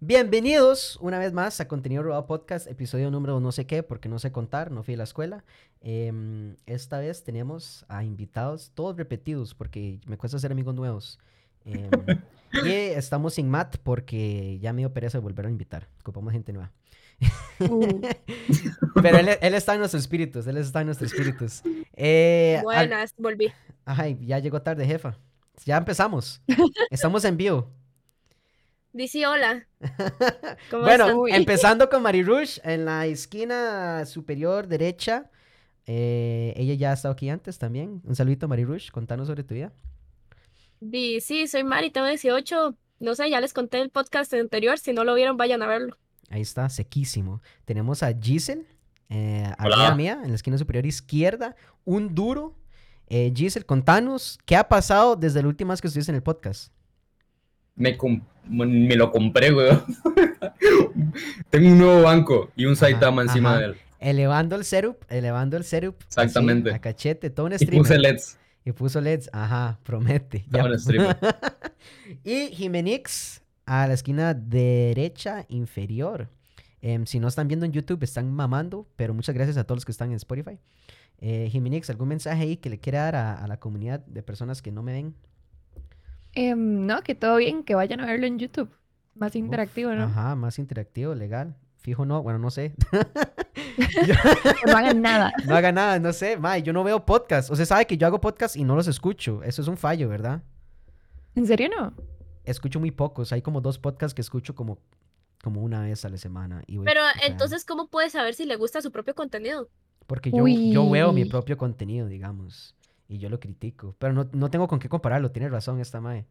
Bienvenidos una vez más a Contenido Robado Podcast, episodio número no sé qué, porque no sé contar, no fui a la escuela. Em, esta vez tenemos a invitados, todos repetidos, porque me cuesta hacer amigos nuevos. Em, y estamos sin Matt porque ya me dio pereza de volver a invitar. Ocupamos gente nueva. Uh. Pero él, él está en nuestros espíritus, él está en nuestros espíritus. Eh, al- Buenas, volví. Ay, ya llegó tarde, jefa. Ya empezamos. Estamos en vivo. Dice hola. ¿Cómo Bueno, están? empezando con Mari Rush en la esquina superior derecha. Eh, ella ya ha estado aquí antes también. Un saludito, Mari Rush. Contanos sobre tu vida. Sí, soy Mari, tengo 18. No sé, ya les conté el podcast anterior. Si no lo vieron, vayan a verlo. Ahí está, sequísimo. Tenemos a Giselle, eh, amiga mía, en la esquina superior izquierda. Un duro. Eh, Giselle, contanos qué ha pasado desde la última vez que estuviste en el podcast. Me, com- me lo compré, weón. Tengo un nuevo banco y un Ajá, Saitama encima ajá. de él. Elevando el setup, elevando el setup. así, Exactamente. a cachete, todo un Y streamer. puse LEDs. Y puso LEDs. Ajá, promete. Estaba en streamer. y Jimenix a la esquina derecha inferior. Em, si no están viendo en YouTube, están mamando, pero muchas gracias a todos los que están en Spotify. Eh, Jimenix, ¿algún mensaje ahí que le quiera dar a, a la comunidad de personas que no me ven? Em, no, que todo bien, que vayan a verlo en YouTube. Más Uf, interactivo, ¿no? Ajá, más interactivo, legal. Fijo no, bueno, no sé. No hagan nada. no haga nada, no sé. Mae, yo no veo podcast. O sea, sabe que yo hago podcast y no los escucho. Eso es un fallo, ¿verdad? ¿En serio no? escucho muy pocos. Hay como dos podcasts que escucho como, como una vez a la semana. Y voy- Pero o sea, entonces, ¿cómo puede saber si le gusta su propio contenido? Porque yo, yo veo mi propio contenido, digamos. Y yo lo critico. Pero no, no tengo con qué compararlo. Tiene razón esta mae.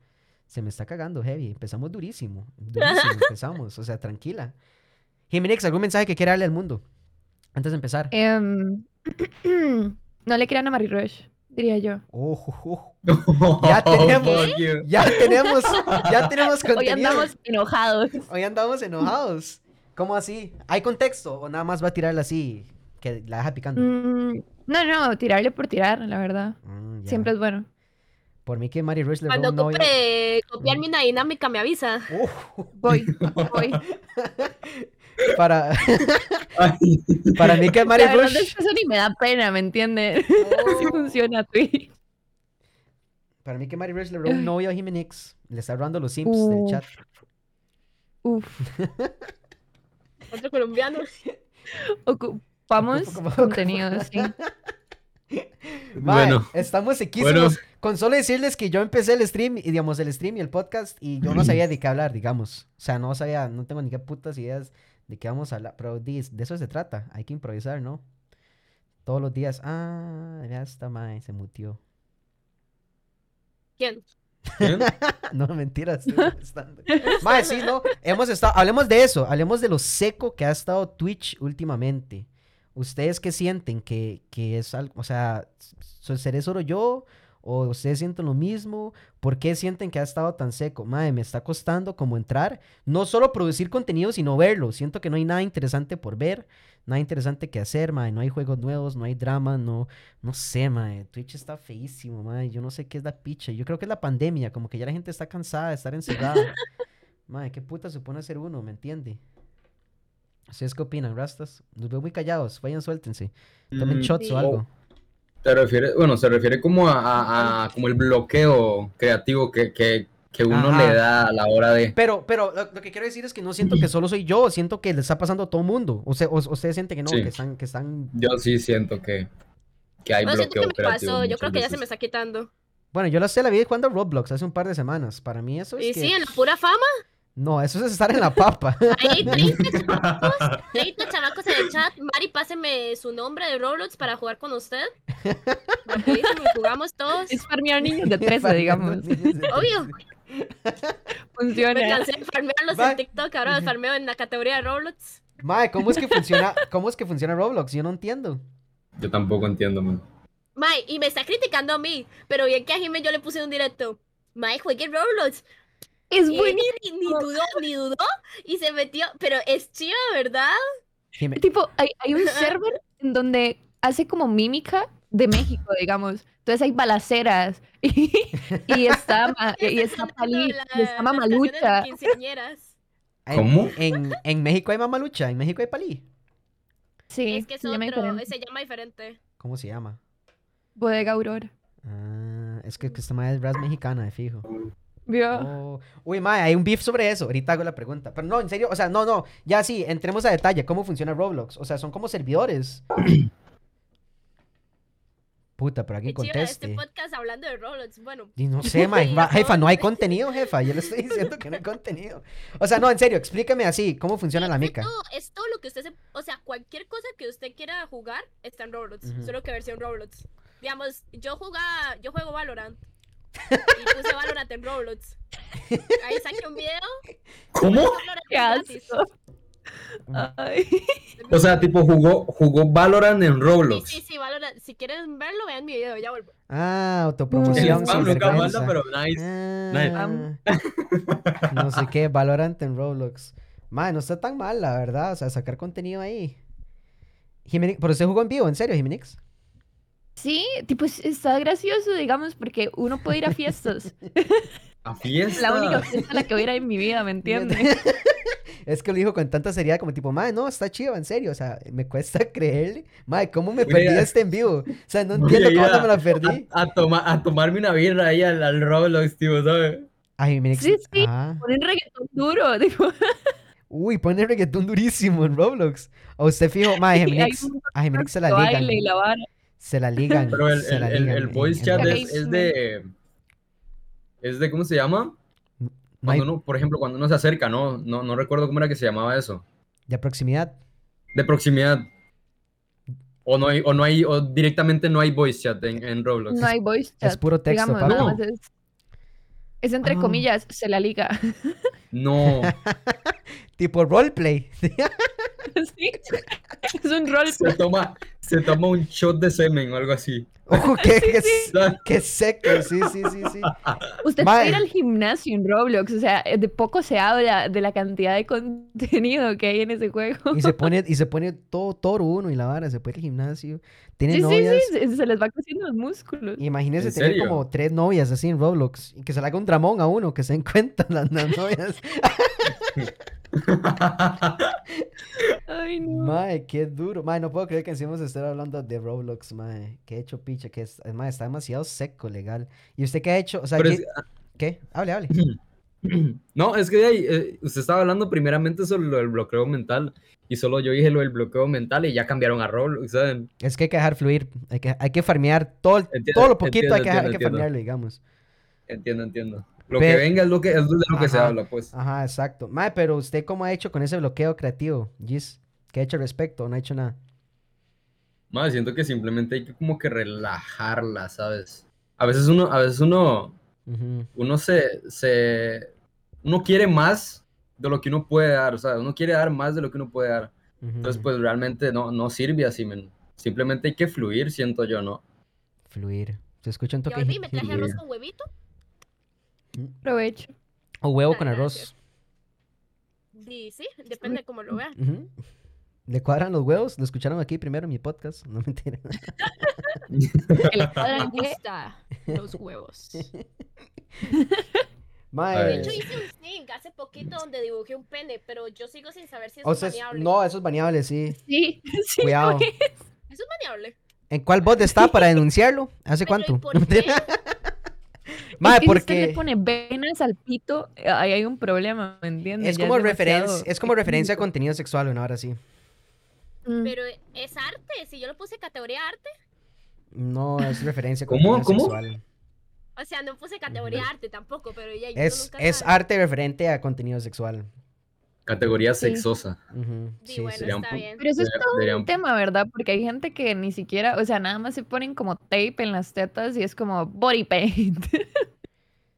Se me está cagando heavy. Empezamos durísimo. Durísimo empezamos. O sea, tranquila. Jimenix, ¿algún mensaje que quiera darle al mundo? Antes de empezar. Em, no le crean a Mary Rush, diría yo. Oh, jo, jo. Ya tenemos-. Ya tenemos, ya tenemos Hoy contenido. andamos enojados. Hoy andamos enojados. ¿Cómo así? ¿Hay contexto o nada más va a tirarla así? Que la deja picando. Mm, no, no, tirarle por tirar, la verdad. Mm. Siempre es bueno. Por mí que Mary Rush le robó Cuando un novio. ocupe copiar mi dinámica, me avisa. Oh, Voy, voy. para, para mí que Mary La Rush. eso ni me da pena, ¿me entiendes? Así funciona Twitch. Para mí que Mary Rush le robó un novio a Jimenix. Le está robando los simps del chat. Uf, Otro colombiano. ocupamos Ocupo- contenido, sí. Mae, Bueno. estamos sequísimos. Bueno. Con solo decirles que yo empecé el stream, y digamos, el stream y el podcast, y yo no sabía de qué hablar, digamos. O sea, no sabía, no tengo ni qué putas ideas de qué vamos a hablar. Pero de eso se trata. Hay que improvisar, ¿no? Todos los días. Ah, ya está, mae, se mutió. ¿Quién? ¿quién? No, mentira, estoy molestando. Mae, sí, no. Hemos estado, hablemos de eso, hablemos de lo seco que ha estado Twitch últimamente. ¿Ustedes qué sienten? ¿Que, que es algo, o sea, seré solo yo? ¿O ustedes sienten lo mismo? ¿Por qué sienten que ha estado tan seco? Mae, me está costando como entrar, no solo producir contenido, sino verlo. Siento que no hay nada interesante por ver, nada interesante que hacer, mae. No hay juegos nuevos, no hay drama, no, no sé, mae. Twitch está feísimo, mae. Yo no sé qué es la picha. Yo creo que es la pandemia, como que ya la gente está cansada de estar encerrada. mae, qué puta se pone a ser uno, ¿me entiende? ¿Ustedes qué opinan, Rastas? Los veo muy callados, vayan, suéltense. Tomen Mm, shots sí. o algo. ¿Te refieres? Bueno, se refiere como a, a- a- como el bloqueo creativo que, que, que uno Ajá. le da a la hora de. Pero, pero lo, lo que quiero decir es que no siento que solo soy yo, siento que le está pasando a todo mundo. O sea, o- ustedes sienten que no, Sí. que están, que están. Yo sí siento que, que hay Bueno, siento bloqueo que me creativo. pasó. Yo creo que ya se veces. me está quitando. Bueno, yo la sé, la vi jugando Roblox hace un par de semanas. Para mí eso es Y que. sí, en la pura fama. No, eso es estar en la papa. Hay 30 chamacos, 30 chamacos en el chat. Mari, páseme su nombre de Roblox para jugar con usted. Rapidísimo, jugamos todos. Es farmear niños de 13, digamos. Obvio. Me Funciona. cansé de farmearlos en TikTok, ahora los farmeo en la categoría de Roblox. Mae, ¿cómo es que funciona? ¿Cómo es que funciona Roblox? Yo no entiendo. Yo tampoco entiendo, man. Mae, y me está criticando a mí, pero bien que a Jimmy yo le puse un directo. Mae, juegue Roblox. Es buenísimo. ni, ni dudó, ni dudó, y se metió. Pero es chido, ¿verdad? Jime- Tipo, hay, hay un server en donde hace como mímica de México, digamos. Entonces hay balaceras y, y está, y está, Pali, la- y está Mamalucha. ¿Cómo? En, en México hay mamalucha, en México hay palí. Sí, Es que es se llama otro, diferente. se llama diferente. ¿Cómo se llama? Bodega Aurora. Ah, es que, que esta madre es ras mexicana, de fijo. ¿Vio? Oh. Uy, mae, hay un beef sobre eso. Ahorita hago la pregunta. Pero no, en serio, o sea, no, no. Ya sí, entremos a detalle. ¿Cómo funciona Roblox? O sea, son como servidores. Puta, pero alguien Qué chiva este conteste. podcast hablando de Roblox. Bueno, Y no sé, mae. No. jefa, no hay contenido, jefa. Yo le estoy diciendo que no hay contenido. O sea, no, en serio, explícame así. ¿Cómo funciona la es mica? todo, es todo lo que usted se... O sea, cualquier cosa que usted quiera jugar está en Roblox. Ujú. Solo que versión Roblox. Digamos, yo jugaba... Yo juego Valorant. Y puse Valorant en Roblox. Ahí saqué un video. ¿Cómo? Qué. Ay. O sea, tipo jugó, jugó Valorant en Sí, Roblox. sí, sí, Valorant. Si quieren verlo, vean mi video. Ya vuelvo. Ah, autopromoción. spam sin nunca vergüenza. manda, pero nice. Ah, no sé qué, Valorant en Roblox. Mae, no está tan mal, la verdad. O sea, sacar contenido ahí. Jimenix, pero usted jugó en vivo, ¿en serio, Jimenix? Sí, tipo, es- está gracioso, digamos, porque uno puede ir a fiestas. A fiesta. La única fiesta a la que voy a ir en mi vida, ¿me entiendes? Es que lo dijo con tanta seriedad, como tipo, mae, no, está chido, en serio. O sea, me cuesta creerle. Mae, ¿cómo me Voy perdí a- este en vivo? O sea, no Voy entiendo cómo a- me la perdí. A, a toma- a tomarme una birra ahí al, al Roblox, tío, ¿sabes? Ay, Jimenix. Sí, sí. ajá. Ponen reggaetón duro, tipo. Uy, pone reggaetón durísimo en Roblox. A usted fijo, un A Jimenix se la de ligan. baile y la vara. Se la ligan. Pero el, se el, la el- ligan el en- voice en chat es, es de. Es de, ¿cómo se llama? No hay- Cuando uno, por ejemplo, cuando uno se acerca, ¿no? No, no recuerdo cómo era que se llamaba eso. de proximidad. De proximidad. O no hay, o no hay, o directamente no hay voice chat en, en Roblox. No hay voice chat. Es puro texto, digamos, papi. más es, es entre Ah. comillas, se la liga. No. Tipo roleplay. Sí. Es un rol. Se toma, se toma un shot de semen o algo así. Ojo, qué, qué, ¿sabes? qué seco. Sí, sí, sí, sí. Usted puede ir al gimnasio en Roblox, o sea, de poco se habla de la cantidad de contenido que hay en ese juego. Y se pone, y se pone todo toro uno y la vara, se puede ir al gimnasio. Tiene Sí, sí, novias. sí, se, se les va creciendo los músculos. Imagínese ¿En tener serio? como tres novias así en Roblox y que se le haga un dramón a uno, que se den cuenta las, las novias. Ay, no. Mae, qué duro. Mae, no puedo creer que encima se esté hablando de Roblox, mae. Qué hecho picha, que es, mae, está demasiado seco, legal. ¿Y usted qué ha hecho? O sea, Pero ¿qué? es- ¿qué? Hable, hable. No, es que ahí, eh, usted estaba hablando primeramente sobre lo del bloqueo mental y solo yo dije lo del bloqueo mental y ya cambiaron a Roblox, ¿saben? Es que hay que dejar fluir, hay que, hay que farmear todo, Entiendo, todo lo poquito entiendo, hay que, dejar- hay entiendo, que entiendo. farmearlo, digamos. Entiendo, entiendo. Lo que venga es lo que, es de lo que se habla, pues. Ajá, exacto. Mae, pero usted cómo ha hecho con ese bloqueo creativo, Gis? ¿Qué ha hecho al respecto? ¿O no ha hecho nada? Más, siento que simplemente hay que como que relajarla, ¿sabes? A veces uno, a veces uno, uno se, se, uno quiere más de lo que uno puede dar, o sea, uno quiere dar más de lo que uno puede dar. Entonces, pues realmente no, no sirve así, men. Simplemente hay que fluir, siento yo, ¿no? Fluir. ¿Se escucha un Ya toque? volví, me traje arroz con huevito. Provecho. O huevo Ah, con gracias. arroz. Sí, sí, depende de cómo lo vean. Ujú. ¿Le cuadran los huevos? Lo escucharon aquí primero en mi podcast. No mentira. El Me cuadran gusta los huevos. Mae, De hecho, hice un thing hace poquito donde dibujé un pene, pero yo sigo sin saber si es o sea, es- baneable. no, eso es baneable, sí. Sí, sí. Cuidado. ¿Eso es baneable? ¿En cuál bot está para denunciarlo? ¿Hace Pero, ¿y cuánto? por No qué? mentira. Es Mae, que si usted le porque pone venas al pito, ahí hay un problema, ¿me entiendes? es como, referencia, es como referencia a contenido sexual, una hora sí. Mm. Pero es arte. Si yo lo puse categoría arte, No, es referencia a ¿Cómo? contenido ¿Cómo? sexual. o sea, no puse categoría arte tampoco, pero ya Es, nunca es sabe. arte referente a contenido sexual. Categoría Sí. sexosa. Sí, sí, bueno, un está bien. Pero eso es todo deberían- un tema, ¿verdad? Porque hay gente que ni siquiera, o sea, nada más se ponen como tape en las tetas y es como body paint.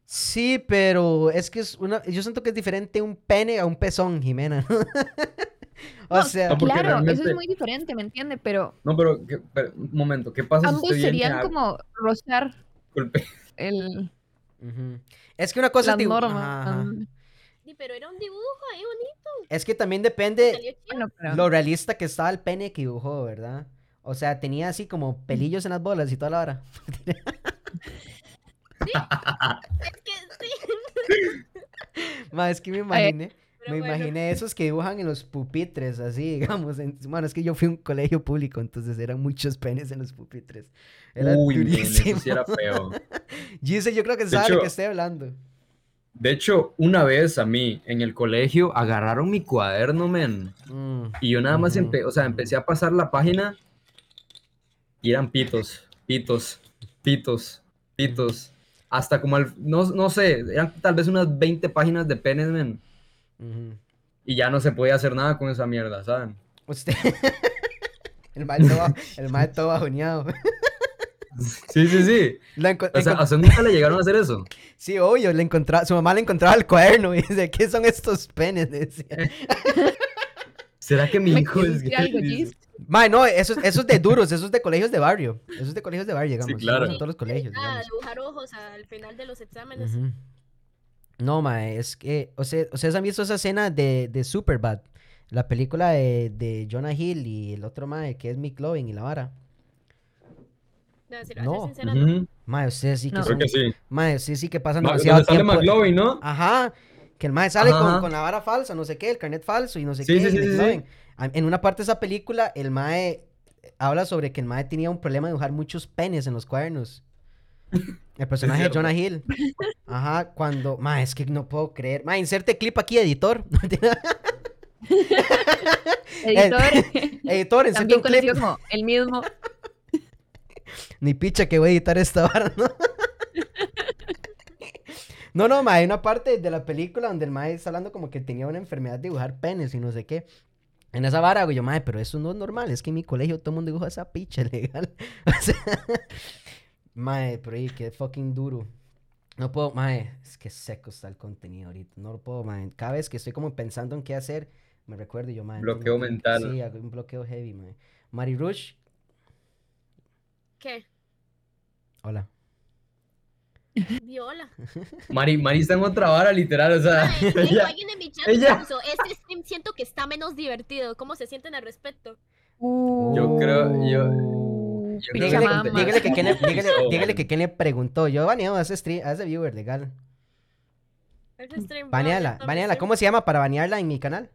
Sí, pero es que es una. Yo siento que es diferente un pene a un pezón, Jimena. o No, sea, No, claro, eso es muy diferente, ¿me entiende? Pero No, pero, ¿qué- pero, un momento, ¿qué pasa si ambos serían a como rozar golpe- el, ujú. es que una cosa es dibu- normas. ajá, ajá. Sí, pero era un dibujo ahí bonito. Es que también depende. Bueno, pero- lo realista que estaba el pene que dibujó, ¿verdad? O sea, tenía así como pelillos en las bolas y toda la hora. Es que sí. Ma, es que me imaginé. Me bueno. imaginé esos que dibujan en los pupitres, así, digamos. en- bueno, es que yo fui a un colegio público, entonces eran muchos penes en los pupitres. Era Uy, eso sí era feo. Gise, yo creo que De sabe de qué estoy hablando. De hecho, una vez a mí en el colegio agarraron mi cuaderno, men. Mm, Y yo nada más empe- o sea, empecé a pasar la página y eran pitos, pitos, pitos, pitos. Hasta como al, no, no sé, eran tal vez unas 20 páginas de penes, men. Y ya no se podía hacer nada con esa mierda, ¿saben? Usted. el mal todo, el mal todo bajoneado. Sí, sí, sí. O sea, ¿a usted nunca le llegaron a hacer eso? Sí, obvio, le encontraba, su mamá le encontraba el cuaderno y dice, ¿qué son estos penes? Decía. ¿Será que mi ¿Me hijo es gay? Mae, no, eso, es- eso es de duros, eso es de colegios de barrio. Eso es de colegios de barrio, digamos. eso claro. En todos los colegios, Ah, digamos. dibujar ojos al final de los exámenes. Ujú. No, mae, es que, o sea, ¿ustedes han visto esa escena de, de Superbad? La película de, de Jonah Hill y el otro mae que es Mick Loving y la vara. No, si lo No. Mae, ustedes sí que No. Creo son... que sí. Mae, ustedes sí que pasan Ma- demasiado Donde sale tiempo... McLovin, ¿no? Ajá, que el mae sale con, con la vara falsa, no sé qué, el carnet falso y no sé Sí, qué. sí, y sí, sí, sí. En una parte de esa película, el mae habla sobre que el mae tenía un problema de dibujar muchos penes en los cuadernos. El personaje de. Jonah Hill. Ajá, cuando... Mae, es que no puedo creer. Mae, inserte clip aquí, editor. Editor, editor, inserte un clip. como el mismo. Ni picha que voy a editar esta vara, ¿no? No, no, mae, hay una parte de la película donde el mae está hablando como que tenía una enfermedad de dibujar penes y no sé qué. En esa vara, güey, yo, mae, pero eso no es normal, es que en mi colegio todo el mundo dibuja esa picha legal. O sea, mae, pero ahí, qué fucking duro. No puedo, mae, es que seco está el contenido ahorita, no lo puedo, mae. Cada vez que estoy como pensando en qué hacer, me recuerdo y yo, mae. Bloqueo mental. Sí, hago un bloqueo heavy, mae. Mari Rush, ¿Qué? hola. Viola. Mari, Mari está en otra vara, literal, o sea, tengo ella- alguien en mi chat ella- puso, este stream siento que está menos divertido. ¿Cómo se sienten al respecto? Yo creo- yo- Uh, yo creo Pichamama. Dígale que Ken le, dígale, que preguntó. Yo baneo a ese, stream, a ese viewer legal. Baneala, baneala. ¿Cómo se llama para banearla en mi canal?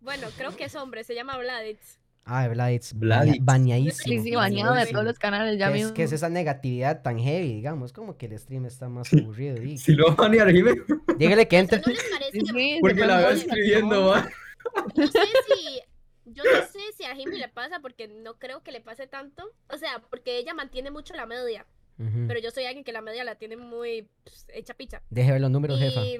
Bueno, creo que es hombre, se llama Vladitz. Ah, Vladitz. Vladitz. Baneadísimo. Sí, sí, baneado de todos los canales ya ¿Qué es, mismo. qué es esa negatividad tan heavy, digamos? Como que el stream está más aburrido. si lo van a banear, Dígale que entre. ¿No les parece Sí, que sí, porque la veo escribiendo, va. no sé si yo no sé si a Jimmy le pasa porque no creo que le pase tanto. O sea, porque ella mantiene mucho la media, pero yo soy alguien que la media la tiene muy pues, hecha picha. Deje ver los números, jefa. Y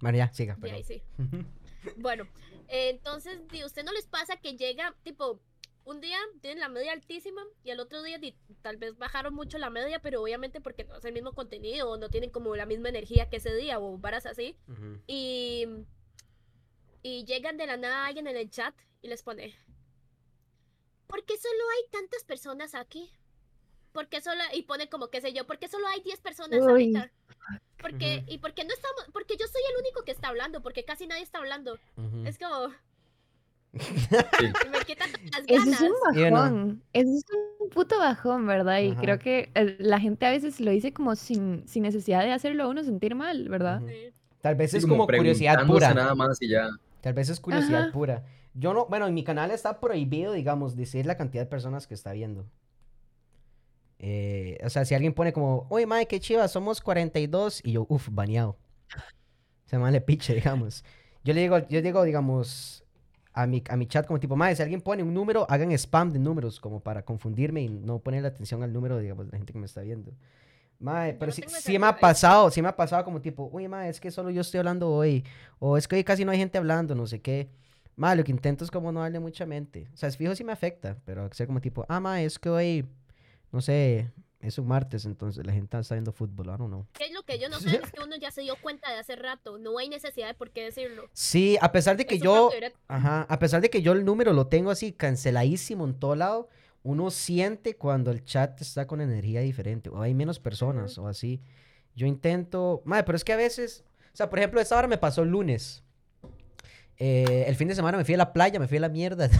María, siga, ahí sí. Bueno, eh, entonces, di, ¿usted no les pasa que llega, tipo, un día tienen la media altísima y al otro día tal vez bajaron mucho la media, pero obviamente porque no es el mismo contenido o no tienen como la misma energía que ese día o varas así? Y, y llegan de la nada alguien en el chat y les pone, ¿por qué solo hay tantas personas aquí? ¿Por qué solo, y pone como, qué sé yo, ¿por qué solo hay 10 personas Uy. ahorita? Porque, y por qué no estamos, porque yo soy el único que está hablando, porque casi nadie está hablando. Es como, Sí. me quitan las Eso ganas. es un bajón. Eso es un puto bajón, ¿verdad? Y Ajá. creo que eh, la gente a veces lo dice como sin, sin necesidad de hacerlo a uno sentir mal, ¿verdad? Sí. Tal vez Sí, es como curiosidad preguntándose pura. nada más y ya. Tal vez es curiosidad Ajá. pura. Yo no, bueno, en mi canal está prohibido, digamos, decir la cantidad de personas que está viendo. Eh, o sea, si alguien pone como, oye, madre, qué chiva, somos 42, y yo, uff, baneado. Se me le piche, digamos. Yo le digo, yo digo, digamos, a mi, a mi chat como tipo, madre, si alguien pone un número, hagan spam de números, como para confundirme y no poner la atención al número, digamos, de la gente que me está viendo. Mae, pero no sí, me ha pasado, sí me ha pasado como tipo, oye, mae, es que solo yo estoy hablando hoy, o es que hoy casi no hay gente hablando, no sé qué. Mae, lo que intento es como no darle mucha mente. O sea, es fijo sí me afecta, pero ser como tipo, ah, mae, es que hoy, no sé, es un martes, entonces la gente está viendo fútbol, I don't know. ¿Qué es lo que yo no sé? Es que uno ya se dio cuenta de hace rato. No hay necesidad de por qué decirlo. Sí, a pesar de que Es yo, ajá, a pesar de que yo el número lo tengo así canceladísimo en todo lado, uno siente cuando el chat está con energía diferente, o hay menos personas, o así. Yo intento, madre, pero es que a veces, o sea, por ejemplo, esta hora me pasó el lunes. Eh, el fin de semana me fui a la playa, me fui a la mierda.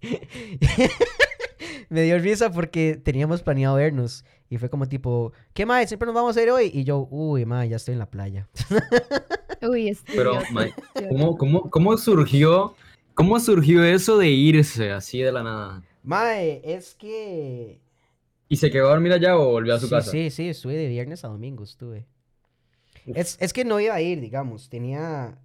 me dio risa porque teníamos planeado vernos. Y fue como tipo, ¿qué más? Siempre nos vamos a ir hoy. Y yo, uy, madre, ya estoy en la playa. Uy, este Pero, idiota. ¿cómo, cómo, cómo surgió, cómo surgió eso de irse así de la nada? Mae, es que... ¿Y se quedó a dormir allá o volvió a su sí, casa? Sí, sí, estuve de viernes a domingo, estuve. Es, es que no iba a ir, digamos, tenía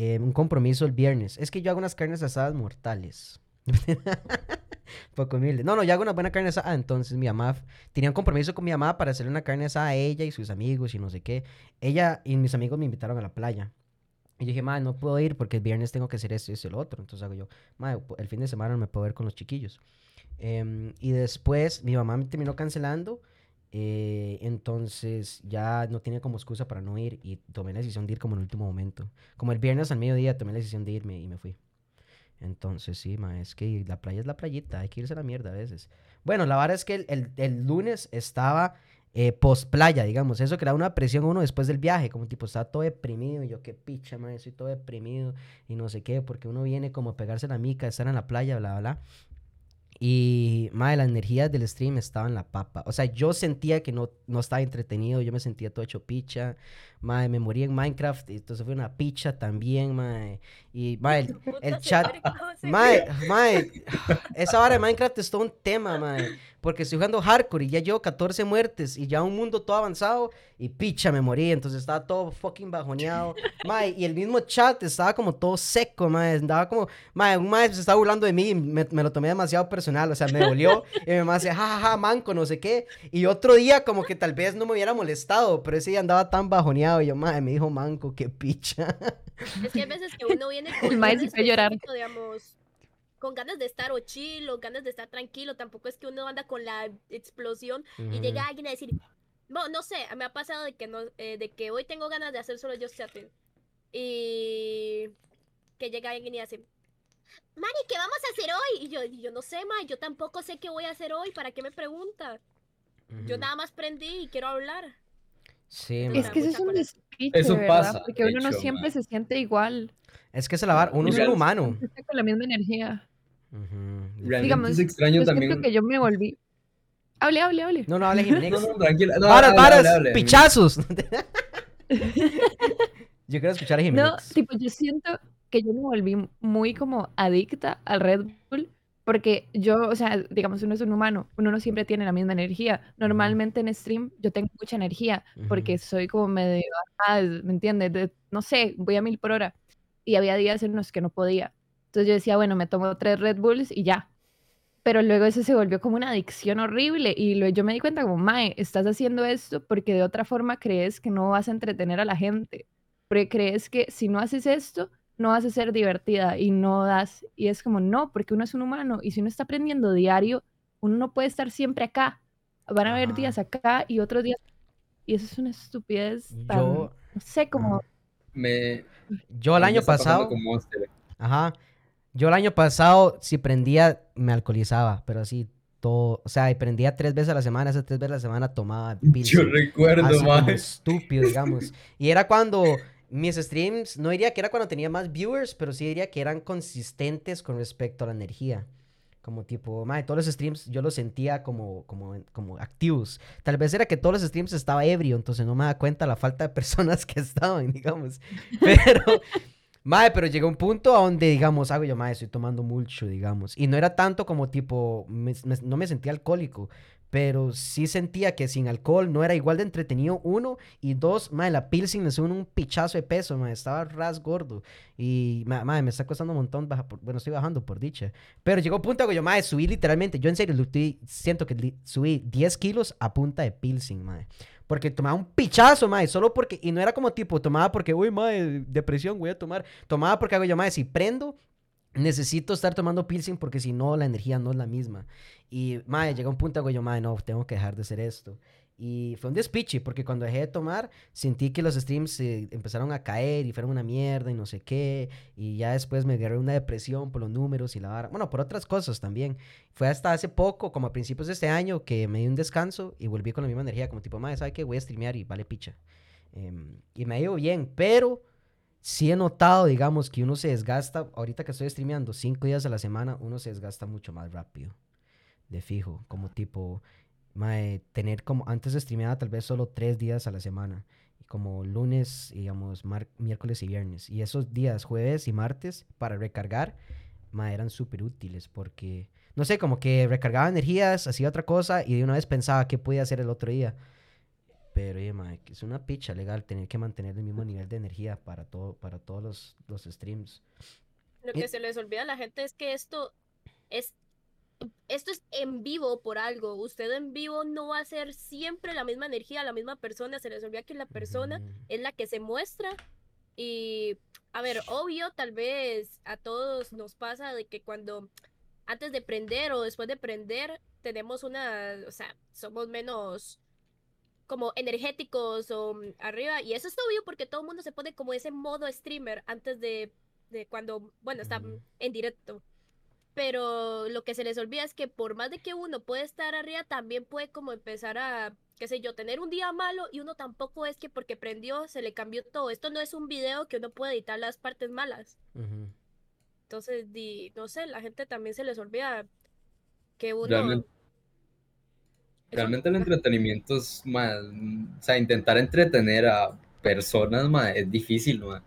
eh, un compromiso el viernes. Es que yo hago unas carnes asadas mortales. Poco humilde. No, no, yo hago una buena carne asada. Entonces mi mamá tenía un compromiso con mi mamá para hacerle una carne asada a ella y sus amigos y no sé qué. Ella y mis amigos me invitaron a la playa. Y yo dije, madre, no puedo ir porque el viernes tengo que hacer esto y esto y lo otro. Entonces hago yo, madre, el fin de semana no me puedo ver con los chiquillos. Em, y después mi mamá me terminó cancelando. Eh, entonces ya no tenía como excusa para no ir y tomé la decisión de ir como en el último momento. Como el viernes al mediodía tomé la decisión de irme y me fui. Entonces sí, ma, es que la playa es la playita, hay que irse a la mierda a veces. Bueno, la verdad es que el, el- el lunes estaba eh, post playa, digamos. Eso crea una presión uno después del viaje, como tipo, estaba todo deprimido. Y yo, qué picha, man, estoy todo deprimido y no sé qué, porque uno viene como a pegarse la mica, estar en la playa, bla, bla, bla. Y, madre, la energía del stream estaba en la papa. O sea, yo sentía que no, no estaba entretenido, yo me sentía todo hecho picha. Madre, me morí en Minecraft, y entonces fue una picha también, madre. Y, madre, el, el chat... muere, ¿cómo se- Mae, mae, esa vara de Minecraft es todo un tema, mae. Porque estoy jugando hardcore y ya llevo 14 muertes y ya un mundo todo avanzado y picha, me morí. Entonces estaba todo fucking bajoneado. Mae, y el mismo chat estaba como todo seco, mae. Andaba como, mae, un mae se estaba burlando de mí y me, me lo tomé demasiado personal. O sea, me dolió. y mi mamá decía, jajaja, manco, no sé qué. Y otro día, como que tal vez no me hubiera molestado, pero ese día andaba tan bajoneado. Y yo, mae, me dijo manco, qué picha. Es que hay veces que uno viene con El mae un se llorar. digamos, con ganas de estar o chill, o ganas de estar tranquilo. Tampoco es que uno anda con la explosión y llega alguien a decir, no, no sé, me ha pasado de que no, eh, de que hoy tengo ganas de hacer solo yo chatting. Y que llega alguien y hace, Mari, ¿qué vamos a hacer hoy? Y yo, y yo no sé, ma, yo tampoco sé qué voy a hacer hoy, ¿para qué me pregunta? Yo Ujú. nada más prendí y quiero hablar. Sí, Es mae. Es que eso es un despiche, Eso ¿verdad? pasa, Porque uno no siempre se siente igual. Es que se la vara, uno es un humano. Está con la misma energía. Realmente Digamos, es extraño Yo también. siento que yo me volví. Hable, hable, hable. No, no, hable Jiménez. No, no, tranquila. No, hable, hable, hable. pichazos. yo quiero escuchar a No, Jiménez. tipo, yo siento que yo me volví muy como adicta al Red Bull. Porque yo, o sea, digamos, uno es un humano, uno no siempre tiene la misma energía. Normalmente en stream yo tengo mucha energía porque soy como medio, ajá, ¿me entiendes? De- no sé, voy a mil por hora. Y había días en los que no podía. Entonces yo decía, bueno, me tomo tres Red Bulls y ya. Pero luego eso se volvió como una adicción horrible y luego yo me di cuenta como, Mae, estás haciendo esto porque de otra forma crees que no vas a entretener a la gente. Porque crees que si no haces esto, no vas a ser divertida y no das. Y es como, no, porque uno es un humano y si uno está aprendiendo diario, uno no puede estar siempre acá. Van a haber días acá y otros días. Y eso es una estupidez tan, Yo, no sé, como... Me, yo el año pasado, Monster. ajá, yo el año pasado si prendía me alcoholizaba, pero así todo, o sea, y prendía tres veces a la semana, esas tres veces a la semana tomaba Yo recuerdo, mae. estúpido, digamos. Y era cuando mis streams, no diría que era cuando tenía más viewers, pero sí diría que eran consistentes con respecto a la energía. Como tipo, madre, todos los streams yo los sentía como, como, como activos. Tal vez era que todos los streams estaba ebrio, entonces no me da cuenta la falta de personas que estaban, digamos. Pero, madre, pero llegó un punto a donde, digamos, hago yo, madre, estoy tomando mucho, digamos. Y no era tanto como tipo, me- me- no me sentía alcohólico, pero sí sentía que sin alcohol no era igual de entretenido, uno, y dos, madre, la pilsen me sube un pichazo de peso, madre, estaba ras gordo. Y, ma- madre, me está costando un montón, baja por- bueno, estoy bajando por dicha. Pero llegó un punto que yo, madre, subí literalmente, yo en serio, siento que subí 10 kilos a punta de pilsen, madre. Porque tomaba un pichazo, madre, solo porque, y no era como tipo, tomaba porque, uy, madre, depresión, voy a tomar. Tomaba porque hago yo, madre, si prendo, necesito estar tomando pilsen porque si no, la energía no es la misma. Y, madre, llegó un punto que yo, madre, no, tengo que dejar de hacer esto. Y fue un despiche, porque cuando dejé de tomar, sentí que los streams empezaron a caer y fueron una mierda y no sé qué. Y ya después me agarré una depresión por los números y la vara. Bueno, por otras cosas también. Fue hasta hace poco, como a principios de este año, que me di un descanso y volví con la misma energía, como tipo, madre, ¿sabe qué? Voy a streamear y vale picha. Em, y me ha ido bien, pero sí he notado, digamos, que uno se desgasta, ahorita que estoy streameando cinco días a la semana, uno se desgasta mucho más rápido, de fijo, como tipo, mae, tener como, antes streameaba tal vez solo tres días a la semana, como lunes, digamos, mar- miércoles y viernes. Y esos días, jueves y martes, para recargar, ma, eran súper útiles porque, no sé, como que recargaba energías, hacía otra cosa y de una vez pensaba qué podía hacer el otro día. Pero, oye, ma, que es una picha legal tener que mantener el mismo nivel de energía para, todo, para todos los, los streams. Lo Eh. que se les olvida a la gente es que esto es esto es en vivo por algo. Usted en vivo no va a ser siempre la misma energía, la misma persona. Se les olvida que la persona es la que se muestra. Y, a ver, obvio, tal vez a todos nos pasa de que cuando antes de prender o después de prender tenemos una, o sea, somos menos como energéticos o mm, arriba. Y eso es obvio porque todo el mundo se pone como ese modo streamer antes de, de cuando, bueno, está en directo. Pero lo que se les olvida es que por más de que uno puede estar arriba, también puede como empezar a, qué sé yo, tener un día malo y uno tampoco es que porque prendió se le cambió todo. Esto no es un video que uno puede editar las partes malas. Entonces, di, no sé, la gente también se les olvida que uno... Realmente- el entretenimiento es más, o sea, intentar entretener a personas, ma, es difícil, ma.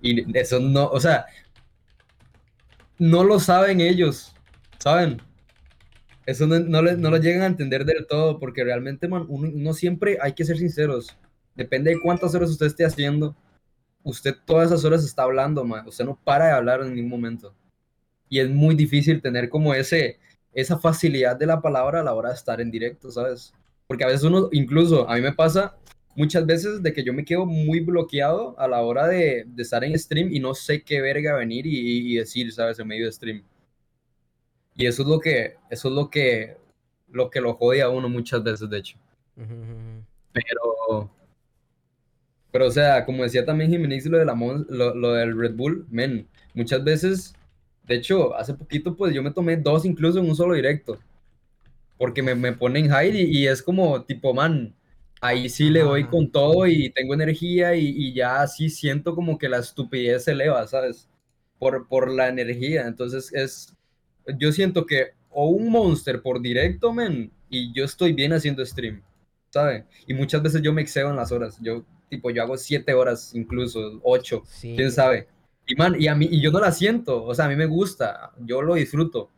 Y eso no, o sea, no lo saben ellos, ¿saben? Eso no, no, le- no lo llegan a entender del todo, porque realmente, man, uno, siempre hay que ser sinceros. Depende de cuántas horas usted esté haciendo, usted todas esas horas está hablando, ma. Usted no para de hablar en ningún momento. Y es muy difícil tener como ese, esa facilidad de la palabra a la hora de estar en directo, ¿sabes? Porque a veces uno, incluso a mí me pasa muchas veces de que yo me quedo muy bloqueado a la hora de, de estar en stream y no sé qué verga venir y, y decir, ¿sabes? En medio de stream. Y eso es lo que, eso es lo que, lo que lo jode a uno muchas veces, de hecho. Pero, pero o sea, como decía también Jiménez lo, de la lo, lo del Red Bull, men, muchas veces, de hecho, hace poquito pues yo me tomé dos incluso en un solo directo, porque me, me ponen high y, y es como tipo, man, ahí sí le doy con todo y tengo energía y, y ya así siento como que la estupidez se eleva, ¿sabes? Por, por la energía, entonces es, yo siento que o un monster por directo, men, y yo estoy bien haciendo stream. ¿sabe? Y muchas veces yo me excedo en las horas. Yo, tipo, yo hago siete horas, incluso ocho, Sí. quién sabe. Y man, y a mí, y yo no la siento, o sea, a mí me gusta, yo lo disfruto,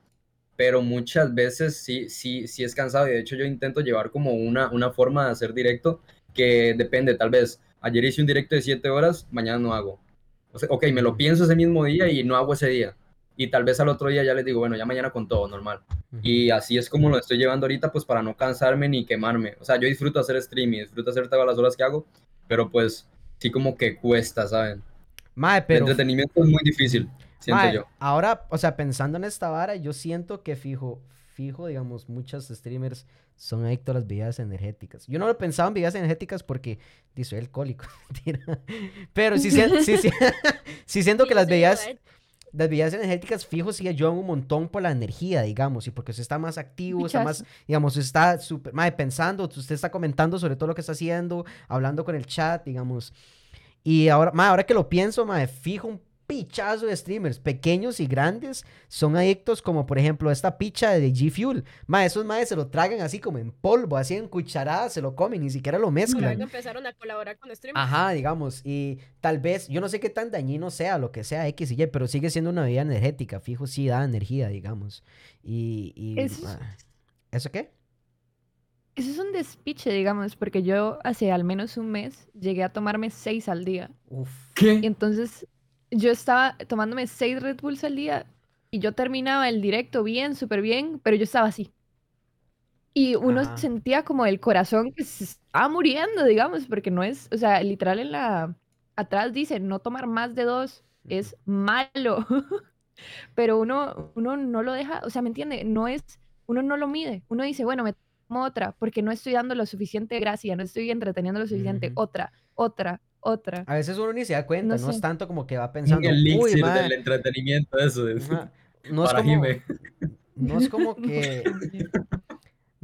pero muchas veces sí, sí, sí es cansado. Y de hecho yo intento llevar como una, una forma de hacer directo que depende, tal vez, ayer hice un directo de siete horas, mañana no hago. O sea, ok, me lo pienso ese mismo día y no hago ese día. Y tal vez al otro día ya les digo, bueno, ya mañana con todo, normal. Y así es como lo estoy llevando ahorita, pues para no cansarme ni quemarme. O sea, yo disfruto hacer streaming, disfruto hacer todas las horas que hago, pero pues sí como que cuesta, ¿saben? Mae, El pero... entretenimiento es muy difícil, siento Mae, yo. Ahora, o sea, pensando en esta vara, yo siento que fijo, fijo, digamos, muchos streamers son adictos a las bebidas energéticas. Yo no lo pensaba en bebidas energéticas porque soy alcohólico, mentira. Pero sí, sien- sí, sí, sí siento que Sí, las sí, bebidas, las bebidas energéticas fijo sí ayudan un montón por la energía, digamos, y porque usted está más activo, está más, digamos, está súper, mae, pensando, usted está comentando sobre todo lo que está haciendo, hablando con el chat, digamos. Y ahora, mae, ahora que lo pienso, mae, fijo un pichazo de streamers, pequeños y grandes, son adictos como por ejemplo esta picha de G Fuel. Mae, esos maes se lo tragan así como en polvo, así en cucharadas, se lo comen, ni siquiera lo Por mezclan. empezaron a colaborar con streamers. Ajá, digamos, y tal vez, yo no sé qué tan dañino sea, lo que sea X y Y, pero sigue siendo una bebida energética, fijo, sí da energía, digamos. Y, y Eso es- ¿Eso qué? Eso es un despiche, digamos, porque yo hace al menos un mes llegué a tomarme seis al día. Uf. Y ¿Qué? entonces yo estaba tomándome seis Red Bulls al día y yo terminaba el directo bien, súper bien, pero yo estaba así. Y uno Ajá. sentía como el corazón que se estaba muriendo, digamos, porque no es, o sea, literal en la, atrás dice, no tomar más de dos es malo. Pero uno, uno no lo deja, o sea, ¿me entiende? No es, uno no lo mide. Uno dice, bueno, me tomo otra, porque no estoy dando lo suficiente gracia, no estoy entreteniendo lo suficiente. Otra, otra, otra. A veces uno ni se da cuenta, no, No es tanto como que va pensando, uy, elixir mae, del entretenimiento, eso es. ajá". No es Para como, no es como que,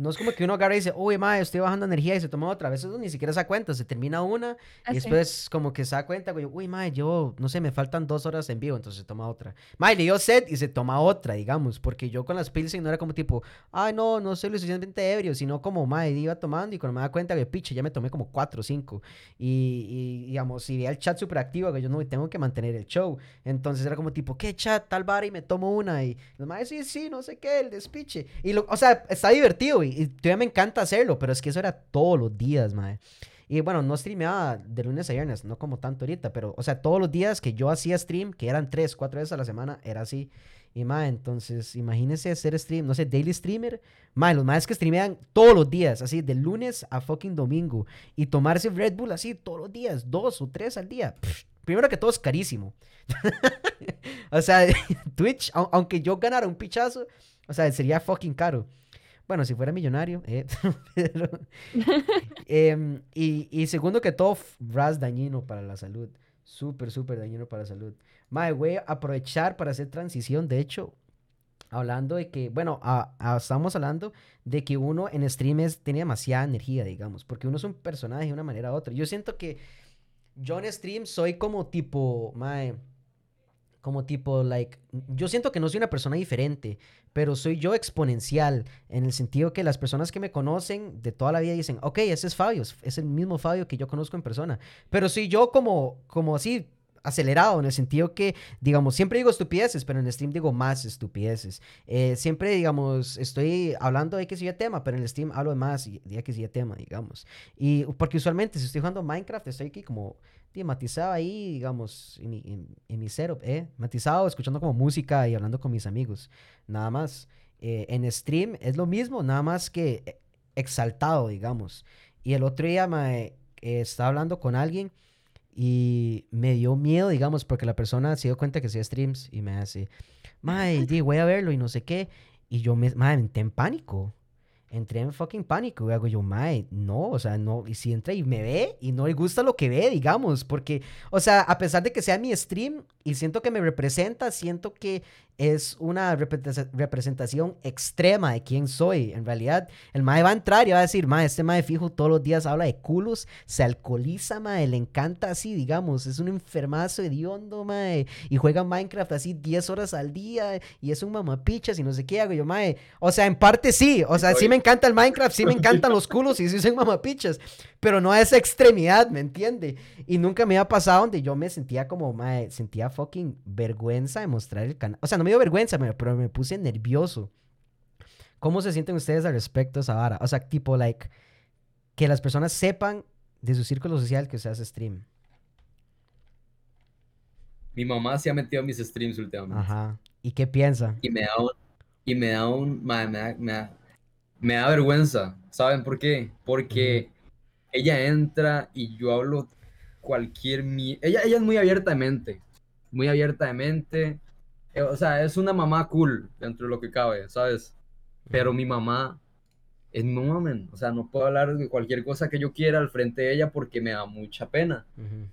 no es como que uno agarra y dice, uy, madre, estoy bajando energía y se toma otra. A veces uno ni siquiera se da cuenta, se termina una y después como que se da cuenta, güey, uy, madre, yo, no sé, me faltan dos horas en vivo, entonces se toma otra. Madre, le dio sed y se toma otra, digamos, porque yo con las Pilsen no era como tipo, ay, no, no soy lo suficientemente ebrio, sino como, madre, iba tomando y cuando me da cuenta que, piche, ya me tomé como cuatro o cinco. Y, y, digamos, si veía el chat súper activo, que yo no tengo que mantener el show. Entonces era como tipo, ¿qué chat? Tal bar y me tomo una. Y los madres, sí, sí, no sé qué, el despiche. Y, lo, o sea, está divertido y, y todavía me encanta hacerlo, pero es que eso era todos los días, madre. Y bueno, no streameaba de lunes a viernes, no como tanto ahorita, pero, o sea, todos los días que yo hacía stream, que eran tres, cuatro veces a la semana, era así. Y más, entonces, imagínense hacer stream, no sé, daily streamer. Más, los más que streamean todos los días, así, de lunes a fucking domingo. Y tomarse Red Bull así todos los días, dos o tres al día. Primero que todo es carísimo. o sea, Twitch, au- aunque yo ganara un pichazo, o sea, sería fucking caro. Bueno, si fuera millonario, eh, pero, em, y, y segundo que todo, RAS dañino para la salud. Súper, súper dañino para la salud. Mae, voy a aprovechar para hacer transición. De hecho, hablando de que, bueno, a- a- estamos hablando de que uno en streams tiene demasiada energía, digamos, porque uno es un personaje de una manera u otra. Yo siento que yo en stream soy como tipo, mae, como tipo, like, yo siento que no soy una persona diferente, pero soy yo exponencial, en el sentido que las personas que me conocen de toda la vida dicen, ok, ese es Fabio, es- el mismo Fabio que yo conozco en persona, pero soy yo como, como así, acelerado, en el sentido que, digamos, siempre digo estupideces, pero en el stream digo más estupideces. Eh, siempre, digamos, estoy hablando de que sigue tema, pero en el stream hablo de más y- de que sigue tema, digamos. Y porque usualmente si estoy jugando Minecraft, estoy aquí como tío, matizado ahí, digamos, en mi, en- en mi setup, ¿eh? Matizado, escuchando como música y hablando con mis amigos, nada más. Eh, en stream es lo mismo, nada más que exaltado, digamos. Y el otro día mae, eh, estaba hablando con alguien y me dio miedo, digamos, porque la persona se dio cuenta que hacía streams y me hace, mae, di, voy a verlo y no sé qué. Y yo me, mae, entré en pánico. Entré en fucking pánico. Y hago yo, mae, no, o sea, no. Y si entra y me ve y no le gusta lo que ve, digamos. Porque, o sea, a pesar de que sea mi stream y siento que me representa, siento que es una representa- representación extrema de quién soy. En realidad, el mae va a entrar y va a decir, mae, este mae fijo todos los días habla de culos, se alcoholiza, mae, le encanta así, digamos. Es un enfermazo hediondo, mae. Y juega Minecraft así 10 horas al día y es un mamapichas y no sé qué hago yo, mae. O sea, en parte sí. O sea, sí me encanta el Minecraft, sí me encantan los culos y sí soy mamapichas. Pero no a esa extremidad, ¿me entiende? Y nunca me había pasado donde yo me sentía como, mae, sentía fucking vergüenza de mostrar el canal. O sea, no me dio vergüenza, pero me puse nervioso. ¿Cómo se sienten ustedes al respecto de esa vara? O sea, tipo, like, que las personas sepan de su círculo social que se hace stream. Mi mamá se ha metido a mis streams últimamente. Ajá. ¿Y qué piensa? Y me da un, y me da un, me da, me da- me da vergüenza. ¿Saben por qué? Porque ella entra y yo hablo cualquier mi... Ella, ella es muy abierta de mente. Muy abierta de mente. Eh, O sea, es una mamá cool dentro de lo que cabe, ¿sabes? Pero mi mamá es no mamen. O sea, no puedo hablar de cualquier cosa que yo quiera al frente de ella porque me da mucha pena. Ujú.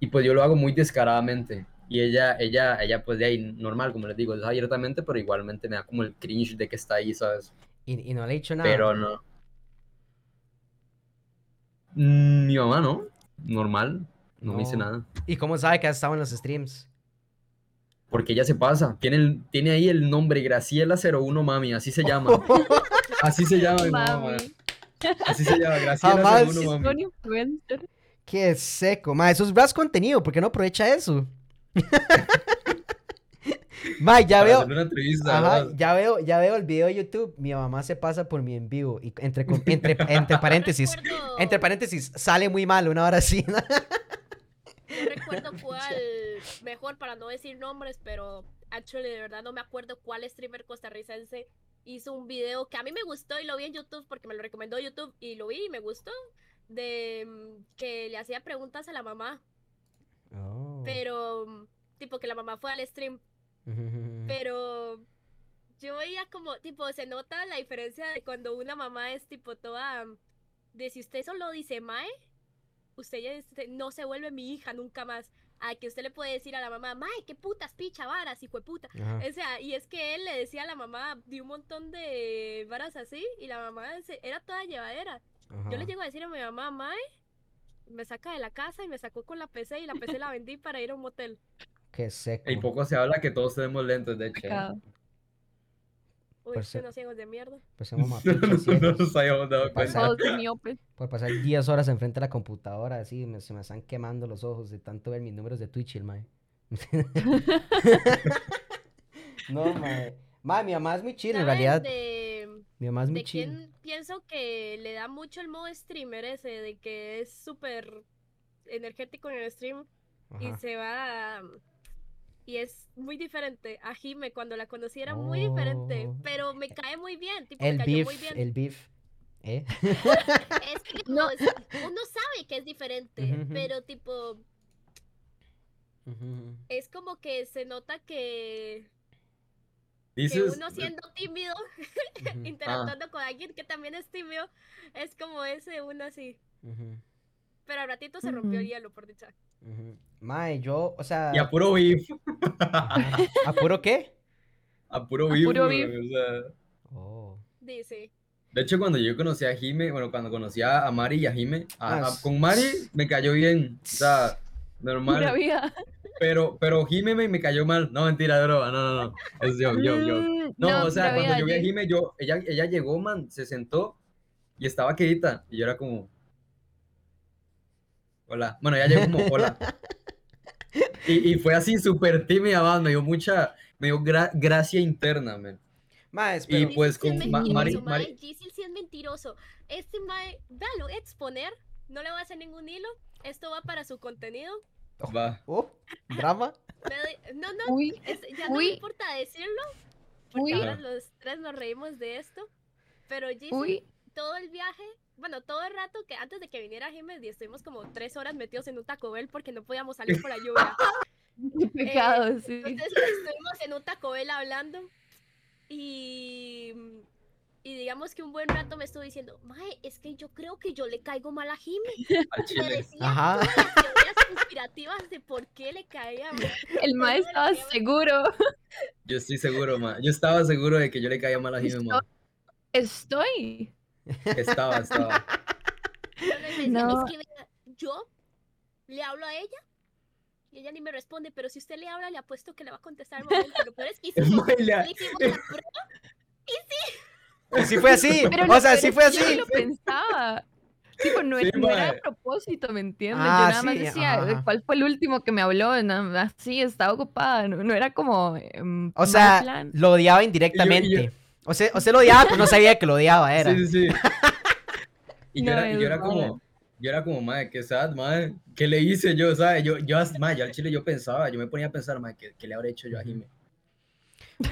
Y pues yo lo hago muy descaradamente. Y ella, ella, ella pues de ahí normal, como les digo, es abiertamente, pero igualmente me da como el cringe de que está ahí, ¿sabes? Y, y no le he dicho nada. Pero no. Mm, Mi mamá no, normal, no, me dice No. nada. ¿Y cómo sabe que has estado en los streams? Porque ella se pasa, tiene, el- tiene ahí el nombre Graciela01 Mami, así se llama. Así se llama mi mamá, Mami. Así se llama, Jamás. Graciela01 Es Mami. Qué seco. Ma, eso es Bras contenido. ¿Por qué no aprovecha eso? Ma, ya Para veo. hacerle una entrevista, Ajá, ¿verdad? ya veo, ya veo el video de YouTube. Mi mamá se pasa por mi en vivo. Y entre, entre, entre paréntesis. Entre paréntesis, sale muy mal una hora así. No recuerdo cuál mejor para no decir nombres, pero actually de verdad no me acuerdo cuál streamer costarricense hizo un video que a mí me gustó y lo vi en YouTube porque me lo recomendó YouTube y lo vi y me gustó de mm, que le hacía preguntas a la mamá, Oh. pero mm, tipo que la mamá fue al stream, pero yo veía como tipo se nota la diferencia de cuando una mamá es tipo toda mm, de si usted solo dice mae, usted ya dice, no se vuelve mi hija nunca más. a que usted le puede decir a la mamá, mae, qué putas picha varas, hijo de puta. Ajá. O sea, y es que él le decía a la mamá de un montón de varas así, y la mamá se- era toda llevadera. Yo le llego a decir a mi mamá, mae, me saca de la casa y me sacó con la PC y la PC la vendí para ir a un motel. Qué seco. Y poco se habla que todos tenemos lentes, de hecho. Uy, Pues sí. unos ciegos de mierda. Pues somos mapichas no nos habíamos dado Pasa- cuenta. Todos miopes. Por pasar 10 horas enfrente de la computadora, así, me- se me están quemando los ojos de tanto ver mis números de Twitch, el mae. no, mae. Mae, mi mamá es muy chill, en ¿Sabes realidad. De, Mi mamá es muy quién pienso que le da mucho el modo streamer ese, de que es súper energético en el stream y se va... Y es muy diferente a Jime, cuando la conocí era muy diferente, Oh. pero me cae muy bien, tipo, El me cayó beef, muy bien. el beef. ¿Eh? Es que No. uno sabe que es diferente, pero tipo, es como que se nota que, que uno siendo tímido, Ujú, interactuando con alguien que también es tímido, es como ese uno así. Pero al ratito se rompió el hielo, por dicha. Mae, yo, o sea. y a puro beef. ¿A puro qué? A puro A beef. puro güey, beef. o sea, Oh. Dice. De hecho, cuando yo conocí a Jime, bueno, cuando conocí a Mari y a Jime, a- a- s- con Mari me cayó bien, o sea, normal, vida. pero, pero Jime me, me cayó mal, no, mentira, bro, no, no, no, es yo, yo, yo. Mm, No, o sea, cuando vida, yo vi a Jim. Jime, yo, ella, ella llegó, man, se sentó y estaba quedita, y yo era como, hola, bueno, ella llegó como, hola. Y, y fue así súper tímida, man, me dio mucha, me dio gra- gracia interna, man. Mae, Y espero. Gisil pues con Ma- Mari- Mari- Gisil sí es mentiroso. Este mae, véalo, exponer, no le voy a hacer ningún hilo. Esto va para su contenido. Va. Oh, drama. No, no, Uy, es- ya no me Uy. importa decirlo. Porque Uy. ahora los tres nos reímos de esto. Pero Gisil, uy. todo el viaje, bueno, todo el rato que antes de que viniera Jiménez, estuvimos como tres horas metidos en un Taco Bell porque no podíamos salir por la lluvia. Qué pecado, sí. Entonces estuvimos en un Taco Bell hablando y, y digamos que un buen rato me estuvo diciendo, Mae, es que yo creo que yo le caigo mal a. Al Me decía Ajá. todas las teorías conspirativas de por qué le caía mal. El maestro estaba seguro. Yo estoy seguro, ma. Yo estaba seguro de que yo le caía mal a ma. Estoy. Estaba, estaba. Yo No. es que yo le hablo a ella y ella ni me responde, pero si usted le habla, le apuesto que le va a contestar al momento. Lo peor es que hicimos, le hicimos la prueba. Y sí fue así. Pero o sea, sí fue que yo así. lo pensaba. Tipo, no, Sí, era- no era de propósito, ¿me entiendes? Ah, yo nada más sí, decía, ajá. ¿cuál fue el último que me habló? Nada más, sí, estaba ocupada. No, no era como. em, O sea, plan. lo odiaba indirectamente. Yo- y O sea, o sea, lo odiaba, pero no sabía que lo odiaba, era. Sí, sí, sí. Y yo No, era, y yo era como, yo era como, madre, qué sad, madre. ¿Qué le hice yo, sabes? Yo, yo, madre, yo al chile yo pensaba, yo me ponía a pensar, madre, ¿qué, qué le habré hecho yo a Jime?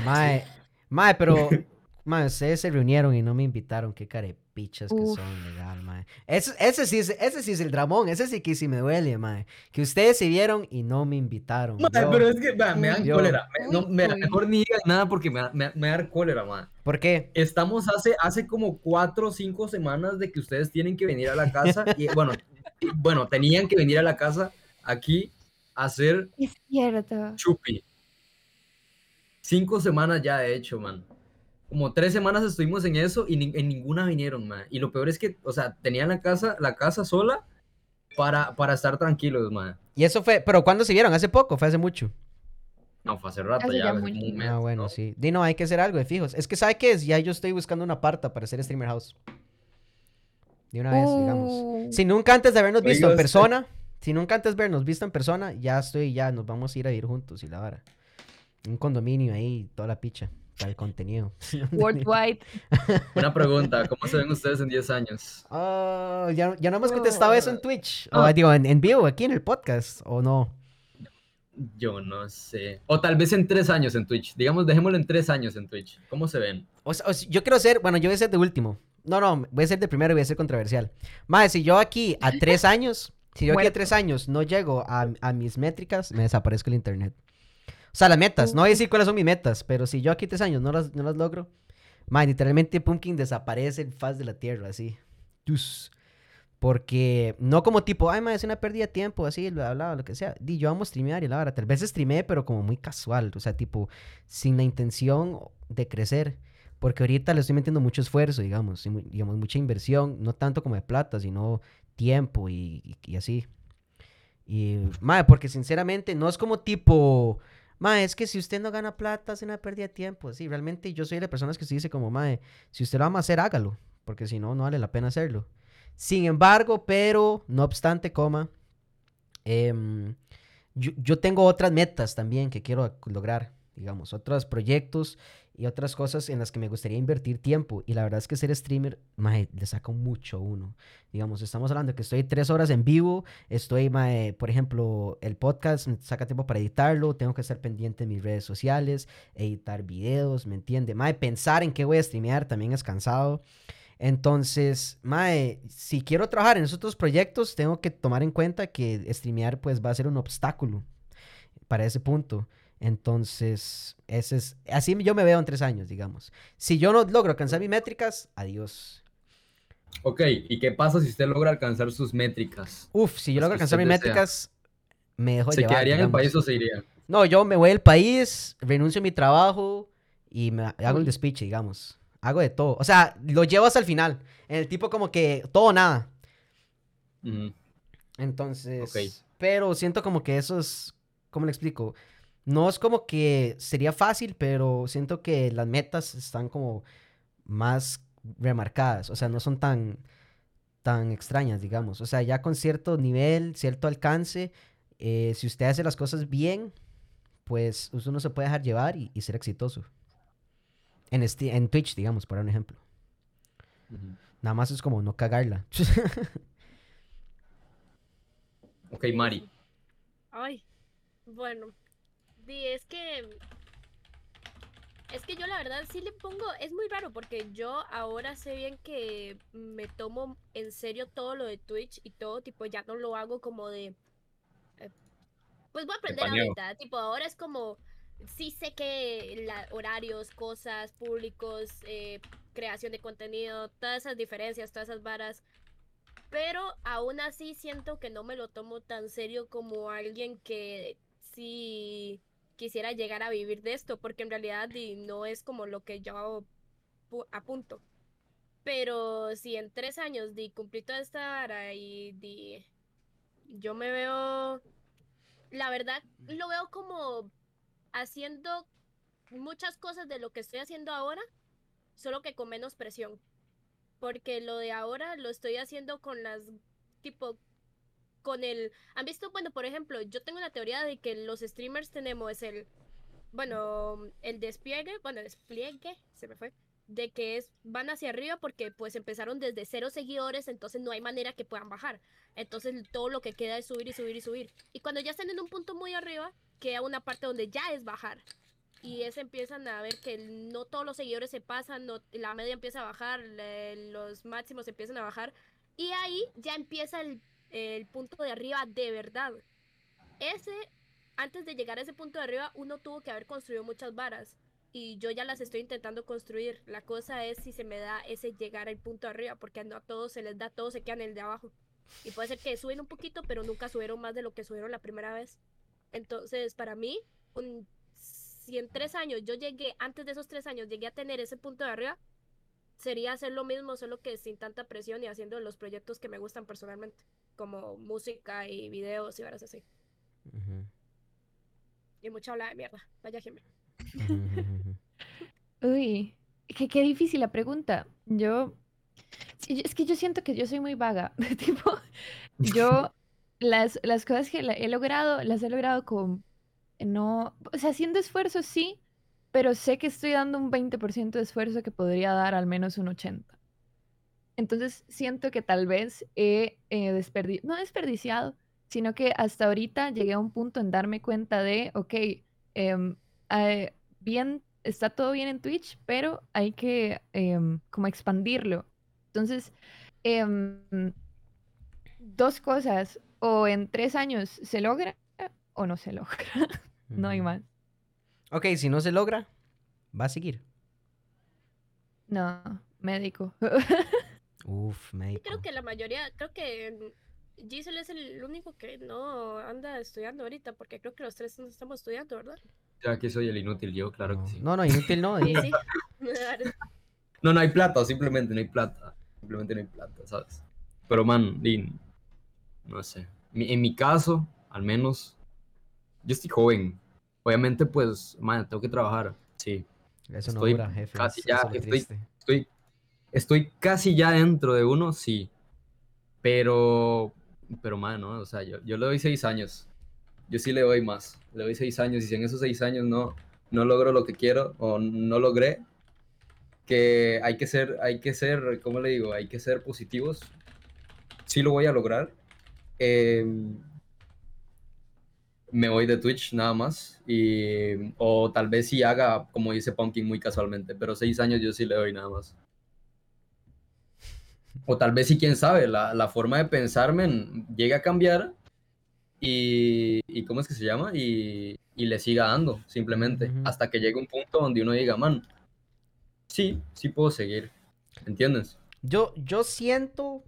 Mae, mae, pero mae, ustedes se reunieron y no me invitaron, qué carepichas que Uf. son, legal, mae. Ese, ese sí es, ese sí es el dramón, ese sí que sí me duele, mae. Que ustedes se vieron y no me invitaron. Yo- pero es que, me dan Yo- cólera. Me- no, Uy, me, uy. mejor ni digas nada porque me, da- me, me da cólera, madre. ¿Por qué? Estamos hace, hace como cuatro o cinco semanas de que ustedes tienen que venir a la casa y, bueno, bueno, tenían que venir a la casa aquí a hacer Es cierto. Chupi. Cinco semanas ya, de hecho, man. Como tres semanas estuvimos en eso y ni- en ninguna vinieron, man. Y lo peor es que, o sea, tenían la casa, la casa sola para, para estar tranquilos, man. Y eso fue, pero ¿cuándo se vieron? ¿Hace poco? ¿Fue hace mucho? No, fue hace rato Hace ya, ya hace un mes, ah, bueno, ¿no? sí. Di, no, hay que hacer algo de fijos. Es que, ¿sabe qué es? Ya yo estoy buscando una parta para hacer Streamer House. De una vez, digamos. Uh, Si nunca antes de habernos visto en usted. persona, si nunca antes de habernos visto en persona, ya estoy, ya nos vamos a ir a vivir juntos y la vara. Un condominio ahí, toda la picha, el contenido. Worldwide. Una pregunta, ¿cómo se ven ustedes en 10 años? Ah, ya, ya no hemos contestado eso en Twitch. O Ah. digo, en, en vivo, aquí en el podcast, ¿o no? Yo no sé. O tal vez en 3 años en Twitch. Digamos, dejémoslo en 3 años en Twitch. ¿Cómo se ven? O sea, o sea, yo quiero ser, bueno, yo voy a ser de último. No, no, voy a ser de primero y voy a ser controversial. Más, si yo aquí a tres años, si yo aquí a Muerto. tres años no llego a, a mis métricas, me desaparezco el internet. O sea, las metas, no voy a decir cuáles son mis metas, pero si yo aquí tres años no las, no las logro, man, literalmente Pumpkin desaparece el faz de la tierra, así. Porque no como tipo, ay, ma, es una pérdida de tiempo, así, bla, bla, lo que sea. Di, yo amo streamear y la verdad, tal vez streamé, pero como muy casual, o sea, tipo, sin la intención de crecer. Porque ahorita le estoy metiendo mucho esfuerzo, digamos, y digamos, mucha inversión, no tanto como de plata, sino tiempo y, y- y así. Y, madre, porque sinceramente no es como tipo, madre, es que si usted no gana plata es una pérdida de tiempo. Sí, realmente yo soy de las personas que se dice como, madre, si usted lo ama hacer, hágalo, porque si no, no vale la pena hacerlo. Sin embargo, pero, no obstante, coma, em, yo, yo tengo otras metas también que quiero lograr, digamos, otros proyectos y otras cosas en las que me gustaría invertir tiempo. Y la verdad es que ser streamer, mae, le saca mucho uno. Digamos, estamos hablando que estoy tres horas en vivo, estoy, mae, por ejemplo, el podcast me saca tiempo para editarlo, tengo que estar pendiente de mis redes sociales, editar videos, ¿me entiende? Mae, pensar en qué voy a streamear también es cansado. Entonces, mae, si quiero trabajar en esos otros proyectos, tengo que tomar en cuenta que streamear pues va a ser un obstáculo para ese punto. Entonces, ese es, así yo me veo en tres años, digamos. Si yo no logro alcanzar mis métricas, adiós. Ok, ¿y qué pasa si usted logra alcanzar sus métricas? Uf, si yo logro alcanzar mis desea. métricas, me dejo ¿Se llevar, quedaría en el país o se iría? No, yo me voy del país, renuncio a mi trabajo y me hago el despiche, digamos. Hago de todo. O sea, lo llevo hasta el final. En el tipo como que todo o nada. Entonces, Ok. pero siento como que eso es, ¿cómo le explico? No es como que sería fácil, pero siento que las metas están como más remarcadas, o sea, no son tan, tan extrañas, digamos. O sea, ya con cierto nivel, cierto alcance, eh, si usted hace las cosas bien, pues usted no se puede dejar llevar y, y ser exitoso. En, este, en Twitch, digamos, por dar un ejemplo. Nada más es como no cagarla. Ok, Mari. Ay, bueno, di, es que es que yo la verdad sí le pongo, es muy raro porque yo ahora sé bien que me tomo en serio todo lo de Twitch y todo, tipo, ya no lo hago como de eh, pues voy a aprender ahorita, tipo, ahora es como sí sé que la- horarios, cosas, públicos, eh, creación de contenido, todas esas diferencias, todas esas varas. Pero aún así siento que no me lo tomo tan serio como alguien que sí quisiera llegar a vivir de esto, porque en realidad no es como lo que yo pu- apunto. Pero si en tres años di, cumplí toda esta vara y di, yo me veo, la verdad, lo veo como haciendo muchas cosas de lo que estoy haciendo ahora, solo que con menos presión. Porque lo de ahora lo estoy haciendo con las, tipo, con el... ¿Han visto? Bueno, por ejemplo, yo tengo la teoría de que los streamers tenemos el, bueno, el despliegue, bueno, despliegue, se me fue, de que es, van hacia arriba porque pues empezaron desde cero seguidores, entonces no hay manera que puedan bajar. Entonces todo lo que queda es subir y subir y subir. Y cuando ya están en un punto muy arriba, queda una parte donde ya es bajar. Y es empiezan a ver que no todos los seguidores se pasan, no, la media empieza a bajar, los máximos empiezan a bajar. Y ahí ya empieza el, el punto de arriba de verdad. Ese, antes de llegar a ese punto de arriba, uno tuvo que haber construido muchas varas. Y yo ya las estoy intentando construir. La cosa es si se me da ese llegar al punto de arriba, porque no a todos se les da, todos se quedan en el de abajo. Y puede ser que suben un poquito, pero nunca subieron más de lo que subieron la primera vez. Entonces, para mí, un, si en tres años yo llegué, antes de esos tres años, llegué a tener ese punto de arriba, sería hacer lo mismo, solo que sin tanta presión y haciendo los proyectos que me gustan personalmente, como música y videos y varas así. Ujú, Y mucha habla de mierda. Vaya Jimmy. Uy, qué, qué difícil la pregunta. Yo, es que yo siento que yo soy muy vaga. Tipo, yo las, las cosas que he logrado, las he logrado con, no, o sea, haciendo esfuerzo sí, pero sé que estoy dando un 20% de esfuerzo que podría dar al menos un 80%. Entonces siento que tal vez he desperdiciado, no desperdiciado, sino que hasta ahorita llegué a un punto en darme cuenta de, ok, em, eh, bien, está todo bien en Twitch, pero hay que em, como expandirlo. Entonces, em, dos cosas, o en tres años se logra o no se logra, no hay más. Ok, si no se logra, va a seguir. No, médico. Uf, médico. Creo que la mayoría, creo que Giselle es el único que no anda estudiando ahorita, porque creo que los tres no estamos estudiando, ¿verdad? Ya que soy el inútil, yo, claro no. que sí. No, no, inútil no. Sí, y- sí. No, no hay plata, simplemente no hay plata. Simplemente no hay plata, ¿sabes? Pero, man, di- no sé. En mi caso, al menos, yo estoy joven. Obviamente, pues, man, tengo que trabajar. Sí. Eso no Estoy dura, jefe. casi ya. Estoy, estoy casi ya dentro de uno, sí. Pero, pero, man, ¿no? O sea, yo, yo le doy seis años. Yo sí le doy más. Le doy seis años. Y si en esos seis años no, no logro lo que quiero o no logré, que hay que ser, hay que ser, ¿cómo le digo? Hay que ser positivos. Sí lo voy a lograr. Em, me voy de Twitch nada más. Y, o tal vez sí haga, como dice Pumpkin, muy casualmente. Pero seis años yo sí le doy nada más. O tal vez sí, quién sabe, la, la forma de pensarme en- llegue a cambiar y, y ¿cómo es que se llama? Y, y le siga dando, simplemente, hasta que llegue un punto donde uno diga, man, sí, sí puedo seguir, ¿entiendes? Yo, yo siento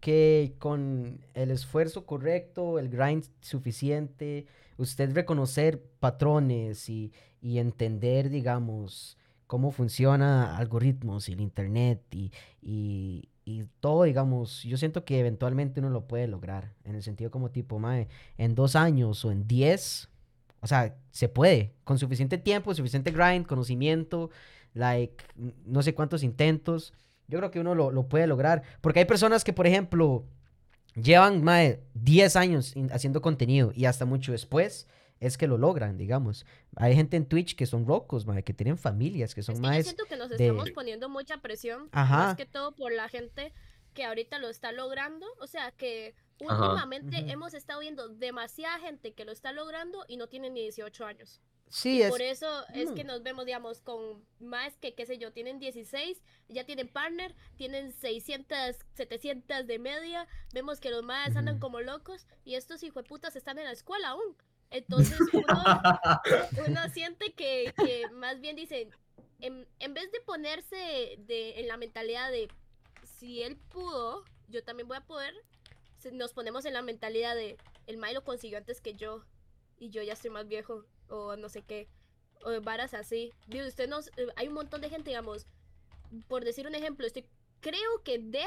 que con el esfuerzo correcto, el grind suficiente, usted reconocer patrones y, y entender, digamos, cómo funciona algoritmos y el internet y, y, y todo, digamos, yo siento que eventualmente uno lo puede lograr, en el sentido como tipo, mae, en dos años o en diez, o sea, se puede, con suficiente tiempo, suficiente grind, conocimiento, like, no sé cuántos intentos, yo creo que uno lo, lo puede lograr, porque hay personas que, por ejemplo, llevan, mae, 10 años haciendo contenido y hasta mucho después es que lo logran, digamos. Hay gente en Twitch que son locos, que tienen familias, que son Es que yo más... siento que nos de- estamos poniendo mucha presión, Ajá. más que todo por la gente que ahorita lo está logrando. O sea, que últimamente hemos estado viendo demasiada gente que lo está logrando y no tiene ni 18 años. Sí, es... Por eso es que nos vemos, digamos, con más que, qué sé yo, tienen 16, ya tienen partner, tienen 600, 700 de media. Vemos que los más andan como locos y estos hijueputas están en la escuela aún. Entonces uno, uno siente que, que más bien dicen, en, en vez de ponerse de, en la mentalidad de si él pudo, yo también voy a poder, nos ponemos en la mentalidad de el Mai lo consiguió antes que yo y yo ya estoy más viejo o no sé qué, o varas así. Digo, usted nos, eh, hay un montón de gente, digamos, por decir un ejemplo, estoy, creo que Dead,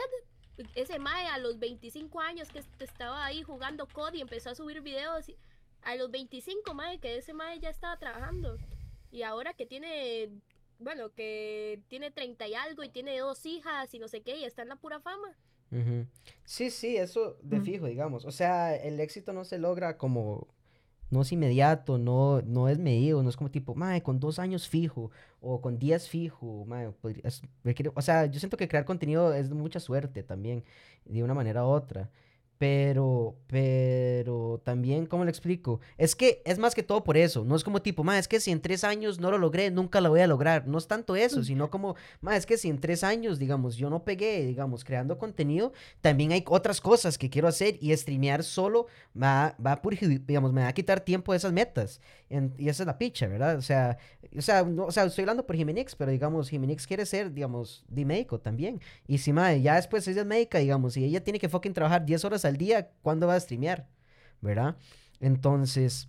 ese Mae a los 25 años que est- estaba ahí jugando COD y empezó a subir videos, y- a los 25 Mae, que ese Mae ya estaba trabajando. Y ahora que tiene, bueno, que tiene 30 y algo y tiene dos hijas y no sé qué, y está en la pura fama. Ujú. Sí, sí, eso de fijo, digamos. O sea, el éxito no se logra como, no es inmediato, no, no es medido, no es como tipo, mae, con dos años fijo, o con diez fijo, mae, podría- es- requiere- o sea, yo siento que crear contenido es mucha suerte también, de una manera u otra. Pero, pero también, ¿cómo le explico? Es que es más que todo por eso. No es como tipo, ma, es que si en tres años no lo logré, nunca lo voy a lograr. No es tanto eso, sino como, ma, es que si en tres años, digamos, yo no pegué, digamos, creando contenido, también hay otras cosas que quiero hacer y streamear solo va, va a digamos, me va a quitar tiempo de esas metas. En- y esa es la picha, ¿verdad? O sea, o sea, no- o sea, estoy hablando por Jimenix, pero digamos, Jimenix quiere ser, digamos, de médico también. Y si, madre, ya después ella es médica, digamos, y ella tiene que fucking trabajar 10 horas al día, ¿cuándo va a streamear? ¿Verdad? Entonces,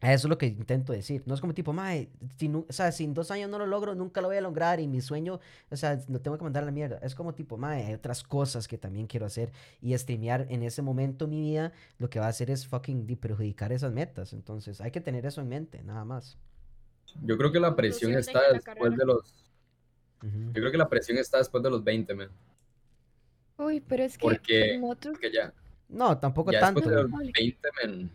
eso es lo que intento decir. No es como tipo, madre, si, o sea, si en dos años no lo logro, nunca lo voy a lograr y mi sueño, o sea, lo tengo que mandar a la mierda. Es como tipo, madre, hay otras cosas que también quiero hacer y streamear en ese momento mi vida lo que va a hacer es fucking di- perjudicar esas metas. Entonces, hay que tener eso en mente, nada más. Yo creo que la presión Inclusive está la después carrera. de los... Yo creo que la presión está después de los 20, man. Uy, pero es que Porque- nosotros... Porque ya, No, tampoco ya tanto. de los Vale. 20, man.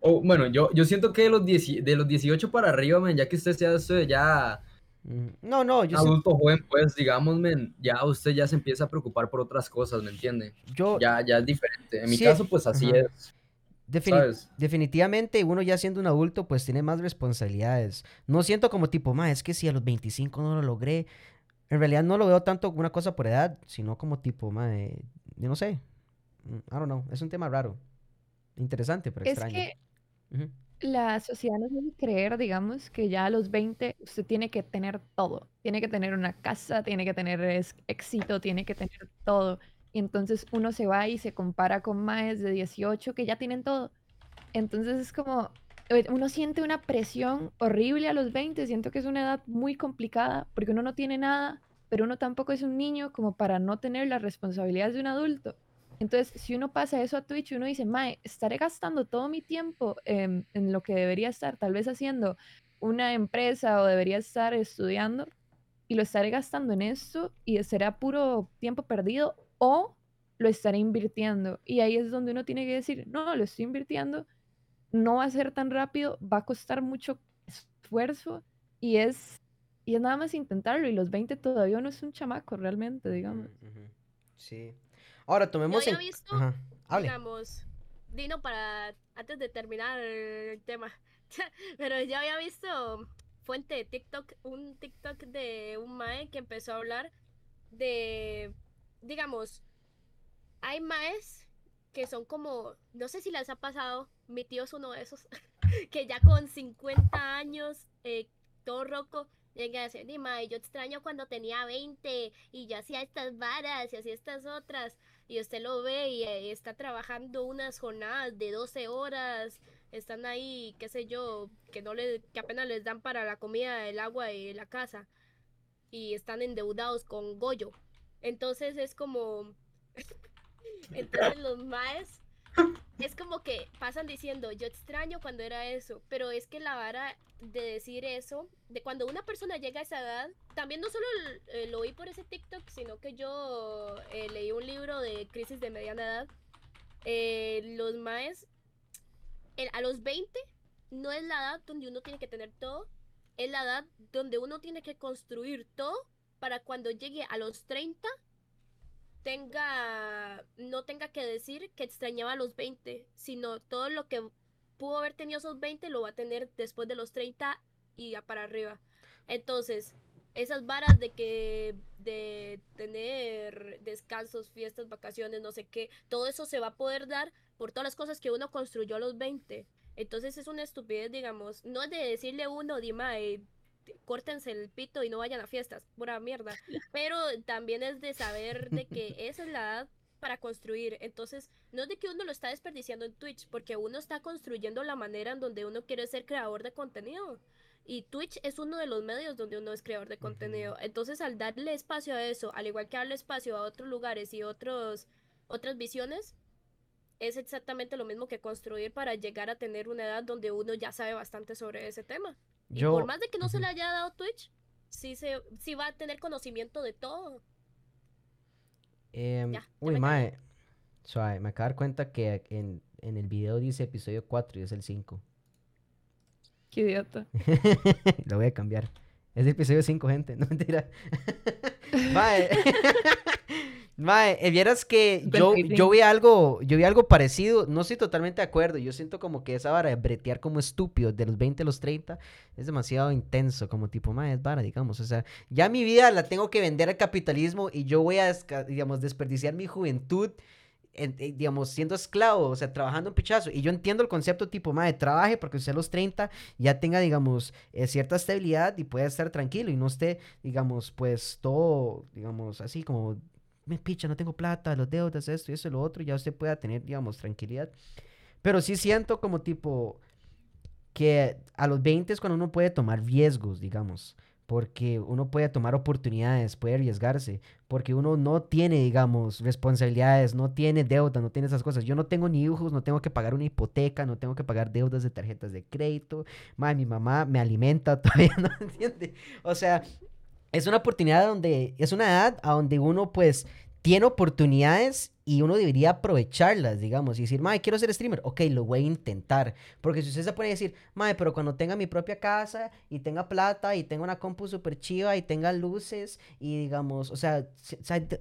O, bueno, yo, yo siento que de los, 10 de los 18 para arriba, man, ya que usted sea usted ya Ujú. No, no, yo, adulto joven, pues, digamos, man, ya usted ya se empieza a preocupar por otras cosas, ¿me entiende? yo Ya, ya es diferente. En mi Sí, caso, pues, así ajá. es, defini- ¿sabes? definitivamente uno ya siendo un adulto pues tiene más responsabilidades. No siento como tipo, ma, es que si a los 25 no lo logré, en realidad no lo veo tanto como una cosa por edad, sino como tipo, ma, de- yo no sé. I don't know, es un tema raro. Interesante, pero Es extraño. que Ujú. La sociedad nos hace creer, digamos, que ya a los 20 usted tiene que tener todo. Tiene que tener una casa, tiene que tener es- éxito, tiene que tener todo. Y entonces uno se va y se compara con maes de 18 que ya tienen todo. Entonces es como, eh, uno siente una presión horrible a los 20. Siento que es una edad muy complicada porque uno no tiene nada, pero uno tampoco es un niño como para no tener las responsabilidades de un adulto. Entonces, si uno pasa eso a Twitch, uno dice, Mae, estaré gastando todo mi tiempo em, en lo que debería estar tal vez haciendo una empresa o debería estar estudiando y lo estaré gastando en esto y será puro tiempo perdido o lo estaré invirtiendo. Y ahí es donde uno tiene que decir, no, lo estoy invirtiendo, no va a ser tan rápido, va a costar mucho esfuerzo y es, y es nada más intentarlo. Y los 20 todavía no es un chamaco realmente, digamos. Sí. Ahora tomemos había en... visto, Ajá. Hable. digamos, Dino, para antes de terminar el tema, pero ya había visto fuente de TikTok, un TikTok de un mae que empezó a hablar de, digamos, hay maes que son como, no sé si les ha pasado, mi tío es uno de esos, que ya con 50 años, eh, todo roco, llega a decir, "Di, mae, yo extraño cuando tenía 20 y yo hacía estas varas y hacía estas otras y usted lo ve y eh, está trabajando unas jornadas de 12 horas, están ahí, qué sé yo, que no le, que apenas les dan para la comida, el agua y la casa y están endeudados con Goyo. Entonces es como entonces los maes es como que pasan diciendo, yo extraño cuando era eso, pero es que la vara de decir eso, de cuando una persona llega a esa edad, también no solo eh, lo oí por ese TikTok, sino que yo eh, leí un libro de crisis de mediana edad. Eh, los maes, a los 20 no es la edad donde uno tiene que tener todo, es la edad donde uno tiene que construir todo para cuando llegue a los 30 tenga, no tenga que decir que extrañaba los 20, sino todo lo que pudo haber tenido esos 20 lo va a tener después de los 30 y para arriba. Entonces, esas varas de que de tener descansos, fiestas, vacaciones, no sé qué, todo eso se va a poder dar por todas las cosas que uno construyó a los 20. Entonces es una estupidez, digamos, no es de decirle uno, Dima, eh, córtense el pito y no vayan a fiestas, pura mierda. Pero también es de saber de que esa es la edad para construir. Entonces, no es de que uno lo está desperdiciando en Twitch, porque uno está construyendo la manera en donde uno quiere ser creador de contenido. Y Twitch es uno de los medios donde uno es creador de contenido. Entonces, al darle espacio a eso, al igual que darle espacio a otros lugares y otros, otras visiones, es exactamente lo mismo que construir para llegar a tener una edad donde uno ya sabe bastante sobre ese tema. Yo... por más de que no se le haya dado Twitch, sí, se, sí va a tener conocimiento de todo. Em, Ya, uy, me mae. Me acabo de dar cuenta que en, en el video dice episodio 4 y es el 5. Qué idiota. Lo voy a cambiar. Es el episodio 5, gente. No mentira. Mae. Mae, eh, vieras que yo, yo vi algo, yo vi algo parecido, no estoy totalmente de acuerdo, yo siento como que esa vara de bretear como estúpido de los 20 a los 30 es demasiado intenso, como tipo, mae, es vara, digamos, o sea, ya mi vida la tengo que vender al capitalismo y yo voy a, digamos, desperdiciar mi juventud, en- eh, digamos, siendo esclavo, o sea, trabajando un pichazo, y yo entiendo el concepto tipo, mae, trabaje porque usted a los 30 ya tenga, digamos, eh, cierta estabilidad y pueda estar tranquilo y no esté, digamos, pues todo, digamos, así como me picha, no tengo plata, los deudas, esto y eso y lo otro, ya usted pueda tener, digamos, tranquilidad. Pero sí siento como tipo que a los 20 es cuando uno puede tomar riesgos, digamos, porque uno puede tomar oportunidades, puede arriesgarse, porque uno no tiene, digamos, responsabilidades, no tiene deuda, no tiene esas cosas. Yo no tengo ni hijos, no tengo que pagar una hipoteca, no tengo que pagar deudas de tarjetas de crédito. Madre, mi mamá me alimenta todavía, ¿no entiende? O sea, es una oportunidad donde, es una edad a donde uno pues tiene oportunidades y uno debería aprovecharlas, digamos, y decir, madre, quiero ser streamer, ok, lo voy a intentar, porque si usted se pone a decir, madre, pero cuando tenga mi propia casa y tenga plata y tenga una compu super chiva y tenga luces y digamos, o sea,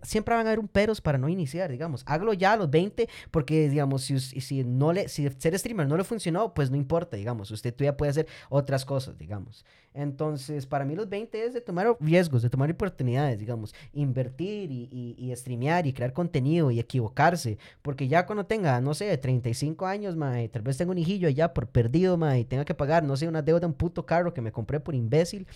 siempre van a haber un peros para no iniciar, digamos, hágalo ya a los 20, porque digamos, si, si no le, si ser streamer no le funcionó, pues no importa, digamos, usted todavía puede hacer otras cosas, digamos. Entonces, para mí los 20 es de tomar riesgos, de tomar oportunidades, digamos, invertir y, y, y streamear y crear contenido y equivocarse, porque ya cuando tenga, no sé, 35 años, mae, tal vez tenga un hijillo allá por perdido, mae, y tenga que pagar, no sé, una deuda de un puto carro que me compré por imbécil.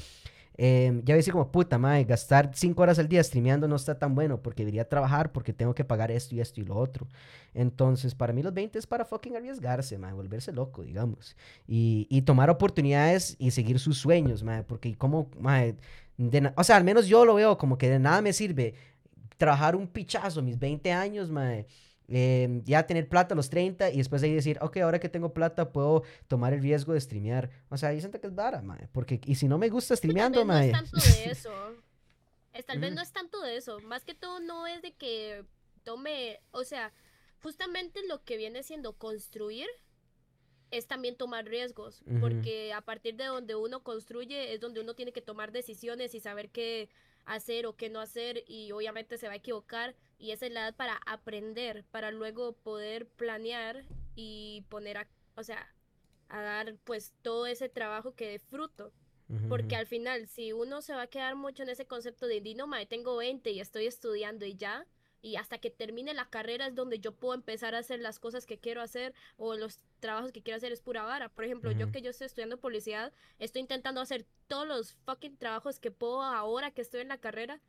Eh, ya decir como puta madre, gastar 5 horas al día streameando no está tan bueno porque debería trabajar porque tengo que pagar esto y esto y lo otro. Entonces, para mí los 20 es para fucking arriesgarse, madre, volverse loco, digamos. Y, y tomar oportunidades y seguir sus sueños, madre, porque como, madre, de o sea, al menos yo lo veo como que de nada me sirve trabajar un pichazo mis 20 años, madre. Eh, ya tener plata a los 30 y después de ahí decir, ok, ahora que tengo plata puedo tomar el riesgo de streamear. O sea, yo siento que es vara, mae. Porque, y si no me gusta que tal streameando, vez no mae. es tanto de eso. Es, tal vez no es tanto de eso. Más que todo no es de que tome, o sea, justamente lo que viene siendo construir es también tomar riesgos, porque a partir de donde uno construye es donde uno tiene que tomar decisiones y saber qué hacer o qué no hacer y obviamente se va a equivocar y esa es la edad para aprender, para luego poder planear y poner a, o sea, a dar pues todo ese trabajo que dé fruto. Porque al final, si uno se va a quedar mucho en ese concepto de, "Di, no, mae, tengo 20 y estoy estudiando y ya, y hasta que termine la carrera es donde yo puedo empezar a hacer las cosas que quiero hacer o los trabajos que quiero hacer es pura vara. Por ejemplo, yo que yo estoy estudiando publicidad, estoy intentando hacer todos los fucking trabajos que puedo ahora que estoy en la carrera,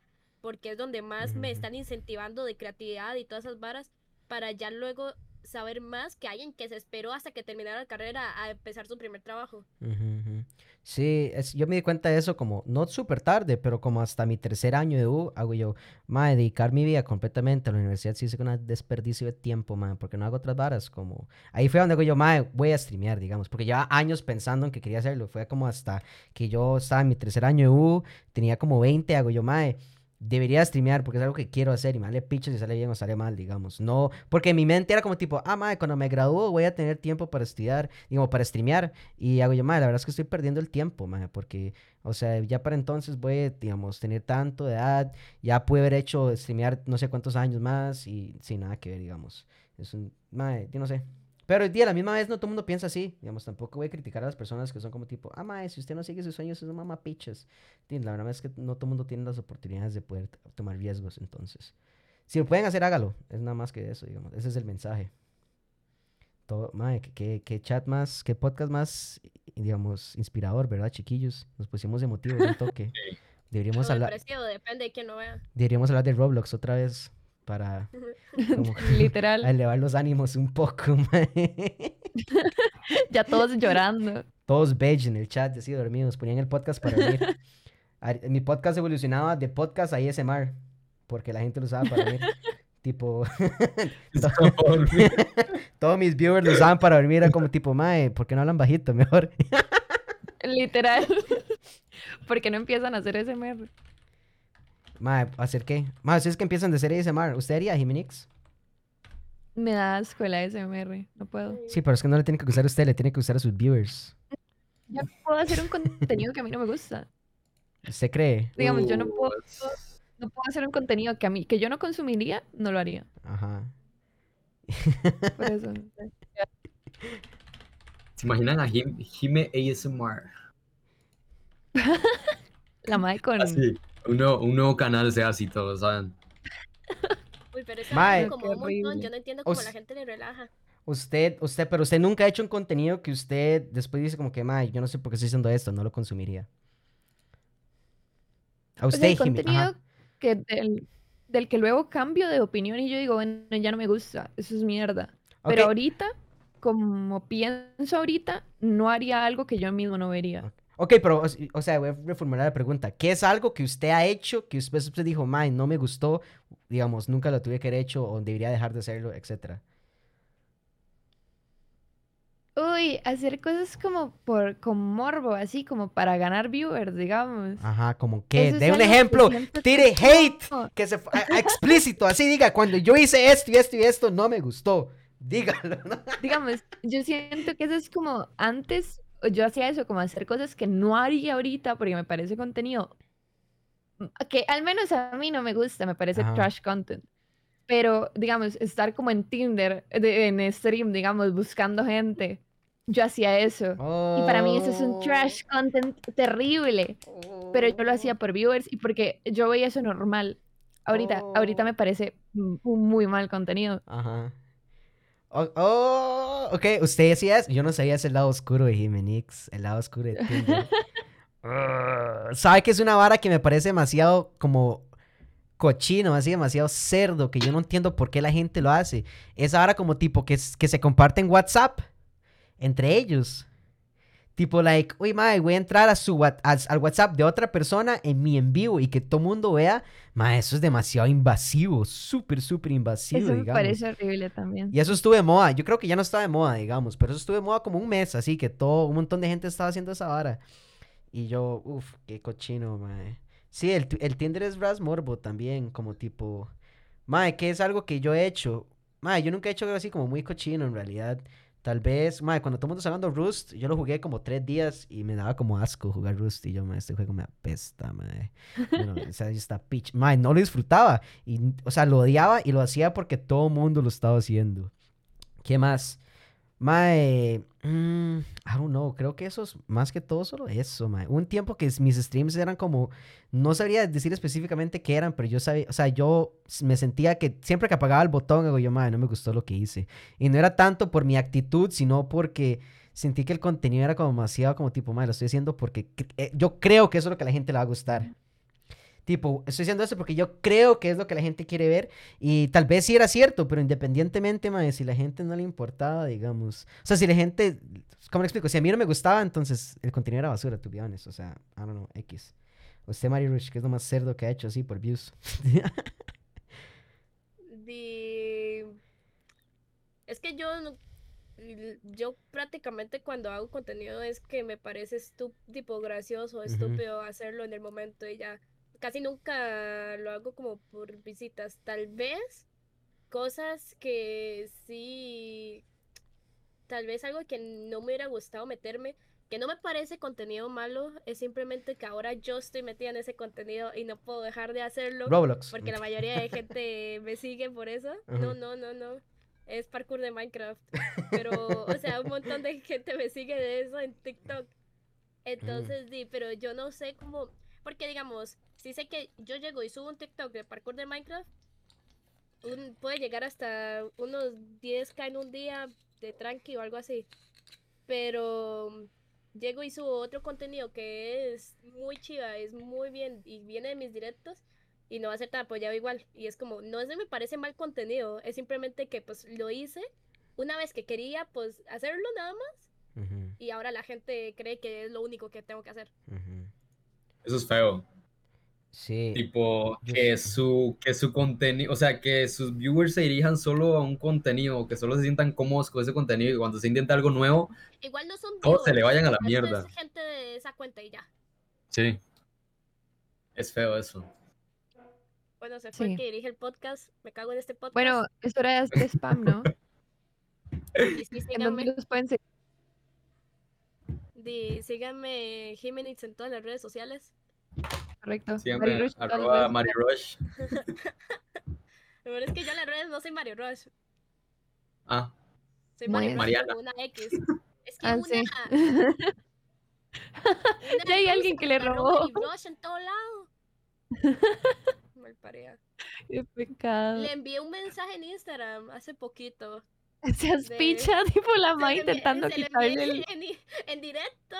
porque es donde más me están incentivando de creatividad y todas esas varas, para ya luego saber más que alguien que se esperó hasta que terminara la carrera a empezar su primer trabajo. Ujú, ujú. Sí, es- yo me di cuenta de eso como, no súper tarde, pero como hasta mi tercer año de U, hago yo, mae, dedicar mi vida completamente a la universidad sí es un desperdicio de tiempo, mae, porque no hago otras varas, como, ahí fue donde hago yo, mae, voy a streamear, digamos, porque llevaba años pensando en que quería hacerlo, fue como hasta que yo estaba en mi tercer año de U, tenía como 20, hago yo, mae, debería streamear porque es algo que quiero hacer y me vale picho si sale bien o sale mal, digamos. No, porque mi mente era como tipo, ah, madre, cuando me gradúo voy a tener tiempo para estudiar, digo, para streamear. Y hago yo, madre, la verdad es que estoy perdiendo el tiempo, madre, porque, o sea, ya para entonces voy, digamos, tener tanto de edad, ya pude haber hecho streamear no sé cuántos años más y sin nada que ver, digamos. Es un, madre, yo no sé. Pero día, a la misma vez, no todo el mundo piensa así. Digamos, tampoco voy a criticar a las personas que son como tipo, ah, mae, si usted no sigue sus sueños, es un mamapichas. Sí, La verdad es que no todo el mundo tiene las oportunidades de poder tomar riesgos, entonces. Si lo pueden hacer, hágalo. Es nada más que eso, digamos. Ese es el mensaje. Todo, mae, qué, qué- chat más, qué podcast más, digamos, inspirador, ¿verdad, chiquillos? Nos pusimos emotivos un toque. Deberíamos hablar, depende de quién lo vea. deberíamos hablar de Roblox otra vez para como, Literal. elevar los ánimos un poco. Ya todos llorando. Todos beige en el chat, así dormidos, ponían el podcast para dormir. Mi podcast evolucionaba de podcast a ASMR, porque la gente lo usaba para dormir. tipo, todos mis viewers lo usaban para dormir, era como tipo, mae, ¿por qué no hablan bajito? Mejor. Literal. Porque no empiezan a hacer SMR. Mae, ¿hacer qué? Mae, ustedes que empiezan de hacer ASMR, ¿usted haría Jiminix? Me da asco el ASMR. No puedo. Sí, pero es que no le tiene que usar a usted, le tiene que usar a sus viewers. Yo no puedo hacer un contenido que a mí no me gusta. ¿Usted cree? Digamos, yo no puedo, Uh, no puedo hacer un contenido que a mí, que yo no consumiría, no lo haría. Ajá. Por eso. ¿Se imaginan a Jim, Jime ASMR? La madre con. Así, un nuevo, un nuevo canal sea así todo, ¿saben? Uy, pero eso Mae. es como un montón. Yo no entiendo cómo la gente le relaja. Usted, usted, pero usted nunca ha hecho un contenido que usted después dice como que, mae, yo no sé por qué estoy haciendo esto, no lo consumiría. A O sea, usted, el Jimmy. contenido Ajá. que del, del que luego cambio de opinión y yo digo, bueno, ya no me gusta, eso es mierda. Pero Ok, ahorita, como pienso ahorita, no haría algo que yo mismo no vería. Ok, pero, o, sea, voy a reformular la pregunta. ¿Qué es algo que usted ha hecho que usted, usted dijo, mae, no me gustó, digamos, nunca lo tuve que haber hecho o debería dejar de hacerlo, etcétera? Uy, hacer cosas como por con morbo, así como para ganar viewers, digamos. Ajá, como que, Eso es de un ejemplo, tire hate, que se, fu- a- a- explícito, así diga, cuando yo hice esto y esto y esto, no me gustó. Dígalo, ¿no? Digamos, yo siento que eso es como antes, yo hacía eso, como hacer cosas que no haría ahorita porque me parece contenido que al menos a mí no me gusta, me parece Ajá. trash content. Pero, digamos, estar como en Tinder, de- en stream, digamos, buscando gente yo hacía eso. Y para mí eso es un trash content terrible. Pero yo lo hacía por viewers y porque yo veía eso normal. Ahorita, ahorita Oh. me parece un muy mal contenido. Ajá. Oh, oh, ok, usted decía eso. Yo no sabía ese lado oscuro de Jimenix, el lado oscuro de Tinder. ¿Sabe que es una vara que me parece demasiado como cochino, así demasiado cerdo, que yo no entiendo por qué la gente lo hace? Esa vara como tipo que, que se comparten WhatsApp entre ellos. Tipo, like, uy, madre, voy a entrar a su, al, WhatsApp de otra persona en mi en vivo y que todo mundo vea. Ma, eso es demasiado invasivo, súper, súper invasivo, Eso me digamos. parece horrible también. Y eso estuvo de moda. Yo creo que ya no está de moda, digamos. Pero eso estuvo de moda como un mes, así que todo, un montón de gente estaba haciendo esa vara. Y yo, uff, qué cochino, mae. Sí, el, el Tinder es Ras Morbo también, como tipo. Mae, que es algo que yo he hecho. Mae, yo nunca he hecho algo así como muy cochino en realidad. Tal vez, mae, cuando todo el mundo estaba jugando Rust, yo lo jugué como tres días y me daba como asco jugar Rust. Y yo, mae, este juego me apesta. Bueno, o sea, está pitch. Mae, no lo disfrutaba. Y, o sea, lo odiaba y lo hacía porque todo el mundo lo estaba haciendo. ¿Qué más? Mae, mm, I don't know, creo que eso es más que todo solo eso, mae. Un tiempo que mis streams eran como, no sabría decir específicamente qué eran, pero yo sabía, o sea, yo me sentía que siempre que apagaba el botón, digo yo, mae, no me gustó lo que hice. Y no era tanto por mi actitud, sino porque sentí que el contenido era como demasiado como tipo, mae, lo estoy haciendo porque eh, yo creo que eso es lo que a la gente le va a gustar. Tipo, estoy haciendo eso porque yo creo que es lo que la gente quiere ver. Y tal vez sí era cierto, pero independientemente, mae, si la gente no le importaba, digamos. O sea, si la gente. ¿Cómo le explico? Si a mí no me gustaba, entonces el contenido era basura, to be honest. O sea, I don't know, X. Usted, Mario Rush, que es lo más cerdo que ha hecho así por views. Es que yo no- yo prácticamente cuando hago contenido es que me parece tipo gracioso, estúpido hacerlo en el momento y ya casi nunca lo hago como por visitas. Tal vez cosas que sí, tal vez algo que no me hubiera gustado meterme, que no me parece contenido malo, es simplemente que ahora yo estoy metida en ese contenido y no puedo dejar de hacerlo. Roblox. Porque la mayoría de gente me sigue por eso. No, no, no, no. Es parkour de Minecraft. Pero, o sea, un montón de gente me sigue de eso en TikTok. Entonces, sí, pero yo no sé cómo. Porque, digamos, si sé que yo llego y subo un TikTok de parkour de Minecraft, un- puede llegar hasta unos 10k en un día de tranqui o algo así. Pero llego y subo otro contenido que es muy chiva, es muy bien y viene de mis directos y no va a ser tan apoyado igual. Y es como, no es que me parece mal contenido, es simplemente que pues lo hice una vez que quería pues hacerlo nada más Ujú, y ahora la gente cree que es lo único que tengo que hacer. ujú. Eso es feo. Sí. Tipo, que sé. su, que su contenido, o sea, que sus viewers se dirijan solo a un contenido, que solo se sientan cómodos con ese contenido y cuando se intenta algo nuevo, Igual no son todos se le vayan a la esto mierda. Es gente de esa cuenta y ya. Sí. Es feo eso. Bueno, se fue el Sí. que dirige el podcast. Me cago en este podcast. Bueno, es hora de spam, ¿no? y sí, ¿En dónde síganme, los pueden seguir? di- síganme Jimenix en todas las redes sociales. Correcto. Siempre Mari Rush, arroba Mari Rush. Lo bueno es que yo en las redes no soy Mario Rush. Ah, Soy Bueno. Mario Rush Mariana. con una X. Es que Ah, una, sí. una Ya hay alguien que le robó. Mari Rush en todo lado. Malparea. Qué pecado. Le envié un mensaje en Instagram hace poquito. Seas de- picha, tipo la Se ma le envié- intentando se le quitarle el... en, en directo.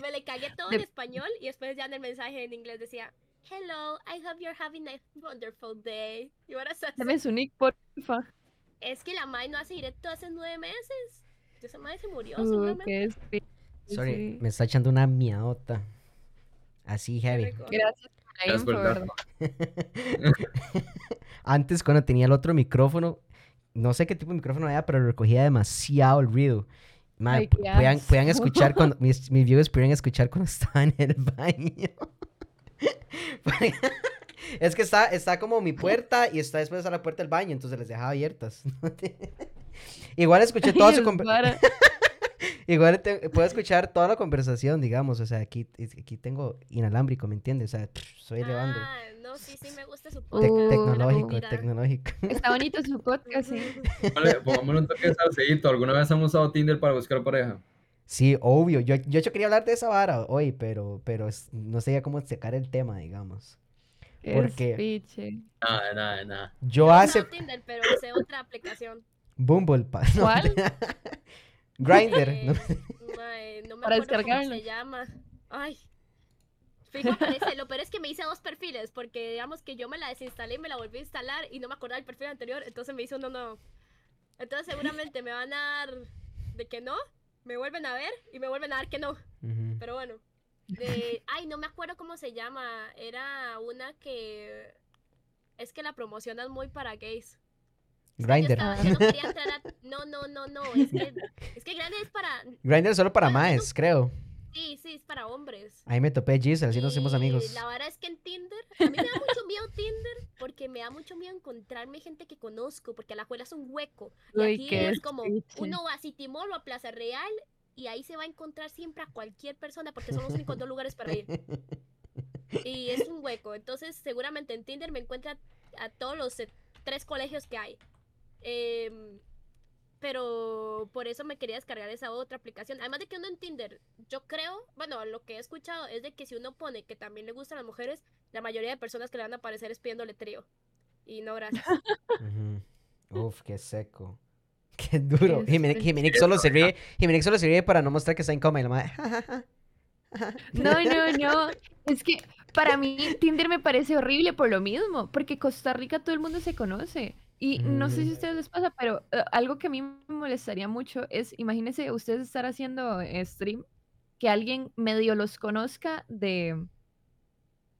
Me le cagué todo en español y después ya en el mensaje en inglés decía Hello, I hope you're having a wonderful day. Y ahora Dame su nick, porfa. Es que la Mai no hace directo hace nueve meses. Esa Mai se murió Uh, seguramente. Sorry, sí. me está echando una miadota. Así heavy. Gracias por la Gracias por. Antes, cuando tenía el otro micrófono, no sé qué tipo de micrófono era, pero recogía demasiado el ruido. Mae, Ay, pu- qué podían, podían asco. escuchar cuando mis, mis viewers podían escuchar cuando estaba en el baño. es que está, está como mi puerta y está después a la puerta del baño, entonces les dejaba abiertas. Igual escuché toda su Ay, conver- es vara. Igual te- puedo escuchar toda la conversación, digamos. O sea, aquí, aquí tengo inalámbrico, ¿me entiendes? O sea, estoy elevando. Ah, no, sí, sí, me gusta su podcast. Uh, tecnológico, tecnológico. Está bonito su podcast, sí. Vale, pongámosle un toque de salseíto. ¿Alguna vez han usado Tinder para buscar pareja? Sí, obvio. Yo, yo, yo quería hablar de esa vara hoy, pero, pero es- no sabía cómo sacar el tema, digamos. Porque- Es piche. Nada, nada, nada. Yo No hace usaba Tinder, pero usé otra aplicación. Bumble, no, ¿Cuál? Grindr. Eh, ¿no? mae, no me Para acuerdo cómo descargarlo. se llama. Ay. Fijo, parece, lo peor es que me hice dos perfiles, porque digamos que yo me la desinstalé y me la volví a instalar y no me acordaba del perfil anterior, entonces me hice uno nuevo. Entonces seguramente me van a dar de que no, me vuelven a ver y me vuelven a dar que no. Ujú. Pero bueno. De, ay, no me acuerdo cómo se llama. Era una que. Es que la promocionan muy para gays. Yo, Grindr. estaba- yo no quería entrar a. No, no, no, no. Es que, es que Grindr es para. Grindr solo para maes, creo. Sí, sí, es para hombres. Ahí me topé Giselle, así nos hicimos Y amigos. La vara es que en Tinder, a mí me da mucho miedo Tinder, porque me da mucho miedo encontrarme gente que conozco, porque a la juela es un hueco. Y Uy, aquí es como, uno va a Citimol o a Plaza Real, y ahí se va a encontrar siempre a cualquier persona, porque son los únicos dos lugares para ir. Y es un hueco. Entonces, seguramente en Tinder me encuentra a todos los eh, tres colegios que hay. Em, pero por eso me quería descargar esa otra aplicación. Además de que uno en Tinder, yo creo, bueno, lo que he escuchado es de que si uno pone que también le gustan las mujeres, la mayoría de personas que le van a aparecer es pidiéndole trío. Y no, gracias. Ujú. Uf, qué seco. Qué duro. Jimenic solo se ríe. Jimenic solo se ríe para no mostrar que está en coma y la madre. No, no, no. Es que para mí Tinder me parece horrible por lo mismo, porque Costa Rica todo el mundo se conoce. Y no sé si a Mm. ustedes les pasa, pero eh, algo que a mí me molestaría mucho es, imagínense ustedes estar haciendo eh, stream, que alguien medio los conozca de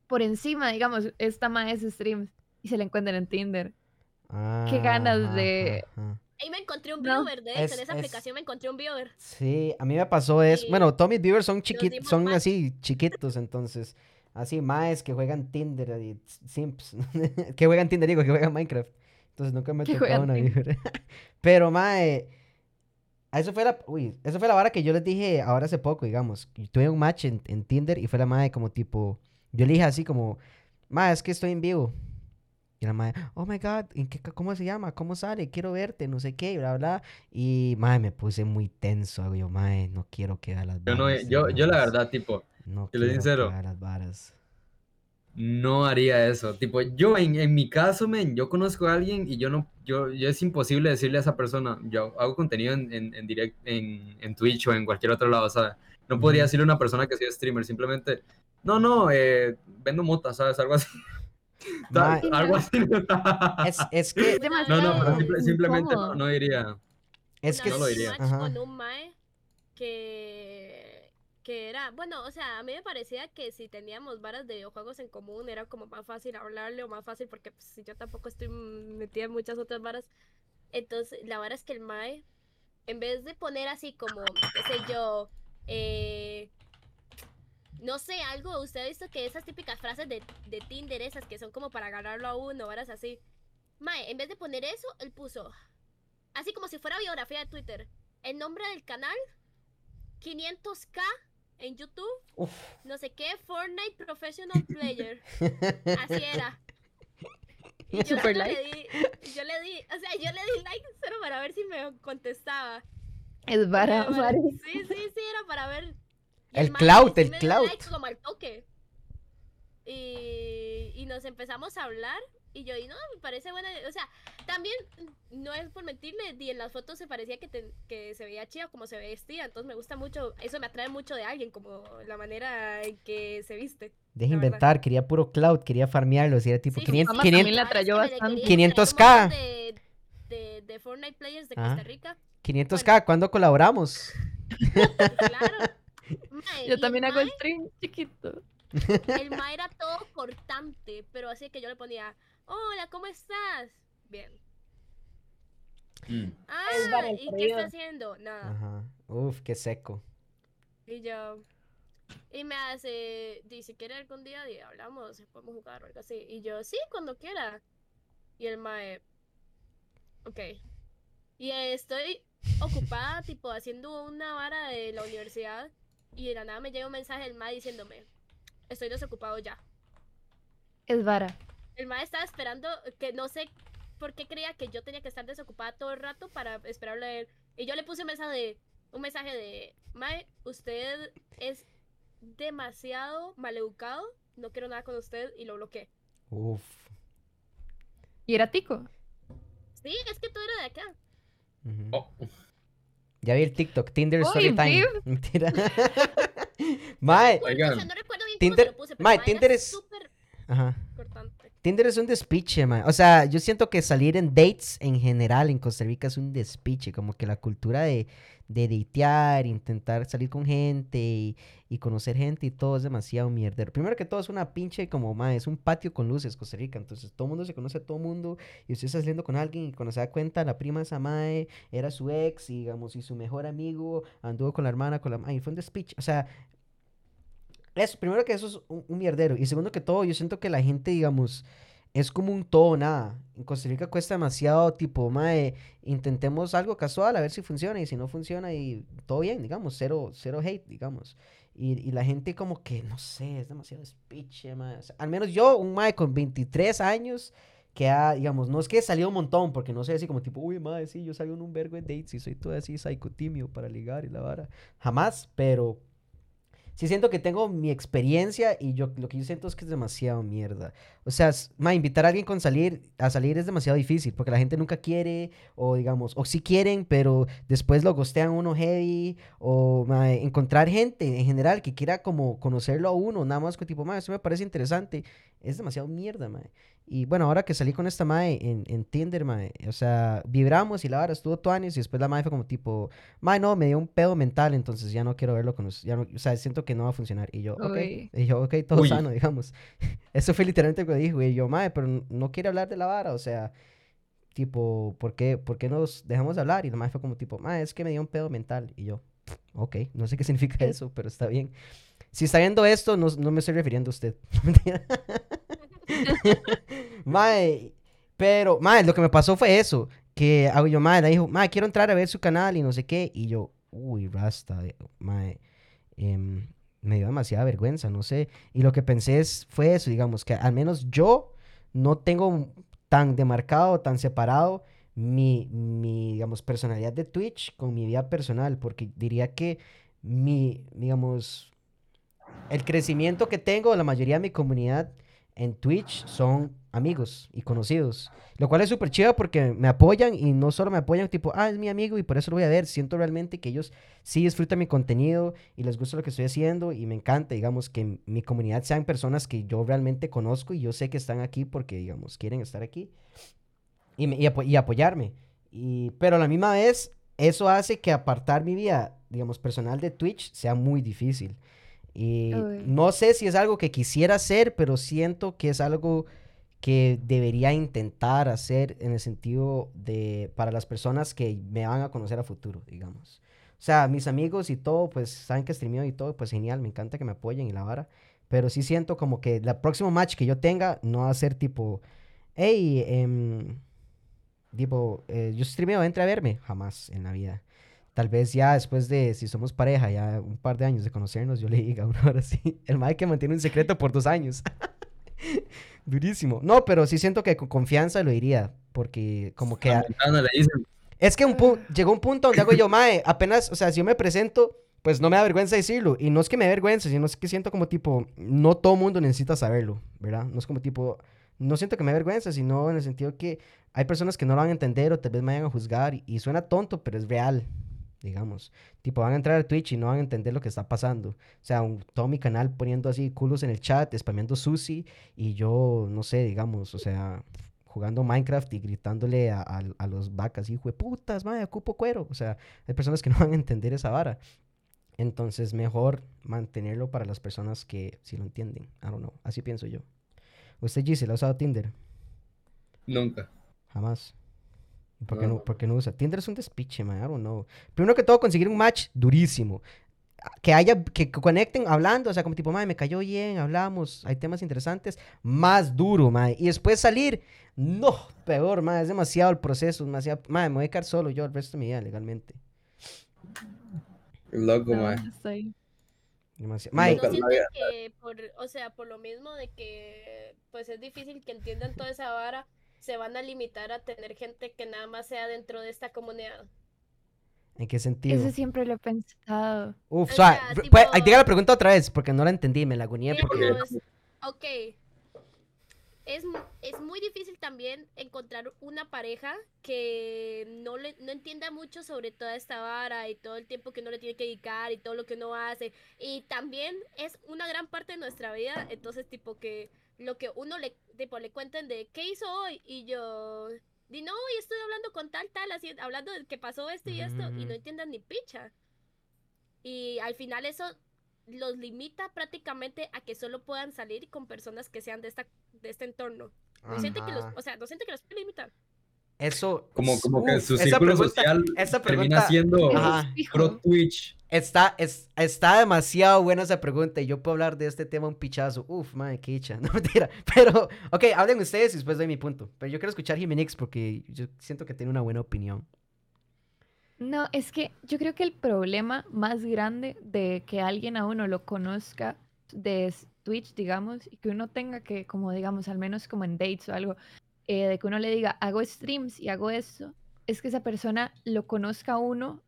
por encima, digamos, esta mae es stream y se la encuentren en Tinder. Qué ganas Ajá, de- ajá. Ahí me encontré un No. viewer, de hecho, Es- en esa es- aplicación me encontré un viewer. Sí, a mí me pasó eso. Y Bueno, todos mis viewers son chiquitos, son así chiquitos, entonces. Así, maes que juegan Tinder y simps. que juegan Tinder, digo, que juegan Minecraft. Entonces nunca me juegan una viewer. Pero, mae. Eso fue la. Uy, eso fue la vara que yo les dije ahora hace poco, digamos. Tuve un match en, en Tinder y fue la mae como tipo. Yo le dije así como. Mae, es que estoy en vivo. Y la madre, oh my god, ¿en qué, ¿cómo se llama? ¿Cómo sale? Quiero verte, no sé qué, bla, bla. Y, madre, me puse muy tenso. Yo, madre, no quiero que vea las Yo, no, varas. yo, yo la verdad, tipo, No yo le quiero sincero. las varas. No haría eso. Tipo, yo en, en mi caso, men, yo conozco a alguien y yo no, yo, yo es imposible decirle a esa persona, yo hago contenido en, en, en direct, en, en Twitch o en cualquier otro lado, ¿sabes? No podría decirle a una persona que soy streamer, simplemente, no, no, eh, vendo mota, ¿sabes? Algo así. Algo así. es, es que, No, no, pero simple- simplemente no, no diría. es que, No lo diría. Ajá. con un mae que que era, bueno, o sea, a mí me parecía que si teníamos varas de videojuegos en común era como más fácil hablarle o más fácil porque pues, yo tampoco estoy metida en muchas otras varas. Entonces, la vara es que el mae en vez de poner así como, qué sé yo, eh, no sé, algo, usted ha visto que esas típicas frases de, de Tinder, esas que son como para agarrarlo a uno, varas así. Mae, en vez de poner eso, él puso, así como si fuera biografía de Twitter, el nombre del canal, 500k en YouTube, uf, no sé qué, Fortnite Professional Player. Así era. Y yo Super solo like. le di, yo le di, o sea, yo le di like solo para ver si me contestaba. Es vara, Porque, vara. Sí, sí, sí, era para ver. El el me dio clout. like como al toque. Y, y nos empezamos a hablar. Y yo, y no, me parece buena. O sea, también, no es por mentirle, y en las fotos se parecía que, te- que se veía chida como se vestía. Entonces me gusta mucho, eso me atrae mucho de alguien, como la manera en que se viste. verdad. inventar, quería puro cloud, quería farmearlo, si era tipo Sí, 500, Mamá 500, también la Ah, le bastante. quería traer un 500K. montón De, de, de Fortnite Players de Ah. Costa Rica. 500k, ¿cuándo colaboramos? Claro. Yo el también hago mae- stream chiquito. El ma era todo cortante, pero así que yo le ponía, hola, ¿cómo estás? Bien. Mm. Ah, ¿y qué está haciendo? Nada. Ajá, uf, qué seco. Y yo, y me hace, di, si quiere algún día, di, hablamos, podemos jugar o algo así. Y yo, sí, cuando quiera. Y el mae, ok. Y estoy ocupada, tipo, haciendo una vara de la universidad. Y de la nada me llega un mensaje del MAE diciéndome, estoy desocupado ya. Es vara. El MAE estaba esperando, que no sé por qué creía que yo tenía que estar desocupada todo el rato para esperarlo a él. Y yo le puse un mensaje de, un mensaje de, Mae, usted es demasiado maleducado, no quiero nada con usted y lo bloqueé. Uf. ¿Y era tico? Sí, es que tú eres de acá. Oh, Ya vi el TikTok, Tinder Uy, Story Time. Viv. Mentira. Mae, Bueno, Oigan, o sea, no recuerdo bien Tinder- cómo se lo puse, pero Mae, Tinder es- súper ajá. importante. Tinder es un despiche, man. O sea, yo siento que salir en dates en general en Costa Rica es un despiche. Como que la cultura de, de datear, intentar salir con gente y, y conocer gente y todo es demasiado mierdero. Primero que todo es una pinche como, man, es un patio con luces Costa Rica. Entonces todo mundo se conoce a todo el mundo y usted está saliendo con alguien y cuando se da cuenta la prima esa mae era su ex digamos y su mejor amigo anduvo con la hermana, con la mae. Y fue un despiche. O sea, eso, primero que eso es un, un mierdero. Y segundo que todo, yo siento que la gente, digamos, es como un todo nada. En Costa Rica cuesta demasiado, tipo, mae, intentemos algo casual a ver si funciona. Y si no funciona, y todo bien, digamos, cero, cero hate, digamos. Y, y la gente como que, no sé, es demasiado despiche, mae. O al menos yo, un mae con 23 años, que ha, digamos, no es que he salido un montón, porque no sé así como tipo, uy, mae, sí, yo salgo en un vergo de dates y soy todo así psicotimio para ligar y la vara. Jamás, pero sí siento que tengo mi experiencia y yo lo que yo siento es que es demasiado mierda. O sea, invitar a alguien con salir, a salir es demasiado difícil porque la gente nunca quiere o digamos, o sí quieren, pero después lo gostean uno heavy o encontrar gente en general que quiera como conocerlo a uno, nada más que tipo, ma, esto me parece interesante, es demasiado mierda, ma. Y bueno, ahora que salí con esta mae en, en Tinder, mae, o sea, vibramos y la vara estuvo tuanis y después la mae fue como tipo, mae, no, me dio un pedo mental, entonces ya no quiero verlo con us- ya no, o sea, siento que no va a funcionar. Y yo, ok, Uy. y yo, ok, todo Uy. sano, digamos. Eso fue literalmente lo que dijo, y yo, mae, pero no quiere hablar de la vara, o sea, tipo, ¿por qué, por qué nos dejamos de hablar? Y la mae fue como tipo, mae, es que me dio un pedo mental. Y yo, ok, no sé qué significa eso, pero está bien. Si está viendo esto, no, no me estoy refiriendo a usted. Mae, pero, mae, lo que me pasó fue eso. Que yo, mae, la dijo, mae, quiero entrar a ver su canal y no sé qué. Y yo, uy, rasta, eh, mae. em, me dio demasiada vergüenza, no sé. Y lo que pensé es, fue eso, digamos, que al menos yo no tengo tan demarcado, tan separado mi, mi, digamos, personalidad de Twitch con mi vida personal. Porque diría que mi, digamos, el crecimiento que tengo, la mayoría de mi comunidad en Twitch son amigos y conocidos. Lo cual es súper chido porque me apoyan y no solo me apoyan tipo, ah, es mi amigo y por eso lo voy a ver. Siento realmente que ellos sí disfrutan mi contenido y les gusta lo que estoy haciendo y me encanta, digamos, que mi comunidad sean personas que yo realmente conozco y yo sé que están aquí porque, digamos, quieren estar aquí y, me- y apo- y apoyarme. Y, pero a la misma vez, eso hace que apartar mi vida, digamos, personal de Twitch sea muy difícil. Y Uy. no sé si es algo que quisiera hacer, pero siento que es algo que debería intentar hacer en el sentido de para las personas que me van a conocer a futuro, digamos. O sea, mis amigos y todo, pues saben que streameo y todo, pues genial, me encanta que me apoyen y la vara. Pero sí siento como que el próximo match que yo tenga no va a ser tipo, hey, em, tipo, eh, yo streameo, entra a verme. Jamás en la vida. Tal vez ya después de, si somos pareja, ya un par de años de conocernos, yo le diga una hora así. El mae que mantiene un secreto por dos años. Durísimo. No, pero sí siento que con confianza lo diría. Porque como que... Dicen. Es que un pu- llegó un punto donde hago yo, mae, apenas, o sea, si yo me presento, pues no me da vergüenza decirlo. Y no es que me dé vergüenza, sino es que siento como tipo, no todo mundo necesita saberlo, ¿verdad? No es como tipo, no siento que me dé vergüenza, sino en el sentido que hay personas que no lo van a entender o tal vez me vayan a juzgar. Y, y suena tonto, pero es real, digamos. Tipo, van a entrar a Twitch y no van a entender lo que está pasando. O sea, un- todo mi canal poniendo así culos en el chat, spameando sushi, y yo, no sé, digamos, o sea, jugando Minecraft y gritándole a, a- a los vacas, hijo de putas, madre, ocupo cuero. O sea, hay personas que no van a entender esa vara. Entonces, mejor mantenerlo para las personas que sí lo entienden. I don't know. Así pienso yo. ¿Usted, Giselle, ha usado Tinder? Nunca. Jamás. ¿Y ¿Por qué no, No. por qué no usa? Tinder es un despiche, man. I don't know. Primero que todo, conseguir un match durísimo. que haya, que conecten hablando, o sea, como tipo, madre, me cayó bien, hablamos, hay temas interesantes, más duro, madre. Y después salir, no, peor, madre, es demasiado el proceso, demasiado, madre, me voy a quedar solo yo el resto de mi vida legalmente. Loco, No, mae. estoy- Demasiado. Mae, ¿No que, por, o sea, por lo mismo de que pues es difícil que entiendan toda esa vara, se van a limitar a tener gente que nada más sea dentro de esta comunidad? ¿en qué sentido? Eso siempre lo he pensado. Uf, O sea, fue- tipo- fue- ahí diga la pregunta otra vez, porque no la entendí, me la agoní porque... Digamos, ok. Es, es muy difícil también encontrar una pareja que no, le, no entienda mucho sobre toda esta vara y todo el tiempo que uno le tiene que dedicar y todo lo que uno hace. Y también es una gran parte de nuestra vida, entonces tipo que lo que uno le, tipo, le cuenten de qué hizo hoy y yo... Di no, y estoy hablando con tal, tal, así, hablando de que pasó esto y esto, y no entiendan ni picha. Y al final eso los limita prácticamente a que solo puedan salir con personas que sean de esta de este entorno. No siente que los, o sea, no siente que los puede limitar. Eso... Como, como que su esa círculo pregunta- social esa termina pregunta- siendo Ajá. Es fijo. pro Twitch. Está, es, está demasiado buena esa pregunta y yo puedo hablar de este tema un pichazo. Uf, madre, qué dicha. No, mentira. Pero, ok, hablen ustedes y después doy mi punto. Pero yo quiero escuchar Jimenix porque yo siento que tiene una buena opinión. No, es que yo creo que el problema más grande de que alguien a uno lo conozca de Twitch, digamos, y que uno tenga que, como digamos, al menos como en dates o algo, eh, de que uno le diga, hago streams y hago esto, es que esa persona lo conozca a uno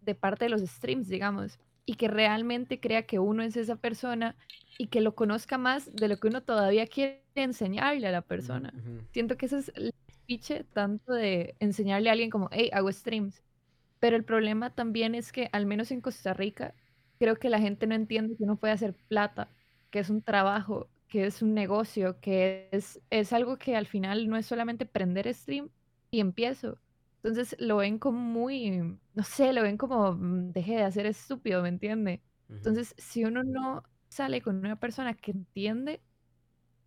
de parte de los streams, digamos, y que realmente crea que uno es esa persona y que lo conozca más de lo que uno todavía quiere enseñarle a la persona. Siento que ese es el piche tanto de enseñarle a alguien como, hey, hago streams. Pero el problema también es que, al menos en Costa Rica, creo que la gente no entiende que uno puede hacer plata, que es un trabajo, que es un negocio, que es, es algo que al final no es solamente prender stream y empiezo. Entonces lo ven como muy, no sé, lo ven como, "Mm, deje de hacer estúpido, ¿me entiende? Entonces, si uno no sale con una persona que entiende,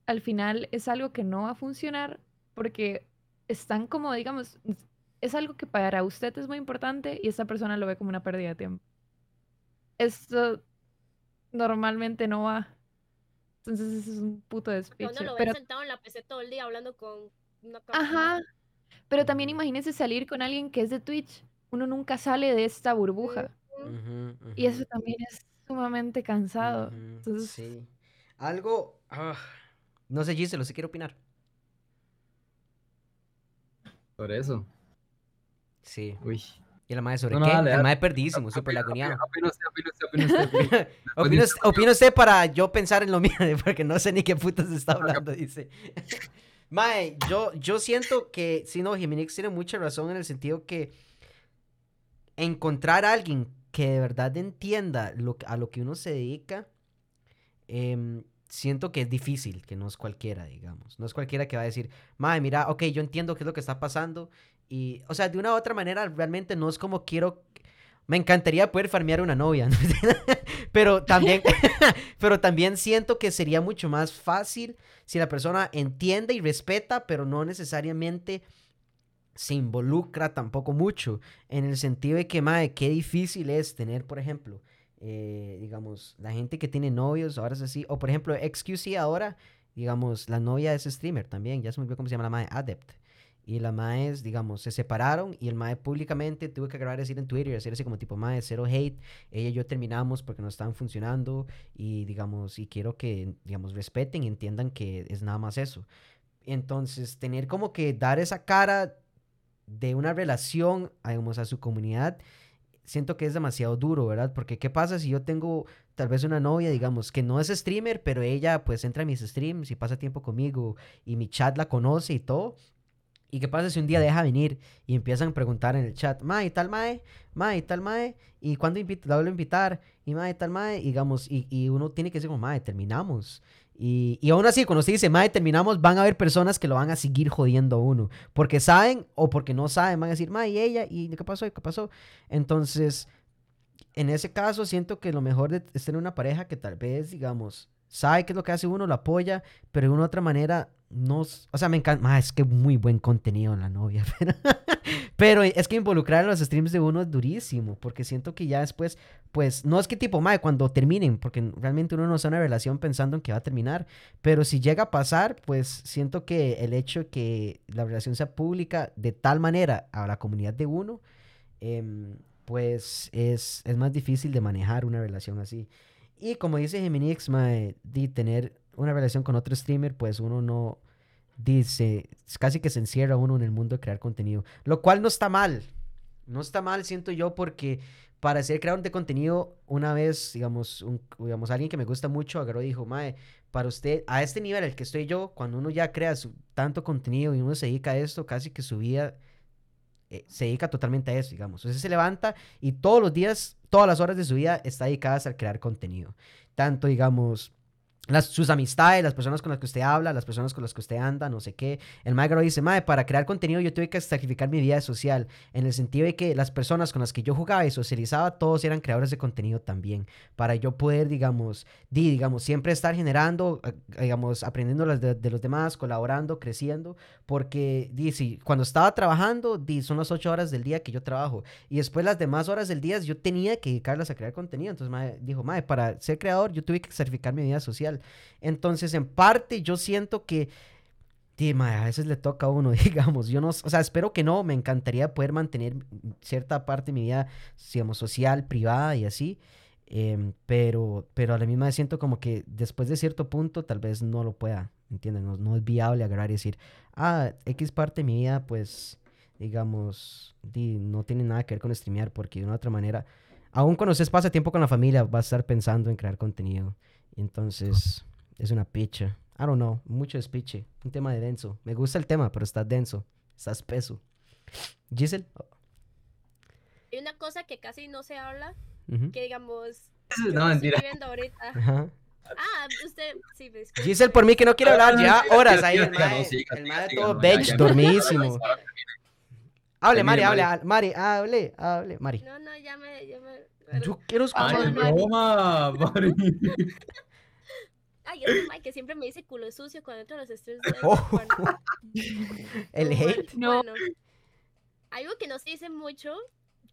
al final es algo que no va a funcionar porque están como, digamos, es algo que para usted es muy importante y esta persona lo ve como una pérdida de tiempo. Esto normalmente no va. Entonces, eso es un puto despiche. uno lo ve Pero, sentado en la PC todo el día hablando con una ajá. Pero también Ujú. imagínese salir con alguien que es de Twitch. Uno nunca sale de esta burbuja. Y eso también es sumamente cansado. Entonces, Sí. Algo... ah, no sé, Giselo, si quiere opinar. Por eso. Sí. Uy. ¿Y la madre sobre No, no, qué? dale, el dale. mae perdidísimo, súper laguneado. opina usted, opina usted, opina usted, opina usted. Opina usted, para yo pensar en lo mío, porque no sé ni qué putas está hablando, dice. Mae, yo, yo siento que, sí, no, Jimenix tiene mucha razón en el sentido que encontrar a alguien que de verdad entienda lo, a lo que uno se dedica, em, siento que es difícil, que no es cualquiera, digamos. No es cualquiera que va a decir, mae, mira, ok, yo entiendo qué es lo que está pasando. Y, o sea, de una u otra manera, realmente no es como quiero... Me encantaría poder farmear una novia, ¿no? pero también, pero también siento que sería mucho más fácil si la persona entiende y respeta, pero no necesariamente se involucra tampoco mucho, en el sentido de que, madre, qué difícil es tener, por ejemplo, eh, digamos, la gente que tiene novios, ahora es así, o por ejemplo, XQC ahora, digamos, la novia es streamer también, ya se me olvidó cómo se llama la madre, Adept. Y la mae, digamos, se separaron y el mae públicamente tuvo que grabar decir en Twitter decir así como tipo, mae, cero hate, ella y yo terminamos porque no estaban funcionando y digamos, y quiero que, digamos, respeten y entiendan que es nada más eso. Entonces, tener como que dar esa cara de una relación, digamos, a su comunidad, siento que es demasiado duro, ¿verdad? Porque ¿qué pasa si yo tengo tal vez una novia, digamos, que no es streamer, pero ella pues entra a mis streams y pasa tiempo conmigo y mi chat la conoce y todo? ¿Y qué pasa si un día deja venir y empiezan a preguntar en el chat, mae, tal mae, mae, tal mae, y cuándo invita, la vuelvo a invitar, y mae, tal mae, y digamos, y, y uno tiene que decir como, mae, terminamos. Y, y aún así, cuando usted dice, mae, terminamos, van a haber personas que lo van a seguir jodiendo a uno, porque saben o porque no saben, van a decir, mae, y ella, y qué pasó, y qué pasó. Entonces, en ese caso, siento que lo mejor de- es tener una pareja que tal vez, digamos, sabe qué es lo que hace uno, lo apoya, pero de una u otra manera, no, o sea, me encanta, ma, es que muy buen contenido en la novia, pero, Pero es que involucrar en los streams de uno es durísimo, porque siento que ya después, pues, no es que tipo, mae, cuando terminen, porque realmente uno no está una relación pensando en que va a terminar, pero si llega a pasar, pues siento que el hecho de que la relación sea pública de tal manera a la comunidad de uno, em, pues es, es más difícil de manejar una relación así. Y como dice Geminix, mae, de tener una relación con otro streamer, pues uno no dice, casi que se encierra uno en el mundo de crear contenido, lo cual no está mal. No está mal, siento yo, porque para ser creador de contenido, una vez, digamos, un, digamos, alguien que me gusta mucho agarró y dijo, Mae, para usted, a este nivel el que estoy yo, cuando uno ya crea su, tanto contenido y uno se dedica a esto, casi que su vida eh, se dedica totalmente a eso, digamos. Entonces se levanta y todos los días, todas las horas de su vida está dedicadas a crear contenido. Tanto, digamos, las, sus amistades, las personas con las que usted habla, las personas con las que usted anda, no sé qué. El Magro dice, Mae, para crear contenido yo tuve que sacrificar mi vida social, en el sentido de que las personas con las que yo jugaba y socializaba, todos eran creadores de contenido también, para yo poder, digamos, di, digamos, siempre estar generando, digamos, aprendiendo de, de, los demás, colaborando, creciendo, porque, di, si, cuando estaba trabajando, di, son las ocho horas del día que yo trabajo, y después las demás horas del día yo tenía que dedicarlas a crear contenido, entonces Mae dijo, Mae, para ser creador yo tuve que sacrificar mi vida social. Entonces, en parte, yo siento que a veces le toca a uno, digamos. Yo no, o sea, espero que no. Me encantaría poder mantener cierta parte de mi vida, digamos, social, privada y así. Em, pero, pero a la misma vez siento como que después de cierto punto tal vez no lo pueda, ¿entiendes? No, es viable agarrar y decir, ah, X parte de mi vida, pues, digamos, no tiene nada que ver con streamear, porque de una u otra manera, aún cuando usted pasa tiempo con la familia, va a estar pensando en crear contenido. Entonces, es una picha. I don't know, mucho despiche. Un tema de denso. Me gusta el tema, pero está denso. Está espeso. Giselle. Hay una cosa que casi no se habla, que digamos, No, mentira. estoy viendo ahorita. Ajá. Ah, usted, sí, pues, Giselle, por mí que no quiere hablar ya horas ahí. El siga, todo ya. dormidísimo. Hable, Mari, hable, Mari, hable, hable, Mari. No, no, ya me, ya me. Yo quiero Ay, escuchar. Mari. broma, Mari. Ay, es Mike que siempre me dice culo sucio cuando entro a los streams de Oh. Bueno, El bueno, hate. No. Algo que no se dice mucho,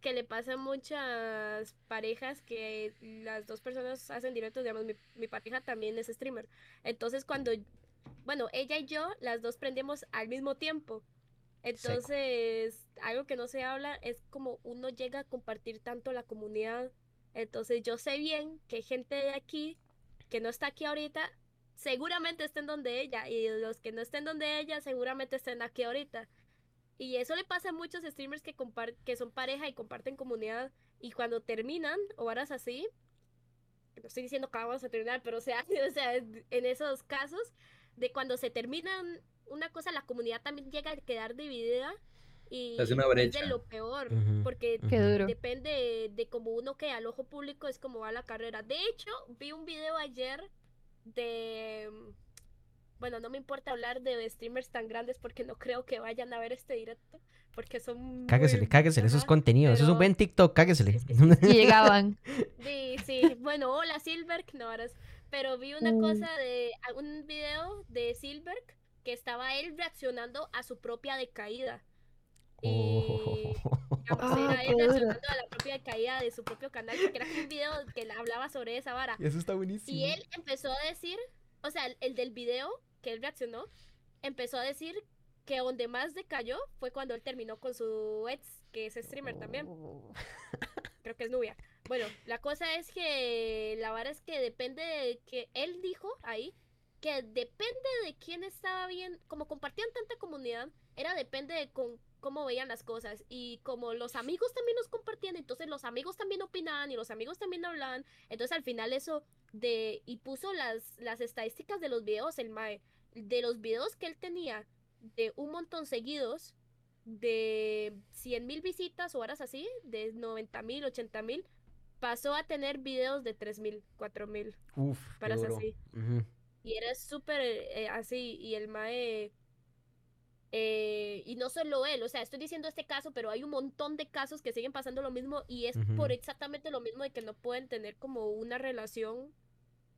que le pasa a muchas parejas que las dos personas hacen directos, digamos, mi, mi pareja también es streamer. Entonces cuando, bueno, ella y yo, las dos prendemos al mismo tiempo. Entonces, algo que no se habla es como uno llega a compartir tanto la comunidad. Entonces, yo sé bien que gente de aquí, que no está aquí ahorita, seguramente estén donde ella. Y los que no estén donde ella, seguramente estén aquí ahorita. Y eso le pasa a muchos streamers que, que son pareja y comparten comunidad. Y cuando terminan, o varas así, no estoy diciendo que vamos a terminar, pero o sea, o sea, en esos casos, de cuando se terminan una cosa, la comunidad también llega a quedar dividida. Y Es una es brecha. de lo peor, Ujú, porque Qué duro. depende de, de cómo uno que al ojo público es como va la carrera. De hecho, vi un video ayer de... Bueno, no me importa hablar de streamers tan grandes porque no creo que vayan a ver este directo, porque son... muy- Cáguesele, cáguesele, eso es ajá, contenido. Eso es un pero- buen TikTok, cáguesele. Y llegaban. Sí, sí, bueno, hola Silberg, no harás. Pero vi una Mm. cosa de a- un video de Silberg que estaba él reaccionando a su propia decaída. Y digamos, Ah, era qué él duro. reaccionando a la propia decaída de su propio canal, porque era un video que hablaba sobre esa vara. Eso está buenísimo. Y él empezó a decir, o sea, el, el del video que él reaccionó, empezó a decir que donde más decayó fue cuando él terminó con su ex, que es streamer también creo que es Nubia. Bueno, la cosa es que la vara es que depende de que él dijo ahí que depende de quién estaba bien, como compartían tanta comunidad, era depende de con, cómo veían las cosas y como los amigos también los compartían, entonces los amigos también opinaban y los amigos también hablaban, entonces al final eso de y puso las las estadísticas de los videos el mae de los videos que él tenía de un montón seguidos de 100 mil visitas o horas así, de 90 mil, 80 mil, pasó a tener videos de 3 mil, 4 mil, Uf, así. Y era súper eh, así, y el mae... eh, y no solo él, o sea, estoy diciendo este caso, pero hay un montón de casos que siguen pasando lo mismo y es por Ujú. exactamente lo mismo de que no pueden tener como una relación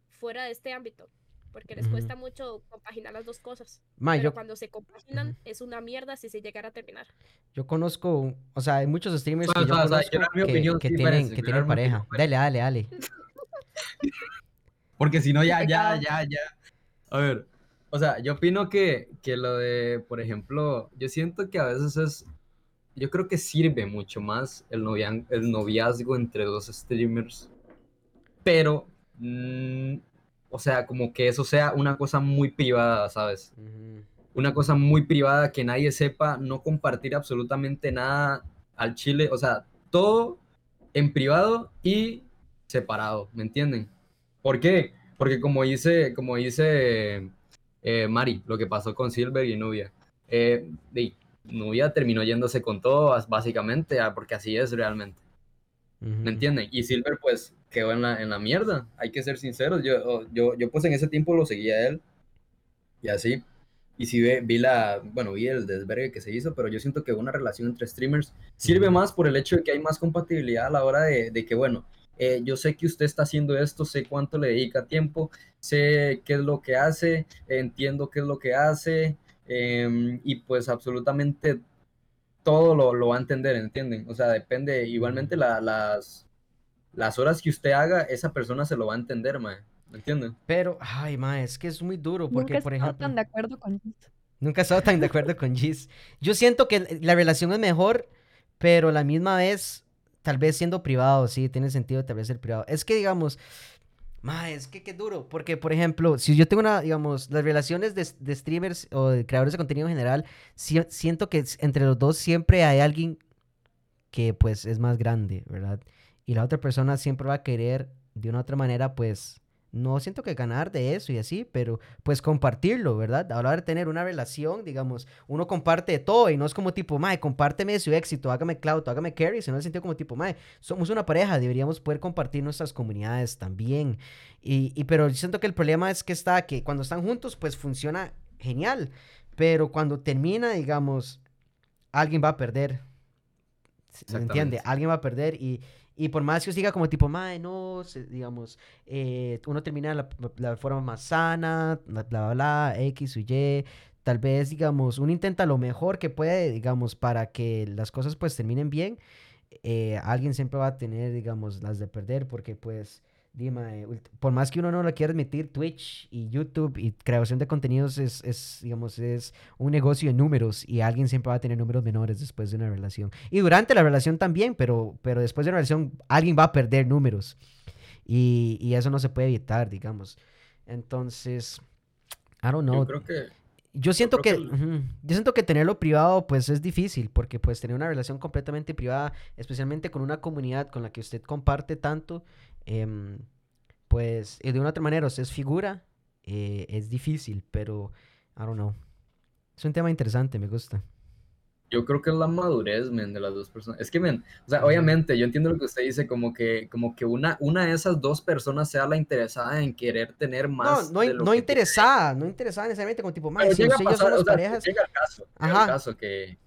fuera de este ámbito. porque les Ujú. cuesta mucho compaginar las dos cosas. Ma, Pero yo, cuando se compaginan es una mierda si se llegara a terminar. yo conozco, o sea, hay muchos streamers O sea, que yo o sea, o sea, conozco quiero dar mi que, opinión, que sí, tienen, que tienen pareja. opinión, Dale, dale, dale. Porque si no, ya, ya, ya, ya. A ver, o sea, yo opino que, que lo de, por ejemplo, yo siento que a veces es, yo creo que sirve mucho más el, novian- el noviazgo entre dos streamers, pero, mm, o sea, como que eso sea una cosa muy privada, ¿sabes? Una cosa muy privada que nadie sepa, no compartir absolutamente nada al chile, o sea, todo en privado y separado, ¿me entienden? ¿Por qué? Porque como dice, como dice eh, Mari, lo que pasó con Silver y Nubia, eh, di, Nubia terminó yéndose con todo, básicamente, ah, porque así es realmente, Ujú. ¿me entienden? Y Silver pues quedó en la, en la mierda, hay que ser sinceros, yo, oh, yo, yo pues en ese tiempo lo seguía a él y así. Y sí ve- vi la, bueno, vi el desvergue que se hizo, pero yo siento que una relación entre streamers sirve Ujú. más por el hecho de que hay más compatibilidad a la hora de, de que, bueno, eh, yo sé que usted está haciendo esto, sé cuánto le dedica tiempo, sé qué es lo que hace, entiendo qué es lo que hace, em, y pues absolutamente todo lo, lo va a entender, ¿entienden? O sea, depende, igualmente la- las, las horas que usted haga, esa persona se lo va a entender, mae, ¿me entienden? Pero, ay, ma, es que es muy duro porque, Nunca he por estado ejemplo... tan de acuerdo con eso. Nunca he estado tan de acuerdo con Giz. Yo siento que la relación es mejor, pero a la misma vez, tal vez siendo privado, sí, tiene sentido tal vez ser privado. Es que, digamos, ma, es que qué duro, porque, por ejemplo, si yo tengo una, digamos, las relaciones de, streamers o de creadores de contenido en general, si- siento que entre los dos siempre hay alguien que, pues, es más grande, ¿verdad? Y la otra persona siempre va a querer, de una otra manera, pues, no siento que ganar de eso y así, pero pues compartirlo, ¿verdad? Hora de tener una relación, digamos, uno comparte de todo y no es como tipo, mae, compárteme su éxito, hágame clout, hágame carry, sino en el sentido como tipo, mae, somos una pareja, deberíamos poder compartir nuestras comunidades también. Y, y pero yo siento que el problema es que está, que cuando están juntos, pues funciona genial, pero cuando termina, digamos, alguien va a perder. ¿Se entiende? Alguien va a perder y, y por más que os diga como tipo, mae, no, digamos, eh, uno termina la, la forma más sana, bla, bla, bla, X o Y, tal vez, digamos, uno intenta lo mejor que puede, digamos, para que las cosas pues terminen bien, eh, alguien siempre va a tener, digamos, las de perder, porque pues, dime, ult- por más que uno no lo quiera admitir, Twitch y YouTube y creación de contenidos es, es, digamos, es un negocio de números y alguien siempre va a tener números menores después de una relación. Y durante la relación también, pero, pero después de una relación alguien va a perder números. Y, y eso no se puede evitar, digamos. Entonces, I don't know. Yo creo que Yo siento que, yo siento que tenerlo privado pues es difícil porque pues tener una relación completamente privada, especialmente con una comunidad con la que usted comparte tanto, em, pues eh, de una otra manera usted es figura, eh, es difícil, pero I don't know. Es un tema interesante, me gusta. Yo creo que es la madurez, men, de las dos personas. Es que, men, o sea, obviamente, yo entiendo lo que usted dice, como que, como que una, una de esas dos personas sea la interesada en querer tener No, más no, de in- lo no que interesada, no interesada necesariamente como tipo, tiene. "Mae, Pero si llega a pasar, o sea, parejas, llega el caso, llega Ajá. el caso que...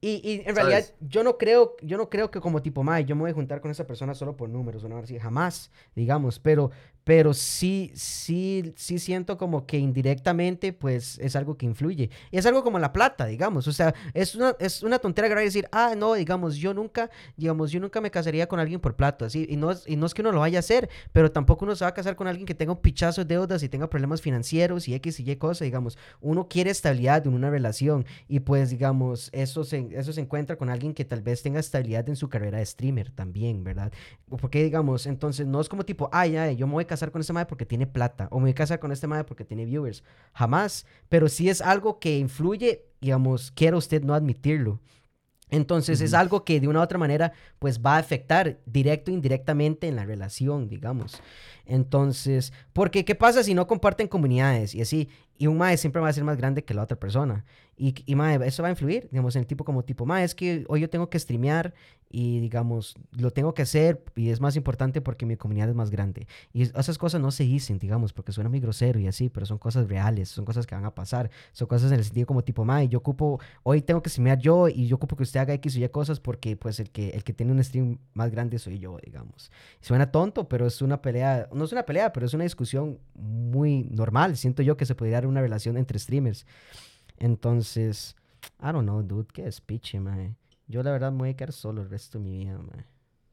Y, y en realidad ¿Sabes? yo no creo, yo no creo que como tipo, mae, yo me voy a juntar con esa persona solo por números, o no así, jamás, digamos, pero, pero sí, sí, sí siento como que indirectamente, pues, es algo que influye. Y es algo como la plata, digamos, o sea, es una, es una tontera y decir, ah, no, digamos, yo nunca, digamos, yo nunca me casaría con alguien por plata, así, y no es, y no es que uno lo vaya a hacer, pero tampoco uno se va a casar con alguien que tenga un pichazo de deudas y tenga problemas financieros y X y Y cosas, digamos, uno quiere estabilidad en una relación y pues digamos, eso se, eso se encuentra con alguien que tal vez tenga estabilidad en su carrera de streamer también, ¿verdad? Porque digamos, entonces no es como tipo, ay, ay, yo me voy a casar con este madre porque tiene plata o me voy a casar con este madre porque tiene viewers, jamás, pero sí es algo que influye, digamos, quiera usted no admitirlo. Entonces es algo que de una u otra manera pues va a afectar directo e indirectamente en la relación, digamos. Entonces, porque ¿qué pasa si no comparten comunidades y así? Y un mae siempre va a ser más grande que la otra persona. Y, y mae, eso va a influir, digamos, en el tipo como tipo, mae, es que hoy yo tengo que streamear y, digamos, lo tengo que hacer y es más importante porque mi comunidad es más grande. Y es- esas cosas no se dicen, digamos, porque suena muy grosero y así, pero son cosas reales, son cosas que van a pasar. Son cosas en el sentido como tipo, mae, yo ocupo, hoy tengo que streamear yo y yo ocupo que usted haga X o Y cosas porque, pues, el que, el que tiene un stream más grande soy yo, digamos. Suena tonto, pero es una pelea, no es una pelea, pero es una discusión muy normal. Siento yo que se podría una relación entre streamers. Entonces, I don't know, dude, qué despiche, mae. Yo la verdad me voy a quedar solo el resto de mi vida, mae.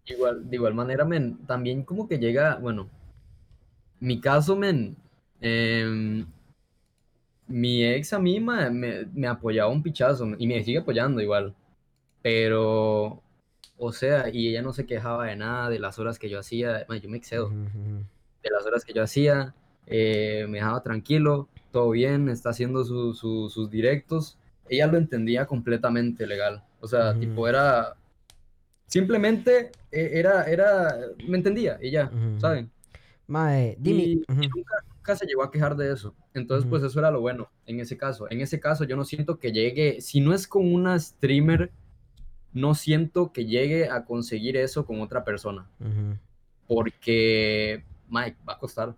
Igual, de igual manera, men, también como que llega, bueno, mi caso, men, em, mi ex a mí ma, me, me apoyaba un pichazo y me sigue apoyando igual, pero, o sea, y ella no se quejaba de nada, de las horas que yo hacía, ma, yo me excedo, Ujú, ujú. de las horas que yo hacía, eh, me dejaba tranquilo, todo bien, está haciendo su- su- sus directos, ella lo entendía completamente legal, o sea, Ujú. tipo era, simplemente eh, era, era, me entendía y ya, Ujú, ujú. ¿saben? Mae, dime. Y, y ujú, nunca, nunca se llegó a quejar de eso, entonces pues eso era lo bueno en ese caso, en ese caso yo no siento que llegue, si no es con una streamer, no siento que llegue a conseguir eso con otra persona, porque, Mike, va a costar.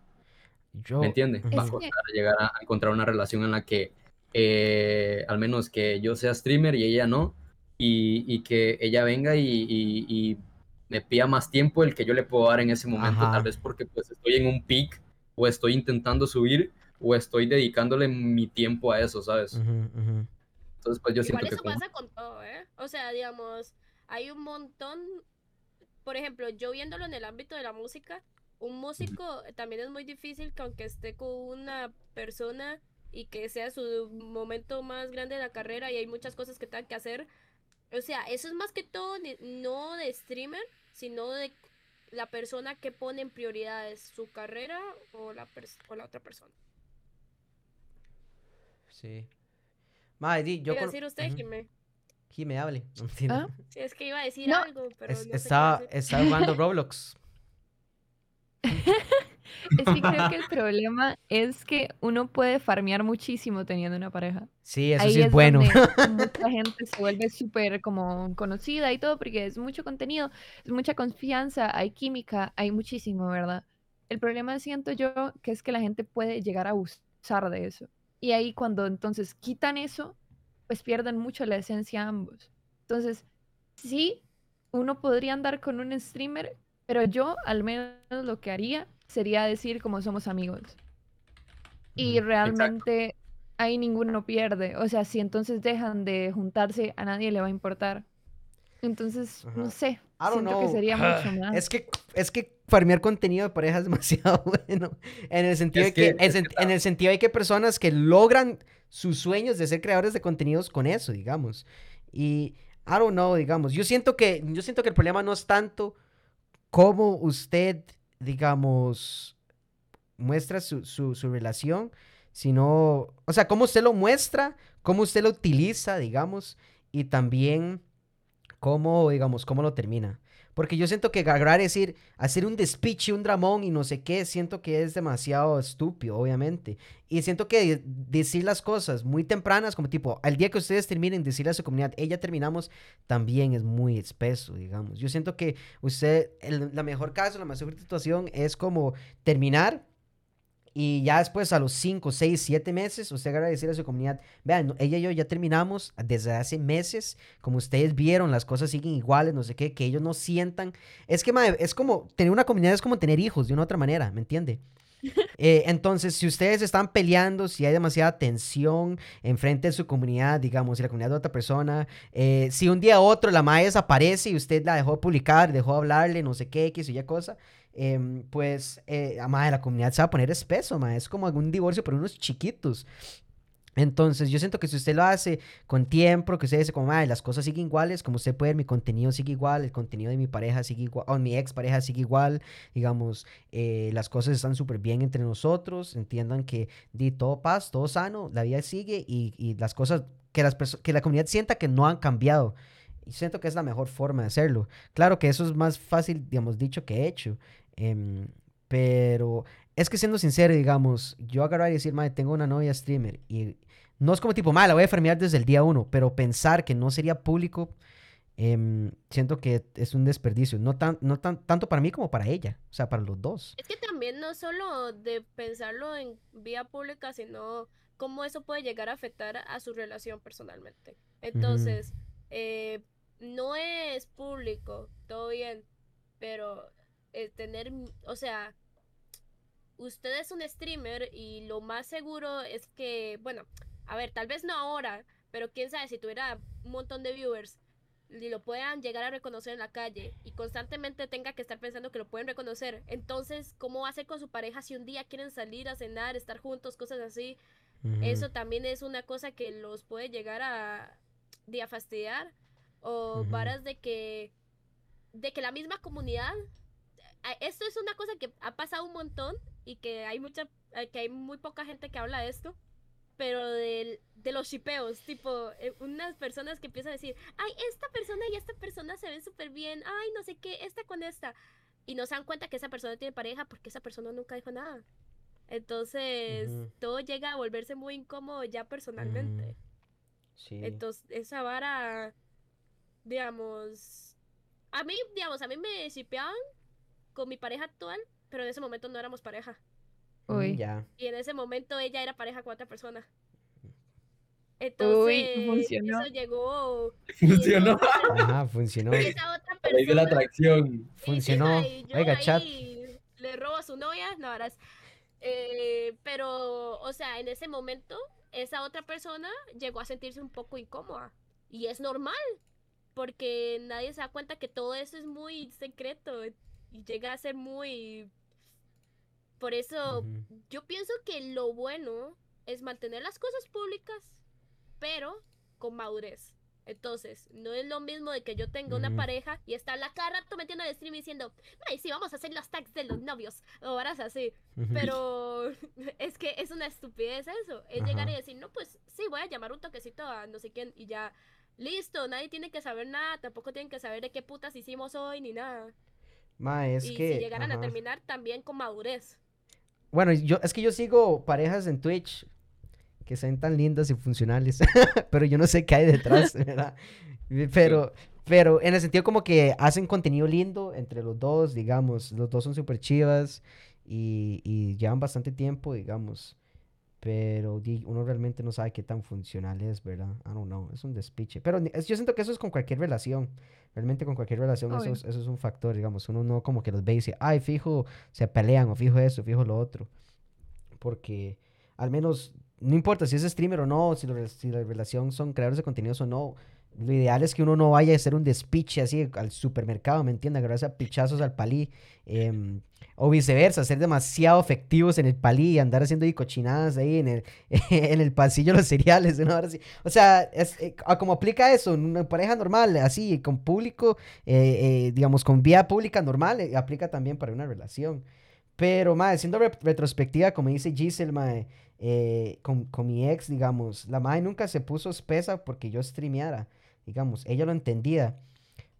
Yo. ¿Me entiendes? Va a que- costar llegar a encontrar una relación en la que eh, al menos que yo sea streamer y ella no, y, y que ella venga y, y- y me pida más tiempo el que yo le puedo dar en ese momento, Ajá. tal vez porque pues estoy en un peak o estoy intentando subir o estoy dedicándole mi tiempo a eso, ¿sabes? ujú, ujú. Entonces pues yo Igual siento que eso con- pasa con todo, ¿eh? O sea, digamos, hay un montón, por ejemplo, yo viéndolo en el ámbito de la música, un músico también es muy difícil que aunque esté con una persona y que sea su momento más grande de la carrera y hay muchas cosas que tengan que hacer, o sea, eso es más que todo no de streamer, sino de la persona que pone en prioridades su carrera o la, o la otra persona. Sí. Di, yo. ¿Qué iba a con- decir usted. Jimé? Jime, hable. No. ¿Ah? Sí, es que iba a decir No, algo, pero Es- no sé qué estaba, decir. estaba jugando Roblox. Es que creo que el problema es que uno puede farmear muchísimo teniendo una pareja. Sí, eso Ahí sí es bueno. mucha gente se vuelve súper como conocida y todo, porque es mucho contenido, es mucha confianza, hay química, hay muchísimo, ¿verdad? El problema siento yo que es que la gente puede llegar a abusar de eso. Y ahí cuando entonces quitan eso, pues pierden mucho la esencia ambos. Entonces, sí, uno podría andar con un streamer, pero yo al menos lo que haría sería decir como somos amigos. Y realmente ahí ninguno pierde. O sea, si entonces dejan de juntarse, a nadie le va a importar. Entonces, no sé, I don't siento que know. sería mucho más. Es que, es que farmear contenido de pareja es demasiado bueno. En el sentido Es de que, que- en, es que en el sentido de que hay personas que logran sus sueños de ser creadores de contenidos con eso, digamos. Y I don't know, digamos. Yo siento que, yo siento que el problema no es tanto cómo usted, digamos, muestra su, su, su relación, sino, o sea, cómo usted lo muestra, cómo usted lo utiliza, digamos, y también cómo, digamos, cómo lo termina. Porque yo siento que agarrar, decir, hacer un despiche, un dramón y no sé qué, siento que es demasiado estúpido, obviamente. Y siento que de- decir las cosas muy tempranas, como tipo, al día que ustedes terminen, decirle a su comunidad, ella terminamos, también es muy espeso, digamos. Yo siento que usted, la mejor caso, la mejor situación es como terminar y ya después a los 5, 6, 7 meses, usted agarra a decir a su comunidad, vean, ella y yo ya terminamos desde hace meses, como ustedes vieron, las cosas siguen iguales, no sé qué, que ellos no sientan. Es que, mae, es como, tener una comunidad es como tener hijos de una otra manera, ¿me entiende? Eh, entonces, si ustedes están peleando, si hay demasiada tensión enfrente de su comunidad, digamos, y la comunidad de otra persona, eh, si un día u otro la madre desaparece y usted la dejó de publicar, dejó de hablarle, no sé qué, o Y cosa, em, pues, eh, ah, mae, la comunidad se va a poner espeso, mae. Es como algún divorcio por unos chiquitos. Entonces, yo siento que si usted lo hace con tiempo, que usted dice como, madre, las cosas siguen iguales, como usted puede mi contenido sigue igual, el contenido de mi pareja sigue igual, o mi ex pareja sigue igual, digamos, eh, las cosas están súper bien entre nosotros, entiendan que di todo paz, todo sano, la vida sigue y, y las cosas, que, las que la comunidad sienta que no han cambiado. Y siento que es la mejor forma de hacerlo. Claro que eso es más fácil, digamos, dicho que hecho. Em, pero es que siendo sincero, digamos, yo agarrar y decir, madre, tengo una novia streamer y no es como tipo, madre, la voy a farmear desde el día uno, pero pensar que no sería público, em, siento que es un desperdicio, no, tan, no tan, tanto para mí como para ella, o sea, para los dos. Es que también no solo de pensarlo en vía pública, sino cómo eso puede llegar a afectar a su relación personalmente. Entonces, eh, no es público, todo bien, pero eh, tener, o sea, usted es un streamer y lo más seguro es que, bueno, a ver, tal vez no ahora, pero quién sabe si tuviera un montón de viewers y lo puedan llegar a reconocer en la calle y constantemente tenga que estar pensando que lo pueden reconocer, entonces, ¿cómo va a ser con su pareja si un día quieren salir a cenar, estar juntos, cosas así? Eso también es una cosa que los puede llegar a, a fastidiar o varas de que de que la misma comunidad esto es una cosa que ha pasado un montón y que hay mucha eh, que hay muy poca gente que habla de esto pero de, de los shipeos, tipo, eh, unas personas que empiezan a decir, ay, esta persona y esta persona se ven súper bien, ay, no sé qué, esta con esta. Y no se dan cuenta que esa persona tiene pareja porque esa persona nunca dijo nada. Entonces, todo llega a volverse muy incómodo ya personalmente. Sí. Entonces, esa vara, digamos, a mí, digamos, a mí me shipeaban con mi pareja actual, pero en ese momento no éramos pareja. Uy. Ya. Y en ese momento ella era pareja con otra persona. Entonces, eso llegó. Funcionó. Ajá, funcionó. Esa otra persona. la atracción. Funcionó. Oiga, chat. Le robo a su novia. No, ahora eh, pero, o sea, en ese momento, esa otra persona llegó a sentirse un poco incómoda. Y es normal. Porque nadie se da cuenta que todo eso es muy secreto y llega a ser muy... Por eso yo pienso que lo bueno es mantener las cosas públicas, pero con madurez. Entonces, no es lo mismo de que yo tenga una pareja y estar la cara rato metiendo el stream diciendo, ay, sí, vamos a hacer los tags de los novios, o varas así. Pero es que es una estupidez eso. Es llegar y decir, no, pues sí, voy a llamar un toquecito a no sé quién y ya, listo, nadie tiene que saber nada, tampoco tienen que saber de qué putas hicimos hoy ni nada. Ma, es y que. si llegaran a terminar también con madurez. Bueno, yo, es que yo sigo parejas en Twitch que sean tan lindas y funcionales, pero yo no sé qué hay detrás, ¿verdad? Pero, pero en el sentido como que hacen contenido lindo entre los dos, digamos, los dos son súper chivas y, y llevan bastante tiempo, digamos pero uno realmente no sabe qué tan funcional es, ¿verdad? I don't know, es un despiche. Pero yo siento que eso es con cualquier relación. Realmente con cualquier relación eso es, eso es, un factor, digamos. Uno no como que los ve y dice, ay, fijo, se pelean, o fijo eso, fijo lo otro. Porque al menos, no importa si es streamer o no, si, si la relación son creadores de contenidos o no, lo ideal es que uno no vaya a hacer un despiche así al supermercado, ¿me entiendes? Agarrarse a pichazos al palí. Em, o viceversa, ser demasiado efectivos en el palí y andar haciendo cochinadas ahí en el, en el pasillo los cereales. O sea, es, eh, como aplica eso una pareja normal, así, con público, eh, eh, digamos, con vía pública normal, aplica también para una relación. Pero, madre, siendo retrospectiva, como dice Giselle, madre, con, con, mi ex, digamos, la madre nunca se puso espesa porque yo streameara, digamos, ella lo entendía.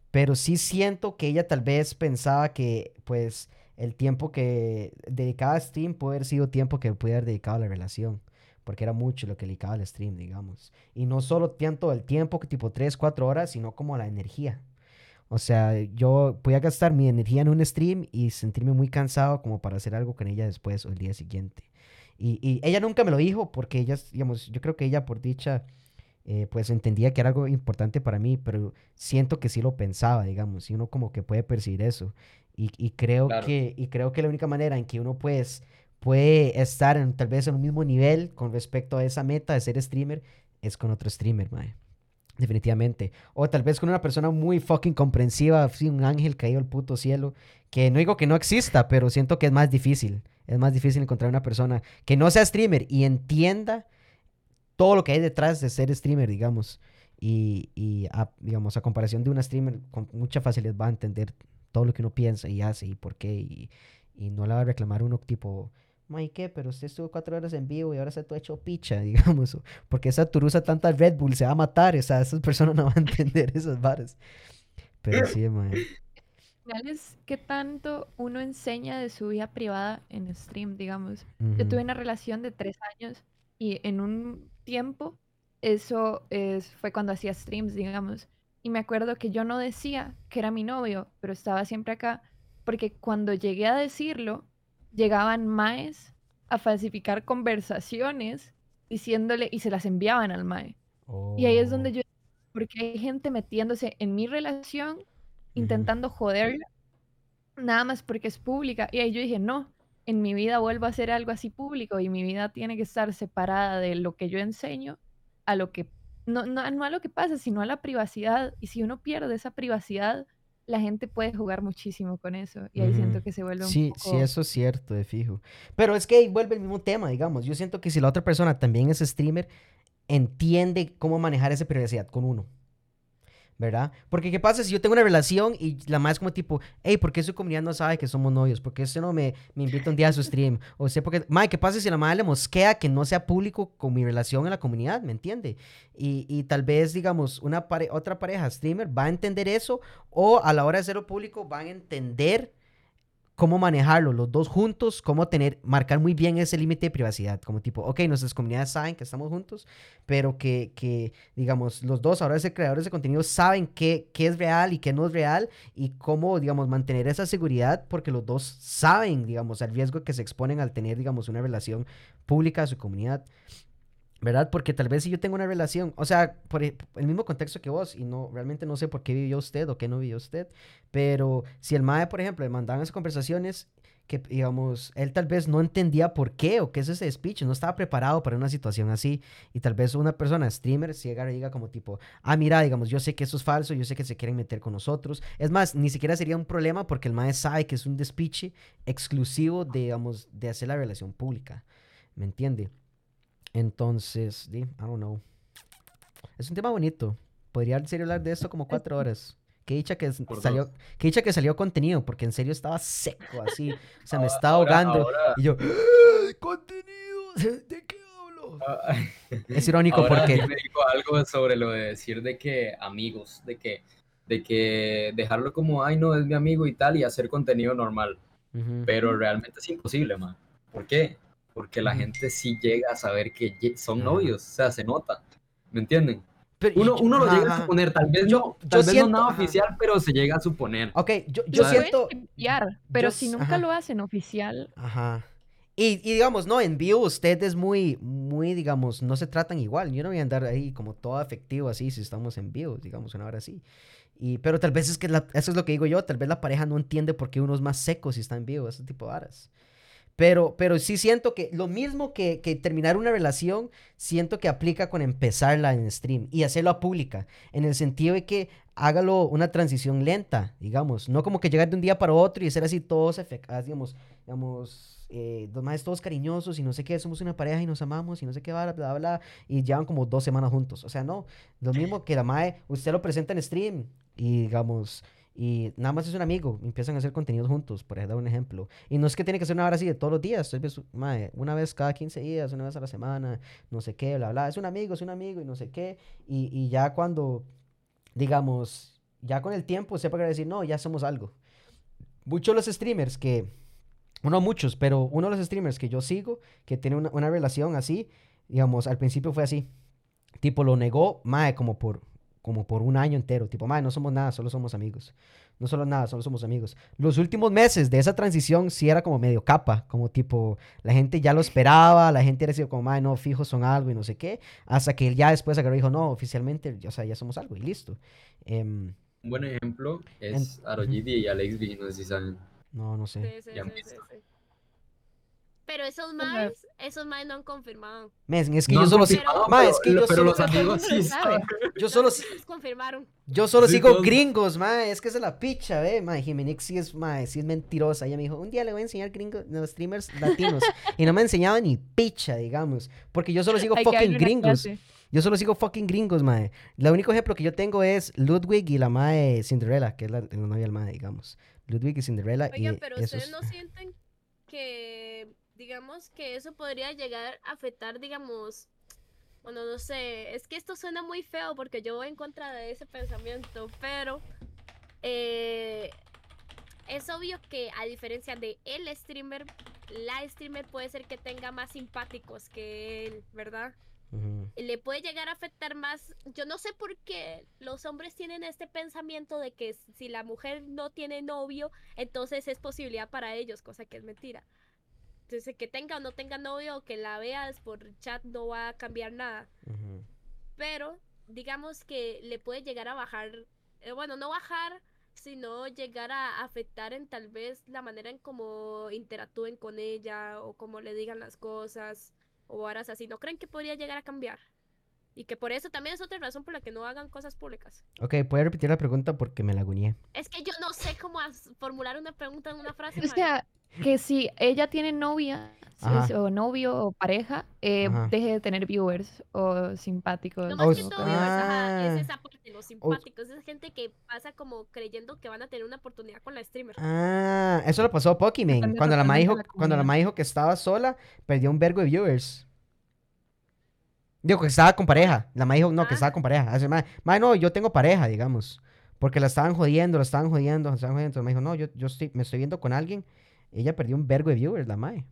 Pero sí siento que ella tal vez pensaba que, pues, el tiempo que dedicaba a stream puede haber sido tiempo que pude haber dedicado a la relación. Porque era mucho lo que dedicaba al stream, digamos. Y no solo tanto el tiempo, que tipo 3, 4 horas, sino como la energía. O sea, yo podía gastar mi energía en un stream y sentirme muy cansado como para hacer algo con ella después o el día siguiente. Y, y ella nunca me lo dijo porque ella, digamos, yo creo que ella por dicha, eh, pues entendía que era algo importante para mí, pero siento que sí lo pensaba, digamos, y uno como que puede percibir eso. Y, creo que, y creo que la única manera en que uno pues, puede estar en, tal vez en un mismo nivel con respecto a esa meta de ser streamer es con otro streamer, mae. Definitivamente. O tal vez con una persona muy fucking comprensiva, así un ángel caído al puto cielo. Que no digo que no exista, pero siento que es más difícil. Es más difícil encontrar una persona que no sea streamer y entienda todo lo que hay detrás de ser streamer, digamos. Y, y digamos, a comparación de una streamer, con mucha facilidad va a entender todo lo que uno piensa y hace y por qué. Y, y no le va a reclamar uno tipo, May, ¿qué? Pero usted estuvo cuatro horas en vivo y ahora se ha hecho picha, digamos. Porque esa turusa tanta Red Bull se va a matar. O sea, esas personas no van a entender esas varas. Pero sí, final es que tanto uno enseña de su vida privada en stream, digamos. Yo tuve una relación de tres años y en un tiempo eso es, fue cuando hacía streams, digamos. Y me acuerdo que yo no decía que era mi novio, pero estaba siempre acá, porque cuando llegué a decirlo, llegaban maes a falsificar conversaciones diciéndole y se las enviaban al mae. Y ahí es donde Oh. yo, porque hay gente metiéndose en mi relación, intentando joderla, nada más porque es pública. Y ahí yo dije, no, en mi vida vuelvo a hacer algo así público y mi vida tiene que estar separada de lo que yo enseño a lo que, no, no, no a lo que pasa, sino a la privacidad. Y si uno pierde esa privacidad, la gente puede jugar muchísimo con eso. Y ahí siento que se vuelve un Sí, poco... sí, eso es cierto, de fijo. Pero es que ahí vuelve el mismo tema, digamos. Yo siento que si la otra persona también es streamer, entiende cómo manejar esa privacidad con uno. ¿Verdad? Porque ¿qué pasa si yo tengo una relación y la más como tipo, hey, ¿por qué su comunidad no sabe que somos novios? ¿Por qué usted no me, me invita un día a su stream? O sea, porque, madre, ¿qué pasa si la madre le mosquea que no sea público con mi relación en la comunidad? ¿Me entiende? Y, y tal vez, digamos, una otra pareja streamer va a entender eso o a la hora de hacerlo público van a entender cómo manejarlo los dos juntos, cómo tener, marcar muy bien ese límite de privacidad, como tipo, ok, nuestras comunidades saben que estamos juntos, pero que, que digamos, los dos, ahora ser creadores de contenido, saben qué, qué es real y qué no es real y cómo, digamos, mantener esa seguridad, porque los dos saben, digamos, al riesgo que se exponen al tener, digamos, una relación pública de su comunidad. ¿Verdad? Porque tal vez si yo tengo una relación, o sea, por el mismo contexto que vos, y no, realmente no sé por qué vivió usted o qué no vivió usted, pero si el MAE, por ejemplo, le mandaban esas conversaciones que, digamos, él tal vez no entendía por qué o qué es ese speech, no estaba preparado para una situación así, y tal vez una persona, streamer, llega y diga como tipo, ah, mira, digamos, yo sé que eso es falso, yo sé que se quieren meter con nosotros. Es más, ni siquiera sería un problema porque el MAE sabe que es un despiche exclusivo, de, digamos, de hacer la relación pública, ¿me entiende? Entonces, di, I don't know. Es un tema bonito. Podría en serio hablar de esto como cuatro horas. Qué dicha que salió, qué dicha que salió contenido, porque en serio estaba seco así. O sea, me estaba ahora- ahogando. ahora- Y yo, "¡Ay, contenido! ¿De qué hablo? ah, Es irónico Ahora porque. sí me dijo algo sobre lo de decir de que amigos, de que, de que dejarlo como, ay, no, es mi amigo y tal, y hacer contenido normal. Ujú. Pero realmente es imposible, man. ¿Por qué? Porque la gente sí llega a saber que son novios, o sea, se nota. ¿Me entienden? Pero Uno, yo- uno lo ajá, llega a suponer, tal vez Yo- no, yo tal vez siento- no nada ajá. oficial, pero se llega a suponer. Ok, yo, yo siento. enviar, pero yo si nunca ajá. lo hacen oficial, Ajá. Y, y digamos, no, en vivo usted es muy, muy, digamos, no se tratan igual. Yo no voy a andar ahí como todo afectivo así si estamos en vivo, digamos, una hora así. Y, pero tal vez es que la- eso es lo que digo yo, tal vez la pareja no entiende por qué uno es más seco si está en vivo, ese tipo de varas. Pero, pero sí siento que lo mismo que, que terminar una relación, siento que aplica con empezarla en stream y hacerla pública, en el sentido de que hágalo una transición lenta, digamos, no como que llegar de un día para otro y ser así todos, digamos, digamos, eh, más todos cariñosos y no sé qué, somos una pareja y nos amamos y no sé qué, bla, bla, bla, y llevan como dos semanas juntos. O sea, no, lo mismo que la mae, usted lo presenta en stream y digamos, y nada más es un amigo, empiezan a hacer contenidos juntos, por ejemplo, un ejemplo. Y no es que tiene que ser una hora así de todos los días, mae, una vez cada 15 días, una vez a la semana, no sé qué, bla, bla, es un amigo, es un amigo y no sé qué, y, y ya cuando, digamos, ya con el tiempo sepa que decir, no, ya somos algo. Muchos los streamers que, uno muchos, pero uno de los streamers que yo sigo, que tiene una, una relación así, digamos, al principio fue así. Tipo, lo negó, mae, como por, como por un año entero. Tipo, mae, no somos nada, solo somos amigos. No solo nada, solo somos amigos. Los últimos meses de esa transición sí era como medio capa, como tipo, la gente ya lo esperaba, la gente era así como, mae, no, fijos son algo y no sé qué. Hasta que él ya después agarró y dijo, no, oficialmente, o sea, ya somos algo y listo. Em, Un buen ejemplo es En- Arojidi y Alex B, no sé si saben. no, no sé. Sí, sí, Ya han sí, sí, visto. sí. Pero esos Ajá. más, esos más no han confirmado. Men, es que No yo solo, pero- es que yo pero solo, los amigos sí sabe. saben. yo solo, confirmaron. yo solo Sí, sigo todos- gringos, ma, es que esa es la picha, ve, ma, Jimenix sí es, ma, sí es mentirosa, ella me dijo, un día le voy a enseñar gringos, los streamers latinos, y no me enseñaba ni picha, digamos, porque yo solo sigo hay fucking gringos, clase. yo solo sigo fucking gringos, ma, el único ejemplo que yo tengo es Ludwig y la mae Cinderella, que es la, la novia del mae, digamos, Ludwig y Cinderella, Oigan, y pero esos, ustedes no sienten que, digamos, que eso podría llegar a afectar, digamos, bueno, no sé, es que esto suena muy feo porque yo voy en contra de ese pensamiento, pero eh, es obvio que a diferencia de el streamer, la streamer puede ser que tenga más simpáticos que él, ¿verdad? Le puede llegar a afectar más. Yo no sé por qué los hombres tienen este pensamiento de que si la mujer no tiene novio, entonces es posibilidad para ellos, cosa que es mentira. Entonces, que tenga o no tenga novio o que la veas por chat no va a cambiar nada. Ujú. Pero digamos que le puede llegar a bajar, eh, bueno, no bajar, sino llegar a afectar en tal vez la manera en cómo interactúen con ella o cómo le digan las cosas o varas así. ¿No creen que podría llegar a cambiar? Y que por eso también es otra razón por la que no hagan cosas públicas. Ok, ¿puede repetir la pregunta porque me laguneé? Es que yo no sé cómo formular una pregunta en una frase. O sea, que si ella tiene novia Ajá. o novio o pareja, eh, deje de tener viewers o simpáticos. No Oh, más que s- todo, viewers, ajá, ah. es esa parte, los simpáticos, es gente que pasa como creyendo que van a tener una oportunidad con la streamer. Ah, eso le pasó a Pokimane. Depende Cuando la ma dijo, la cuando la ma dijo que estaba sola, perdió un vergo de viewers. Digo que estaba con pareja. La ma dijo, no, que Ah. estaba con pareja. Hace, ma, ma, no, yo tengo pareja, digamos. Porque la estaban jodiendo, la estaban jodiendo, la estaban jodiendo. Entonces me dijo, no, yo, yo estoy, me estoy viendo con alguien. Ella perdió un vergo de viewers, la mae.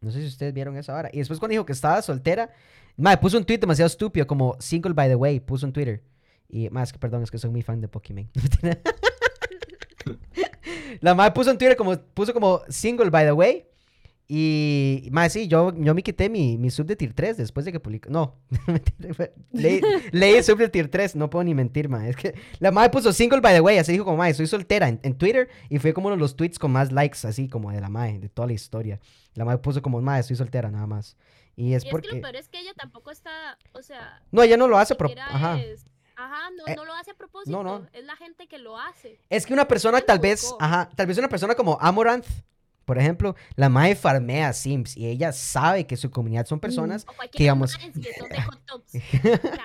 No sé si ustedes vieron esa hora. Y después cuando dijo que estaba soltera, mae, puso un tweet demasiado estúpido, como single by the way, puso en Twitter. Y más que perdón, es que soy muy fan de Pokémon. La madre puso en Twitter como, puso como single by the way. Y, más sí, yo, yo me quité mi, mi sub de tier 3 después de que publicó. No, leí, leí el sub de tier 3, no puedo ni mentir, ma. Es que la madre puso single by the way, así dijo como, madre, soy soltera en, en Twitter. Y fue como uno de los tweets con más likes, así como de la madre, de toda la historia. La madre puso como, madre, soy soltera, nada más. Y es y es que porque. lo peor es que ella tampoco está, o sea, No, ella no lo hace. siquiera Ajá. es- Ajá, no, Eh, no lo hace a propósito. no. Es la gente que lo hace. Es que una persona tal vez, ajá, tal vez una persona como Amaranth, por ejemplo, la mae farmea Sims y ella sabe que su comunidad son personas. O digamos- manes que son de hot tubs. O sea,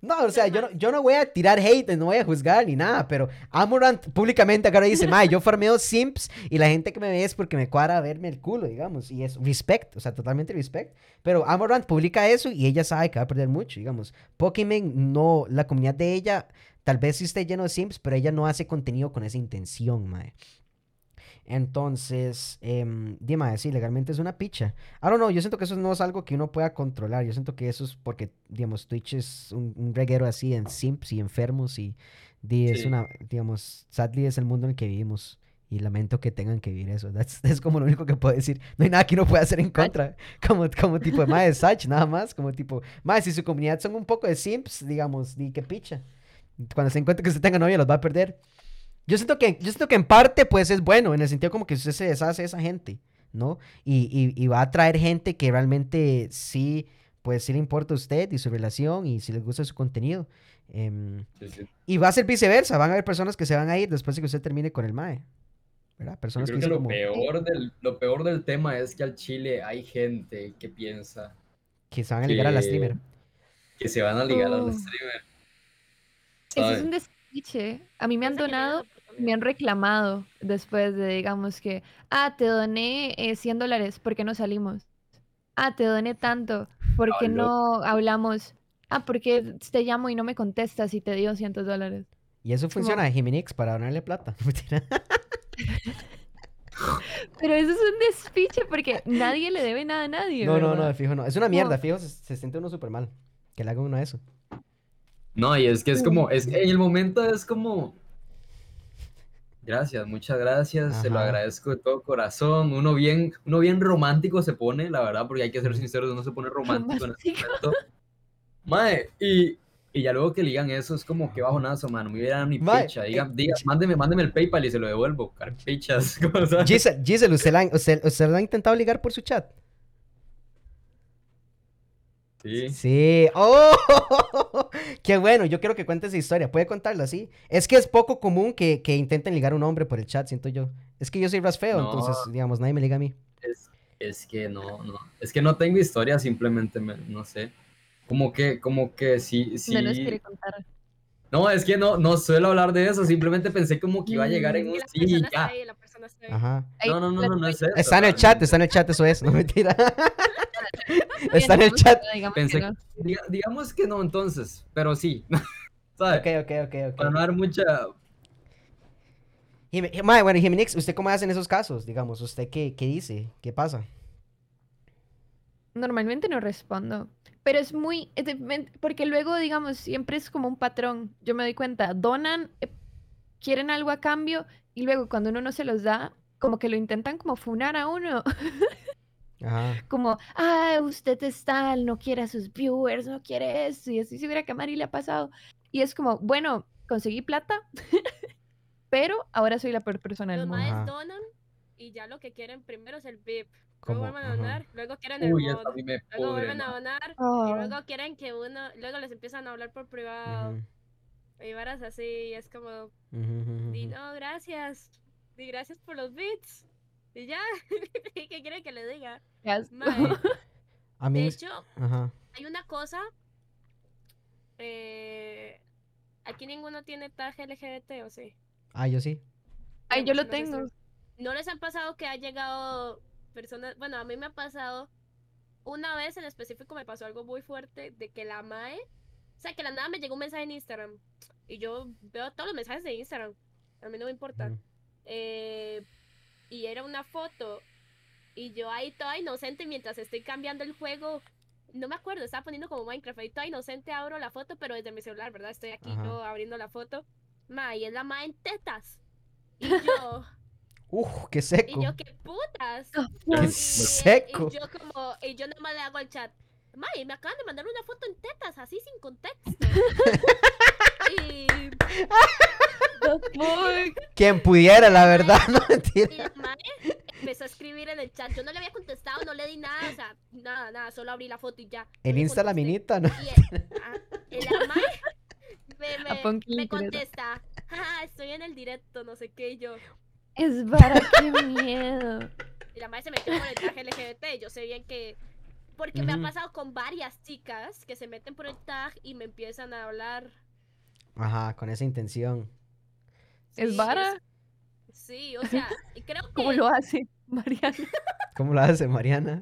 No, o sea, yo no, yo no voy a tirar hate, no voy a juzgar ni nada, pero Amaranth públicamente acá dice, mae, yo farmeo Sims y la gente que me ve es porque me cuadra verme el culo, digamos, y es respect, o sea, totalmente respect. Pero Amaranth publica eso y ella sabe que va a perder mucho, digamos. Pokémon no, la comunidad de ella, tal vez sí esté lleno de Sims, pero ella no hace contenido con esa intención, mae. Entonces, eh, dime, sí, legalmente es una picha. I don't know, yo siento que eso no es algo que uno pueda controlar. Yo siento que eso es porque, digamos, Twitch es un, un reguero así en simps y enfermos y di, es Sí. una, digamos, sadly es el mundo en el que vivimos y lamento que tengan que vivir eso. Es como lo único que puedo decir. No hay nada que uno pueda hacer en contra. Como, como tipo de más de Sach, nada más. Como tipo, más si su comunidad son un poco de simps, digamos, di que picha. Cuando se encuentre que usted tenga novia, los va a perder. Yo siento que, yo siento que en parte, pues, es bueno, en el sentido como que usted se deshace de esa gente, ¿no? Y, y, y va a traer gente que realmente sí, pues, sí le importa a usted y su relación y si les gusta su contenido. Em, Sí, sí. y va a ser viceversa, van a haber personas que se van a ir después de que usted termine con el MAE, ¿verdad? Yo Personas creo que que lo como, peor, del, lo peor del tema es que al Chile hay gente que piensa que se van a ligar a la que- streamer. que se van a ligar Oh. al streamer. Eso es un despiche. A mí me han donado, me han reclamado después de, digamos que, ah, te doné eh, 100 dólares, ¿por qué no salimos? Ah, te doné tanto, ¿por qué no hablamos? Ah, porque te llamo y no me contestas y te dio 100 dólares. Y eso funciona de Jiminix para donarle plata. Pero eso es un despiche porque nadie le debe nada a nadie. no, no, no, fijo no. Es una mierda, fijo, se, se siente uno súper mal. Que le hagan uno eso. No, y es que es como, es, en el momento es como, gracias, muchas gracias, se lo Ajá. agradezco de todo corazón, uno bien, uno bien romántico se pone, la verdad, porque hay que ser sinceros, uno se pone romántico en ese Romántico. momento. Mae, y, y ya luego que le digan eso, es como que bajonazo, mano, me hubiera dado ni Mae, picha, eh, diga, diga, mándeme, mándeme el PayPal y se lo devuelvo, sabes. Giselle, Giselle, ¿usted la, usted, usted la ha intentado ligar por su chat? Sí. Sí. ¡Oh! Qué bueno, yo quiero que cuente esa historia. ¿Puede contarla así? Es que es poco común que, que intenten ligar a un hombre por el chat, siento yo. Es que yo soy ras feo, No. entonces, digamos, nadie me liga a mí. Es, es que no, no, es que no tengo historia, simplemente, me- no sé, como que, como que sí, sí. No nos quiere contar. No, es que no, no suelo hablar de eso, simplemente pensé como que iba a llegar en Mm, un sí y ya. ahí, la persona está ahí. Ajá. No, no, no, no, no es eso. Está en el chat, está en el chat, eso es, no mentira. está en el chat. digamos Pensé que no. Diga- digamos que no, entonces, pero sí. ¿Sabes? Ok, ok, ok, Para no dar mucha. Jime- Mae, bueno, Jimenix, ¿usted cómo hace en esos casos? Digamos, ¿usted qué, qué dice? ¿Qué pasa? Normalmente no respondo, pero es muy, es de- porque luego, digamos, siempre es como un patrón. Yo me doy cuenta, donan, eh, quieren algo a cambio y luego cuando uno no se los da, como que lo intentan como funar a uno, Ajá. como, ah, usted es tal, no quiere a sus viewers, no quiere eso, y así segura que a Mari le ha pasado. Y es como, bueno, conseguí plata, pero ahora soy la peor persona del Los mundo. Maes donan y ya lo que quieren primero es el VIP. Luego vuelven a ajá. donar, luego quieren el Uy, mod, luego pudre, vuelven a donar y Oh. luego quieren que uno, luego les empiezan a hablar por privado Ujú, y varas así y es como, ujú, ujú, di ujú. no, gracias, di gracias por los bits y ya, ¿qué quieren que le diga? Mae, A mí... de hecho, Ajá. hay una cosa, eh, aquí ninguno tiene tag LGBT o sí. Ah, yo sí. Ay, yo lo No tengo. ¿No les han pasado que ha llegado personas? Bueno, a mí me ha pasado. Una vez en específico me pasó algo muy fuerte de que la MAE. O sea, que la nada me llegó un mensaje en Instagram. Y yo veo todos los mensajes de Instagram. A mí no me importa. Eh, y era una foto. Y yo ahí toda inocente mientras estoy cambiando el juego. No me acuerdo, estaba poniendo como Minecraft. Ahí toda inocente abro la foto, pero desde mi celular, ¿verdad? Estoy aquí Ajá. yo abriendo la foto. Ma, y es la MAE en tetas. Y yo. Uf, qué Y seco. yo, ¿qué putas? Qué Y- seco. Y yo como, y yo nomás le hago al chat, May, me acaban de mandar una foto en tetas, así sin contexto. Quien pudiera, la verdad, no y mentira. la Mae empezó a escribir en el chat. Yo no le había contestado, no le di nada, o sea, nada, nada, solo abrí la foto y ya. El le Insta la minita, ¿no? Y el, ah, y la Mae me, A me, me contesta, "Jaja, estoy en el directo, no sé qué, y yo. Es para qué miedo. Y la madre se metió con el traje LGBT. Yo sé bien que. Porque me ha pasado con varias chicas que se meten por el tag y me empiezan a hablar. Ajá, con esa intención. ¿Es Sí, vara? Sí, o sea, y creo que. ¿Cómo lo hace, Mariana? ¿Cómo lo hace, Mariana?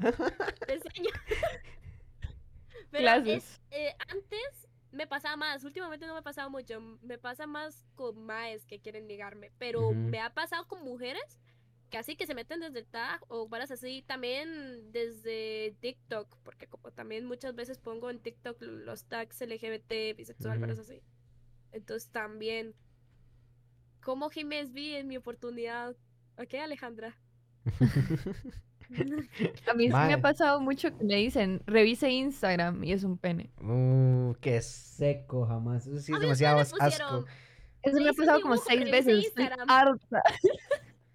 te enseño. Pero Clases. es- eh, antes me pasaba más. Últimamente no me ha pasado mucho. Me pasa más con maes que quieren ligarme. Pero me ha pasado con mujeres que así que se meten desde el tag o varas así. También desde TikTok. Porque como también muchas veces pongo en TikTok los tags LGBT, bisexual, Ujú. varas así. Entonces también. ¿Cómo Jiménez vi en mi oportunidad? ¿Ok, Alejandra? A mí me ha pasado mucho que me dicen, revise Instagram y es un pene. Uh, qué seco, jamás. Eso sí es demasiado asco. Eso me ha pasado como seis veces. Estoy harta.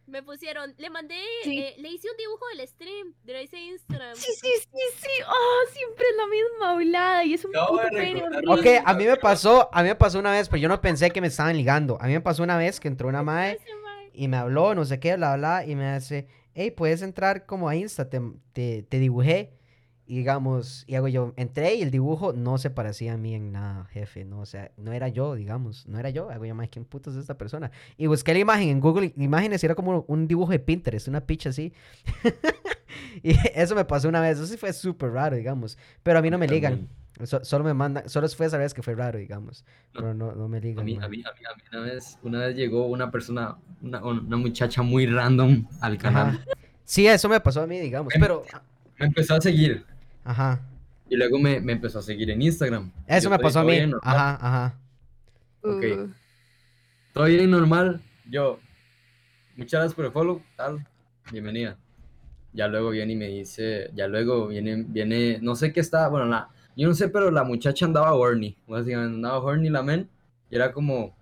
Me pusieron, le mandé, Sí. eh, le hice un dibujo del stream, le hice Instagram. Sí, sí, sí, sí. Oh, siempre es la misma hablada y es un de puto. Ok, a mí me pasó, a mí me pasó una vez, pero yo no pensé que me estaban ligando. A mí me pasó una vez que entró una mae Ese mae. y me habló, no sé qué, bla, bla, y me hace, hey, puedes entrar como a Insta, te, te, te dibujé. Y digamos, y hago yo, entré y el dibujo no se parecía a mí en nada, jefe, no, o sea, no era yo, digamos, no era yo. Hago yo, más ¿quién putas es esta persona? Y busqué la imagen en Google Imágenes y era como un dibujo de Pinterest, una picha así. y eso me pasó una vez, eso sí fue súper raro, digamos. Pero a mí no me ligan, so- solo me mandan, solo fue esa vez que fue raro, digamos. No. Pero no, no me A ligan. mí, a mí, a mí, a mí una vez, una vez llegó una persona, una, una muchacha muy random al canal. Ajá. Sí, eso me pasó a mí, digamos, Em- pero, Me empezó a seguir ajá. y luego me, me empezó a seguir en Instagram. Eso Yo me pasó a mí. Ajá, ajá. ok. Uh, Todo bien normal. Yo, muchas gracias por el follow, tal, bienvenida. Ya luego viene y me dice, ya luego viene, viene, no sé qué estaba, bueno, la, yo no sé, pero la muchacha andaba horny, básicamente andaba horny la men, y era como,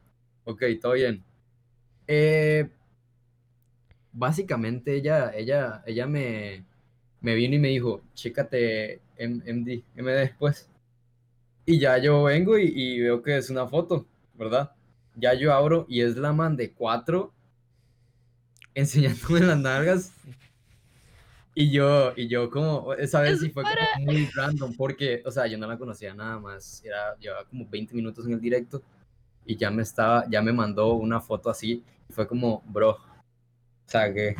ok, todo bien. Eh, básicamente ella, ella, ella me, me vino y me dijo, chécate MD, MD, pues. Y ya yo vengo y, y veo que es una foto, ¿verdad? Ya yo abro y es la man de cuatro enseñándome las nalgas. Y yo, y yo como, esa vez sí fue como muy random porque, o sea, yo no la conocía nada más. Era, llevaba como 20 minutos en el directo y ya me estaba, ya me mandó una foto así. Y fue como, bro, o sea, ¿qué,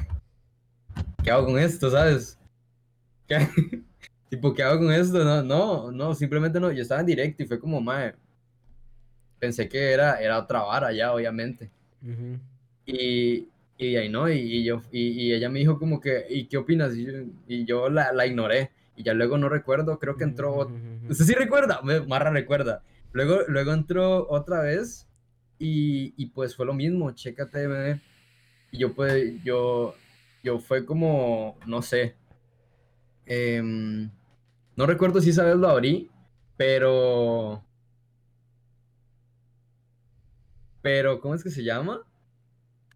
qué hago con esto, sabes? ¿Qué, tipo, ¿qué hago con esto? No, no, no, simplemente no. Yo estaba en directo y fue como, mae, pensé que era, era otra vara ya, obviamente. Y, y ahí no, y, y yo, y, y ella me dijo como que, ¿y qué opinas? Y yo, y yo la, la ignoré. Y ya luego no recuerdo, creo que entró. ot- ¿Usted sí recuerda? Me- Marra recuerda. Luego, luego entró otra vez y, y pues fue lo mismo, chécate, bebé. Y yo pues, yo, yo fue como, no sé. Em, no recuerdo si esa vez lo abrí, pero. Pero, ¿cómo es que se llama?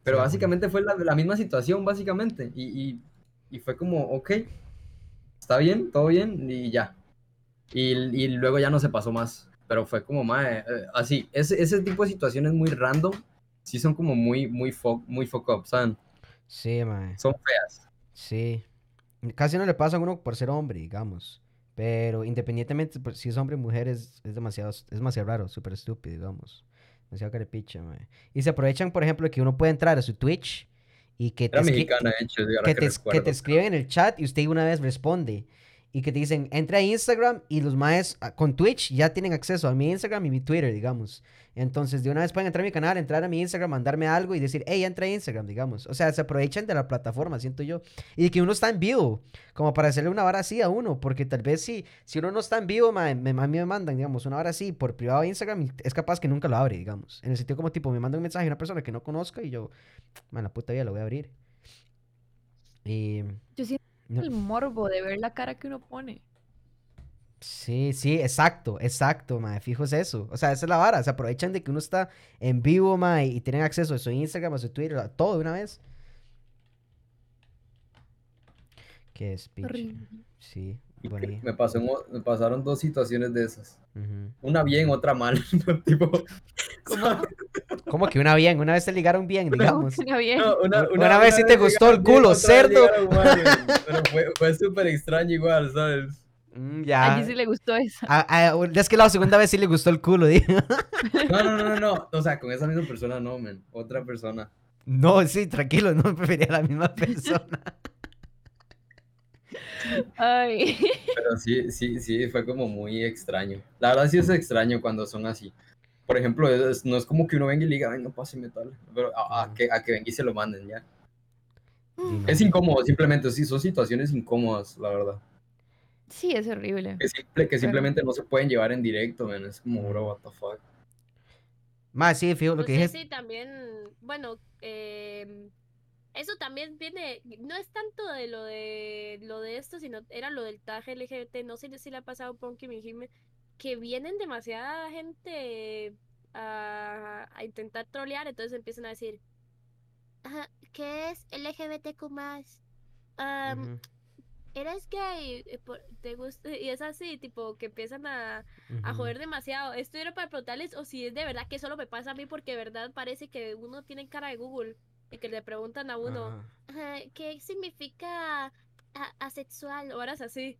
Pero básicamente fue la, la misma situación, básicamente. Y, y, y fue como, ok, está bien, todo bien, y ya. Y, y luego ya no se pasó más. Pero fue como, mae, eh, así, ese, ese tipo de situaciones muy random, sí son como muy, muy, fo muy fuck up, ¿saben? Sí, mae. Son feas. Sí. Casi no le pasa a uno por ser hombre, digamos. Pero independientemente pues, si es hombre o mujer, es, es demasiado, es demasiado raro, súper estúpido, digamos. Demasiado carepicha. Y se aprovechan, por ejemplo, que uno puede entrar a su Twitch y que te, mexicana, hecho, que que te, que te escriben en el chat y usted una vez responde. Y que te dicen, entra a Instagram y los maes ah, con Twitch ya tienen acceso a mi Instagram y mi Twitter, digamos. Entonces, de una vez pueden entrar a mi canal, entrar a mi Instagram, mandarme algo y decir, hey, entra a Instagram, digamos. O sea, se aprovechan de la plataforma, siento yo. Y que uno está en vivo, como para hacerle una vara así a uno. Porque tal vez si, si uno no está en vivo, mae, me, a mí me mandan, digamos, una vara así por privado de Instagram es capaz que nunca lo abre, digamos. En el sentido como tipo, me manda un mensaje a una persona que no conozca y yo, man, la puta vida lo voy a abrir. Y... Yo siento el morbo de ver la cara que uno pone. Sí, sí, exacto, exacto, mae, fijo es eso. O sea, esa es la vara, se aprovechan de que uno está en vivo, mae, y tienen acceso a su Instagram, a su Twitter, a todo de una vez. Qué. Horrible. Sí, Me, pasó, me pasaron dos situaciones de esas. Una bien, otra mal. tipo, ¿Cómo? ¿Cómo que una bien? Una vez te ligaron bien, digamos. Suena bien. No, una, Una vez sí te gustó el bien, culo, vez cerdo. mal. Pero fue, fue súper extraño igual, ¿sabes? Mm, A ya. Gigi le gustó esa. Ah, ah, es que la segunda vez sí le gustó el culo, digo. No, no, no, no, no. O sea, con esa misma persona no, men. Otra persona. No, sí, tranquilo, no prefería a la misma persona. Ay. Pero sí, sí, sí, fue como muy extraño. La verdad sí es extraño cuando son así. Por ejemplo, es- no es como que uno venga y le diga, venga, páseme tal. Pero a, a que, a que venga y se lo manden ya. Sí. Es incómodo, simplemente, sí, son situaciones incómodas, la verdad. Sí, es horrible. Que, simple, que simplemente no se pueden llevar en directo, men. Es como, bro, what the fuck. Más, sí, fijo, lo No que dije. si también, bueno, em, eso también viene, no es tanto de lo de lo de esto, sino era lo del tag LGBT, no sé si le ha pasado a Ponky y Jime, que vienen demasiada gente a, a intentar trolear, entonces empiezan a decir, "Ajá, ¿qué es LGBTQ más? Ujú, ¿Eres gay? Eh, por- ¿Te gusta? Y es así, tipo, que empiezan a, a joder demasiado. Esto era para preguntarles o si es de verdad que solo me pasa a mí porque de verdad parece que uno tiene cara de Google y que le preguntan a uno, Ajá. "Ajá, ¿qué significa asexual? O horas así.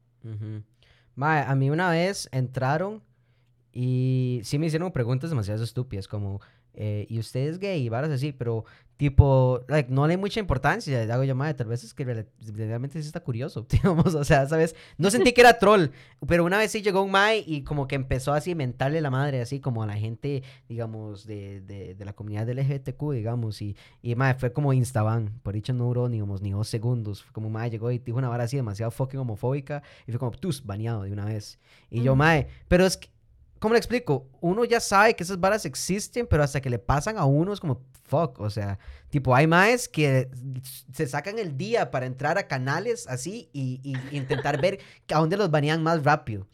Mae, a mí una vez entraron y sí me hicieron preguntas demasiado estúpidas, como, eh, ¿y usted es gay? Y varas así, pero tipo, like, no le hay mucha importancia. Le hago yo, mae, tal vez es que realmente sí está curioso, digamos, o sea, ¿sabes? No sentí que era troll, pero una vez sí llegó un mae y como que empezó así a mentarle la madre, así como a la gente, digamos, de, de, de la comunidad LGBTQ, digamos, y, y mae, fue como instaban, por dicho no duró ni, digamos, ni dos segundos, fue como mae llegó y dijo una vara así demasiado fucking homofóbica y fue como, tus, baneado de una vez. Y yo, Ujú. mae, pero es que, ¿cómo le explico? Uno ya sabe que esas varas existen, pero hasta que le pasan a uno es como, fuck, o sea, tipo, hay maes que se sacan el día para entrar a canales así y, intentar ver a dónde los banean más rápido.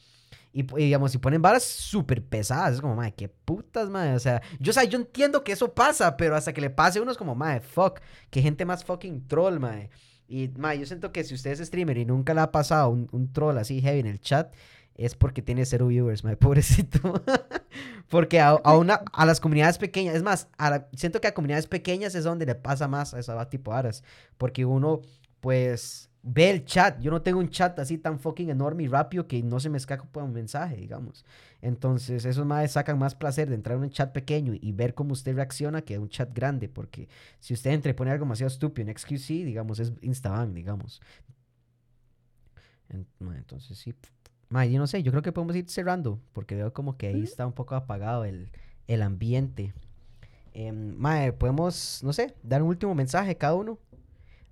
Y, y, digamos, si ponen varas súper pesadas, es como, madre, qué putas, madre. O sea, yo, o yo entiendo que eso pasa, pero hasta que le pase a uno es como, madre, fuck, qué gente más fucking troll, madre. Y, madre, yo siento que si usted es streamer y nunca le ha pasado un, un troll así heavy en el chat, es porque tiene cero viewers, madre, pobrecito. porque a, a una, a las comunidades pequeñas, es más, siento que a comunidades pequeñas es donde le pasa más a esa tipo de aras. Porque uno, pues, ve el chat. Yo no tengo un chat así tan fucking enorme y rápido que no se me escapa un mensaje, digamos. Entonces, esos más sacan más placer de entrar en un chat pequeño y ver cómo usted reacciona que un chat grande. Porque si usted entra y pone algo demasiado estúpido en XQC, digamos, es Instaban, digamos. Entonces, sí. Ma, yo no sé, yo creo que podemos ir cerrando. Porque veo como que ahí está un poco apagado el, el ambiente. Em, mae, podemos, no sé, dar un último mensaje cada uno.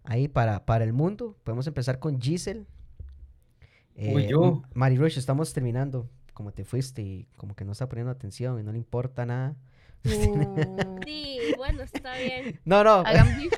Ahí para, para el mundo. Podemos empezar con Giselle. Uy, Eh, yo. M- Mari Rush, estamos terminando. Como te fuiste y como que no está poniendo atención y no le importa nada. Uh, Sí, bueno, está bien. No, no. hagan beef,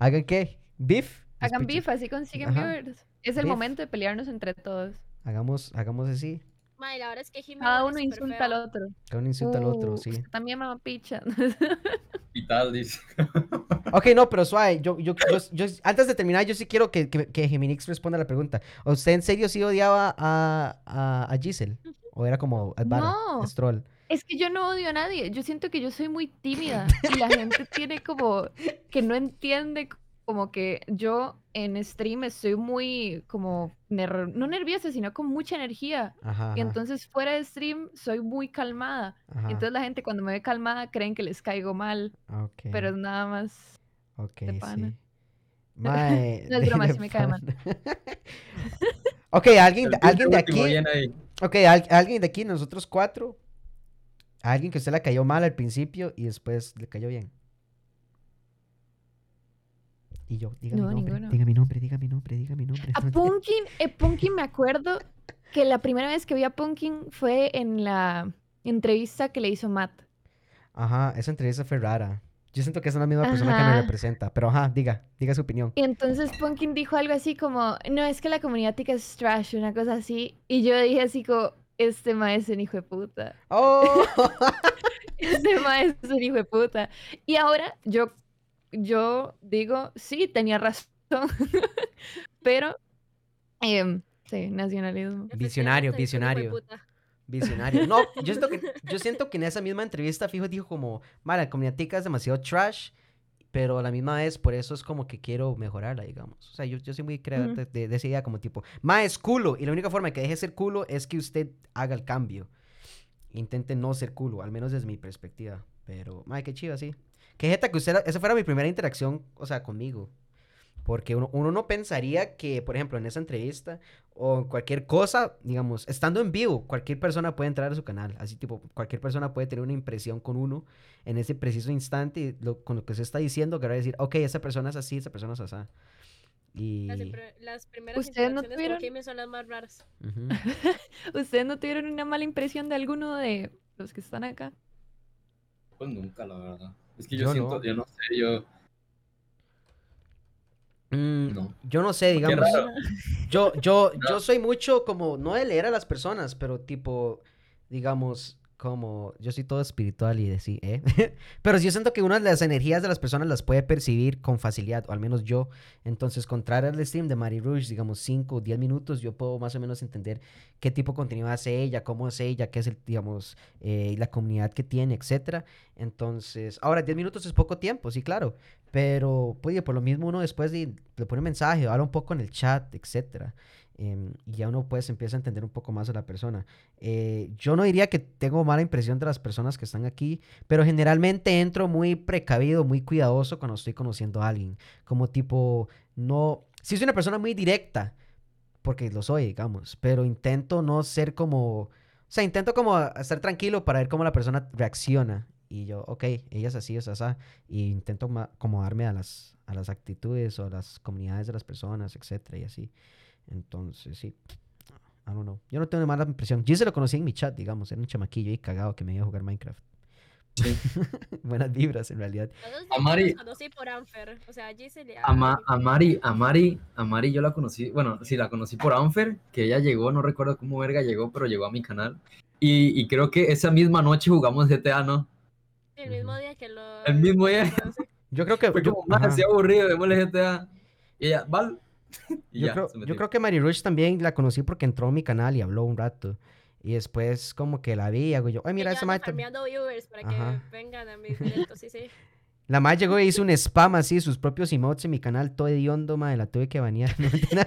¿Hagan qué? ¿Beef? hagan beef, así consiguen Ajá. viewers. Es el Beef. momento de pelearnos entre todos. Hagamos, hagamos así. Mae, la verdad es que Jimmy Cada uno insulta feo. al otro. Cada uno insulta al otro, Uh, sí. también mamá picha. Y tal, dice. Ok, no, pero suave. Yo, yo, yo, yo- antes de terminar, yo sí quiero que, que, que Geminix responda a la pregunta. ¿Usted en serio sí odiaba a, a, a Giselle? ¿O era como es vara, No. es troll? Es que yo no odio a nadie. Yo siento que yo soy muy tímida y la gente tiene como que no entiende como que yo en stream estoy muy como ner- no nerviosa, sino con mucha energía. Ajá. Y ajá, entonces fuera de stream soy muy calmada. ajá. Entonces la gente cuando me ve calmada creen que les caigo mal, pero es nada más. ok, de pana. sí. Mae, No es broma, sí me cae mal. ok, alguien, alguien de aquí. Ok, al- alguien de aquí, nosotros cuatro. Alguien que a usted le cayó mal al principio y después le cayó bien. Y yo, diga No, mi nombre, ninguno. diga mi nombre, diga mi nombre, diga mi nombre. A Punkin, eh, Punkin me acuerdo que la primera vez que vi a Punkin fue en la entrevista que le hizo Matt. Ajá, esa entrevista fue rara. Yo siento que es la misma persona que me representa. Pero ajá, diga, diga su opinión. Y entonces Punkin dijo algo así como, no, es que la comunidad tica es trash, una cosa así. Y yo dije así como, este maestro es un hijo de puta. ¡Oh! Este maestro es un hijo de puta. Y ahora yo, yo digo, sí, tenía razón. Pero, em, sí, nacionalismo. Visionario, visionario. Visionario. No, yo siento, que, yo siento que en esa misma entrevista, fijo, dijo como, mala, la comunidad tica es demasiado trash, pero a la misma vez, por eso es como que quiero mejorarla, digamos. O sea, yo, yo soy muy creador de, de- de esa idea, como tipo, ma, es culo, y la única forma de que deje de ser culo es que usted haga el cambio. Intente no ser culo, al menos desde mi perspectiva. Pero, ma, qué chido, sí. Qué jeta que usted, esa fuera mi primera interacción, o sea, conmigo. Porque uno, uno no pensaría que, por ejemplo, en esa entrevista o cualquier cosa, digamos, estando en vivo, cualquier persona puede entrar a su canal. Así tipo, cualquier persona puede tener una impresión con uno en ese preciso instante y lo- con lo que se está diciendo, que va a decir, ok, esa persona es así, esa persona es así. Y... Las, las primeras ¿Ustedes no tuvieron? con Jimmy son las más raras. ¿Ustedes no tuvieron una mala impresión de alguno de los que están acá? Pues nunca, la verdad. Es que yo, Yo siento, no. yo no sé, yo. Mm, No. Yo no sé, digamos. Yo, yo, yo soy mucho como, no de leer a las personas, pero tipo, digamos, como, yo soy todo espiritual y de sí, ¿eh? pero yo siento que una de las energías de las personas las puede percibir con facilidad, o al menos yo. Entonces, contrario al stream de Mari Rouge, digamos, 5 o 10 minutos, yo puedo más o menos entender qué tipo de contenido hace ella, cómo es ella, qué es el, digamos, eh, la comunidad que tiene, etcétera. Entonces, ahora 10 minutos es poco tiempo, sí, claro. Pero, pues, por lo mismo uno después de, le pone un mensaje, habla un poco en el chat, etcétera. Em, y ya uno pues empieza a entender un poco más a la persona. Eh, yo no diría que tengo mala impresión de las personas que están aquí, pero generalmente entro muy precavido, muy cuidadoso cuando estoy conociendo a alguien. Como tipo, no... Si soy una persona muy directa, porque lo soy, digamos, pero intento no ser como... O sea, intento como estar tranquilo para ver cómo la persona reacciona. Y yo, ok, ella es así, es así. Y intento acomodarme a las, a las actitudes o las comunidades de las personas, etcétera, y así. Entonces, sí. I don't know. Yo no tengo mala impresión. Yo se lo conocí en mi chat, digamos. Era un chamaquillo ahí cagado que me iba a jugar Minecraft. Sí. Buenas vibras, en realidad. Todos A yo Mari- los conocí por Anfer. O sea, Giselle y A, Ma- a Mari, a Mari, a Mari yo la conocí, bueno, sí, la conocí por Anfer, que ella llegó, no recuerdo cómo verga llegó, pero llegó a mi canal. Y, y creo que esa misma noche jugamos GTA, ¿no? El mismo día que lo. El mismo día. Yo creo que... Fue yo- como, más así aburrido, démosle GTA. Y ella, ¿vale? Y Yo, ya, creo, yo creo que Mary Rush también la conocí porque entró a mi canal y habló un rato. Y después como que la vi y hago yo, ay, mira, esa ando madre... tam- farmeando viewers para Ajá. que vengan a mis directos, sí, sí. La madre llegó y hizo un spam así, sus propios emotes en mi canal, todo hediondo, madre, la tuve que banear. no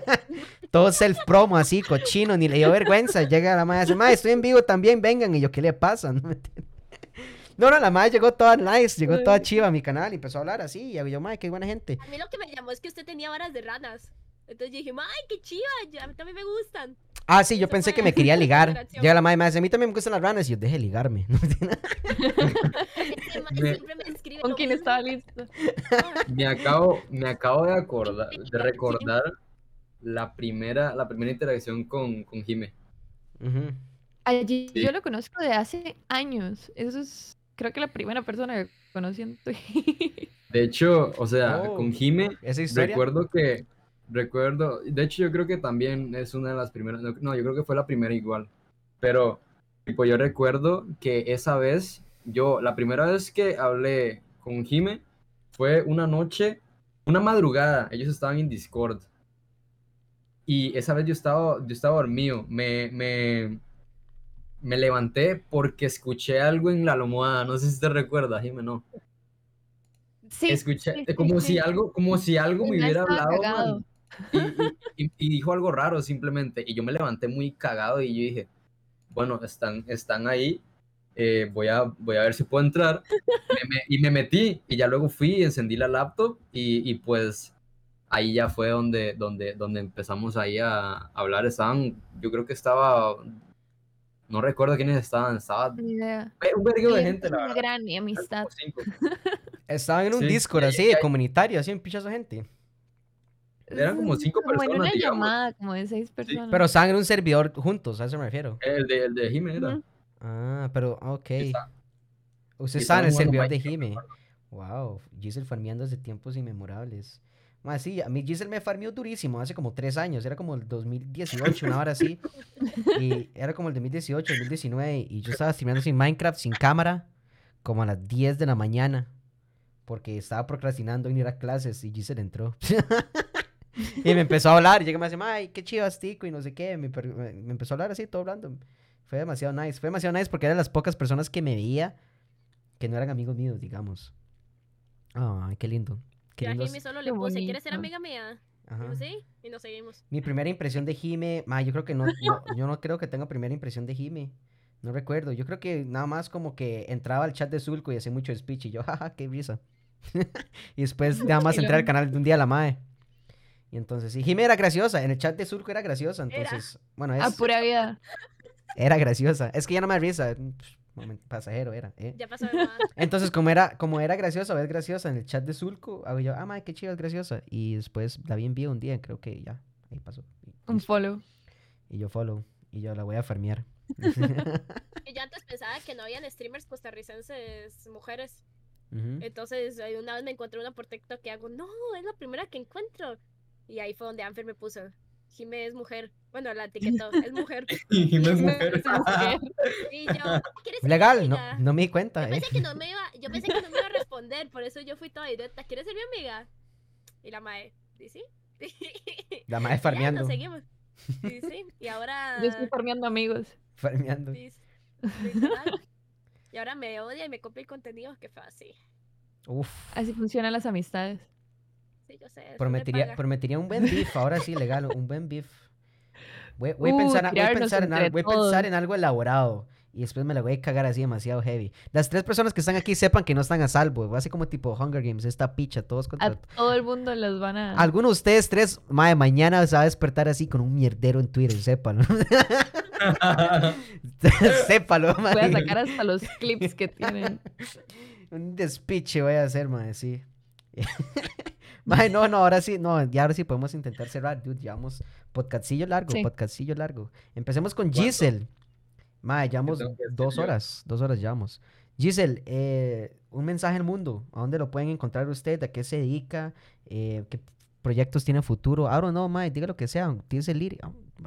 todo self-promo así, cochino, ni le dio vergüenza. Llega la madre y dice, madre, estoy en vivo también, vengan. Y yo, ¿qué le pasa? No, no, no, la madre llegó toda nice, llegó toda chiva a mi canal y empezó a hablar así. Y hago yo, madre, qué buena gente. A mí lo que me llamó es que usted tenía varas de ranas. Entonces yo dije, ¡ay, qué chiva! A mí también me gustan. Ah, sí, yo Eso pensé que me quería ligar. Llega la madre y me dice, a mí también me gustan las ranas. Y yo, deje ligarme. Ese mae Me- siempre me escribe ¿Con lo quién mismo. estaba listo? Me acabo, me acabo de acordar, de recordar la primera, la primera interacción con, con Jime. Ujú. Allí Sí. yo lo conozco de hace años. Eso es, creo que la primera persona que conocí en Twitch. De hecho, o sea, Oh. con Jime, Esa historia. recuerdo que, recuerdo, de hecho yo creo que también es una de las primeras, no, yo creo que fue la primera igual, pero, tipo, yo recuerdo que esa vez, yo, la primera vez que hablé con Jime fue una noche, una madrugada, ellos estaban en Discord, y esa vez yo estaba, yo estaba dormido, me, me, me levanté porque escuché algo en la almohada, no sé si te recuerdas, Jime, no. Sí, Escuché, sí, sí, como sí. si algo, como si algo me hubiera hablado, man, y, y- y- dijo algo raro simplemente, y yo me levanté muy cagado y yo dije, bueno, están, están ahí, eh, voy, a, voy a ver si puedo entrar, Me- me- y me metí, y ya luego fui, encendí la laptop, y, y pues ahí ya fue donde, donde, donde empezamos ahí a hablar, estaban, yo creo que estaba, no recuerdo quiénes estaban, estaba Ni idea. un verguero de gente, una verdad, gran amistad. Estaban en un Sí, Discord así, comunitario, así, un pichazo de gente. Eran como cinco Como en personas, una digamos. llamada, como de seis personas. Pero estaban en un servidor juntos, a eso me refiero. El de, el de Jime era. Ujú. Ah, pero, ok. Está- Usted estaba en el servidor de Jime. Wow, Giselle farmeando desde tiempos inmemorables. Más sí, a mí Giselle me farmeó durísimo hace como tres años, era como el 2018, una hora así. Y era como el 2018, 2019, y yo estaba streameando sin Minecraft, sin cámara, como a las 10 de la mañana, porque estaba procrastinando en ir a clases y Giselle entró. y me empezó a hablar, y llega y me dice, ay, qué chivas, tico, y no sé qué, me, me- me empezó a hablar así, todo hablando. Fue demasiado nice, fue demasiado nice porque eran las pocas personas que me veía que no eran amigos míos, digamos. Ay, qué lindo. Qué Yo a. Jimmy solo le Qué puse, ¿quieres ser amiga mía? Ajá. Sí, y nos seguimos. Mi primera impresión de Jime, ma, yo creo que no, no- yo no creo que tenga primera impresión de Jime. No recuerdo. Yo creo que nada más como que entraba al chat de Zulco y hacía mucho speech y yo, jaja, qué risa. y después nada más entré al canal de un día a la mae. Y entonces, sí, Jime era graciosa. En el chat de Zulco era graciosa. Era. Entonces, bueno, A es, pura vida. era graciosa. Es que ya no me da risa. momento, pasajero era. ¿eh? Ya pasó de. Entonces, como era, como era graciosa, o es graciosa en el chat de Zulco, hago yo, ah, madre, qué chido, es graciosa. Y después la vi en vivo un día, creo que ya, ahí pasó. Y, Un follow. Y yo follow, y yo la voy a farmear. Y yo antes pensaba que no habían streamers costarricenses mujeres. Ujú. Entonces, ahí una vez me encontré una por TikTok que hago, no, es la primera que encuentro. Y ahí fue donde Anfer me puso, Jime es mujer. Bueno, la etiquetó, es mujer. Y Jime es mujer. Y yo, ¿quieres ser mi Legal, no, amiga?" no me di cuenta, Yo eh. pensé que no me iba, yo pensé que no me iba a responder, por eso yo fui toda directa. ¿Quieres ser mi amiga? Y la mae, ¿sí sí? La madre Y ya, farmeando, nos seguimos. Sí, sí. Y ahora. Yo estoy farmeando amigos. farmeando. sí. Y ahora me odia y me copia el contenido. Qué fácil. Uf, Así funcionan las amistades. Sí, yo sé. después me prometería, prometería un buen beef, ahora sí, legal, un buen beef. Voy, voy a Uh, pensar, voy a pensar, en, al- entre voy a pensar todos. en algo elaborado. Y después me la voy a cagar así demasiado heavy. Las tres personas que están aquí sepan que no están a salvo. Va a ser como tipo Hunger Games, esta picha, todos contra A todo el mundo los van a. Alguno de ustedes tres, mae, mañana se va a despertar así con un mierdero en Twitter, sépalo. sépalo, mae. Voy a sacar hasta los clips que tienen. Un despiche voy a hacer, mae, sí. Mae, no, no, ahora sí, no, ya ahora sí podemos intentar cerrar, dude. Llevamos podcastillo largo, Sí. podcastillo largo. Empecemos con ¿Cuánto? Giselle. Mae, llevamos dos horas, dos horas llevamos. Giselle, eh, un mensaje al mundo. ¿A dónde lo pueden encontrar usted? ¿A qué se dedica? Eh, ¿Qué proyectos tiene futuro? I don't know, mae, diga lo que sea. Tienes el ir.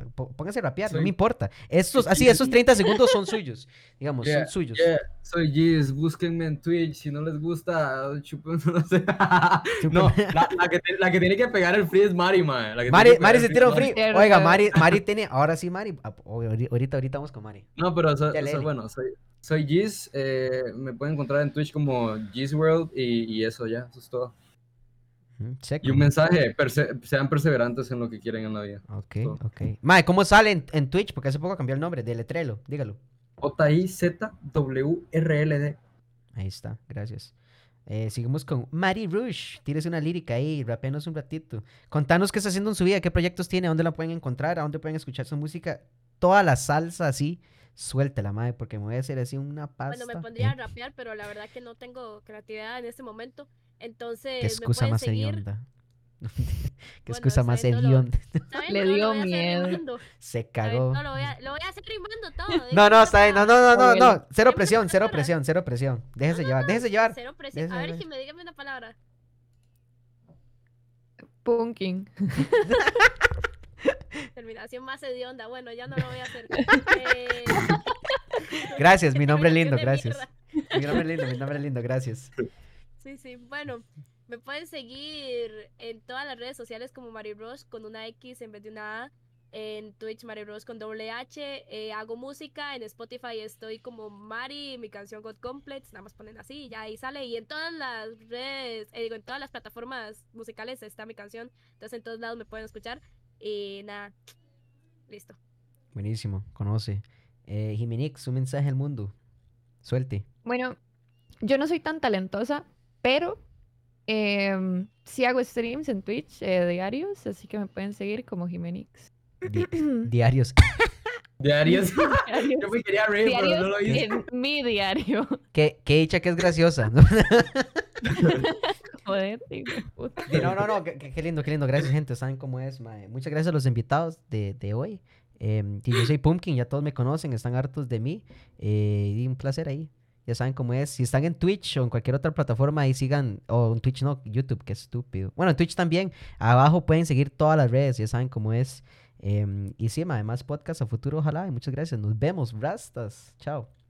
P- Póngase a rapear, no me importa. Estos, así, esos 30 segundos son suyos. Digamos, Yeah, son suyos. Yeah, soy Giz, búsquenme en Twitch, si no les gusta, chupen, no sé. no, la, la que, te- la que tiene que pegar el free es Mari, man. La que tiene Mari, que Mari se tira un free. Oiga, Mari, Mari tiene, ahora sí, Mari. ah, ahori- Ahorita, ahorita vamos con Mari. No, pero so- so- bueno, soy, soy Giz, eh, me pueden encontrar en Twitch como Giz World y, y eso ya, eso es todo. Y un mensaje, perse- sean perseverantes en lo que quieren en la vida. Ok, todo. ok. Mae, ¿cómo sale en, en Twitch? Porque hace poco cambió el nombre, de Letrelo, dígalo. J-I-Z-W-R-L-D. Ahí está, gracias. Eh, seguimos con Mari Rush. Tírese una lírica ahí, rapenos un ratito. Contanos qué está haciendo en su vida, qué proyectos tiene, a dónde la pueden encontrar, a dónde pueden escuchar su música. Toda la salsa así, suéltela, madre, porque me voy a hacer así una pasta. Bueno, me pondría a rapear, pero la verdad que no tengo creatividad en este momento. Entonces, Qué excusa más seguir. hedionda. Qué Bueno, excusa más no hedionda. Le No dio miedo. Se cagó. No, lo voy a, lo voy a hacer rimando todo. No, no, está bien. No, no, no, no, no. Cero presión, cero presión, cero presión. Déjese llevar, déjese llevar. Cero presión. A Déjese ver, ver. me dígame una palabra. Punking. Terminación más hedionda. Bueno, ya no lo voy a hacer. Eh, Gracias, mi nombre es lindo, gracias. Mi nombre es lindo, mi nombre es lindo, gracias. Sí, sí. Bueno, me pueden seguir en todas las redes sociales como Mari Rose con una X en vez de una A. En Twitch Mari Rose con doble H. Eh, hago música. En Spotify estoy como Mari, mi canción God Complex. Nada más ponen así y ya ahí sale. Y en todas las redes, eh, digo, en todas las plataformas musicales está mi canción. Entonces en todos lados me pueden escuchar. Y nada, listo. Buenísimo, conoce. Eh, Jimenix, un mensaje al mundo. Suelte. Bueno, yo no soy tan talentosa, pero em, sí hago streams en Twitch eh, diarios, así que me pueden seguir como Jimenix. Di- diarios. Diarios. Diarios. Yo me quería reír, pero Diarios no lo hice. en mi diario. qué, qué dicha que es graciosa. Joder, hijo de puta. Sí, no, no, no, qué, lindo, qué lindo. Gracias, gente. Saben cómo es, mae. Muchas gracias a los invitados de, de hoy. Y yo soy Pumpkin, ya todos me conocen, están hartos de mí. eh, y un placer ahí. Ya saben cómo es. Si están en Twitch o en cualquier otra plataforma, ahí sigan. O en Twitch no, YouTube, qué estúpido. Bueno, en Twitch también. Abajo pueden seguir todas las redes, ya saben cómo es. Em, y sí, mae, más podcast a futuro, ojalá. Y muchas gracias. Nos vemos, rastas. Chao.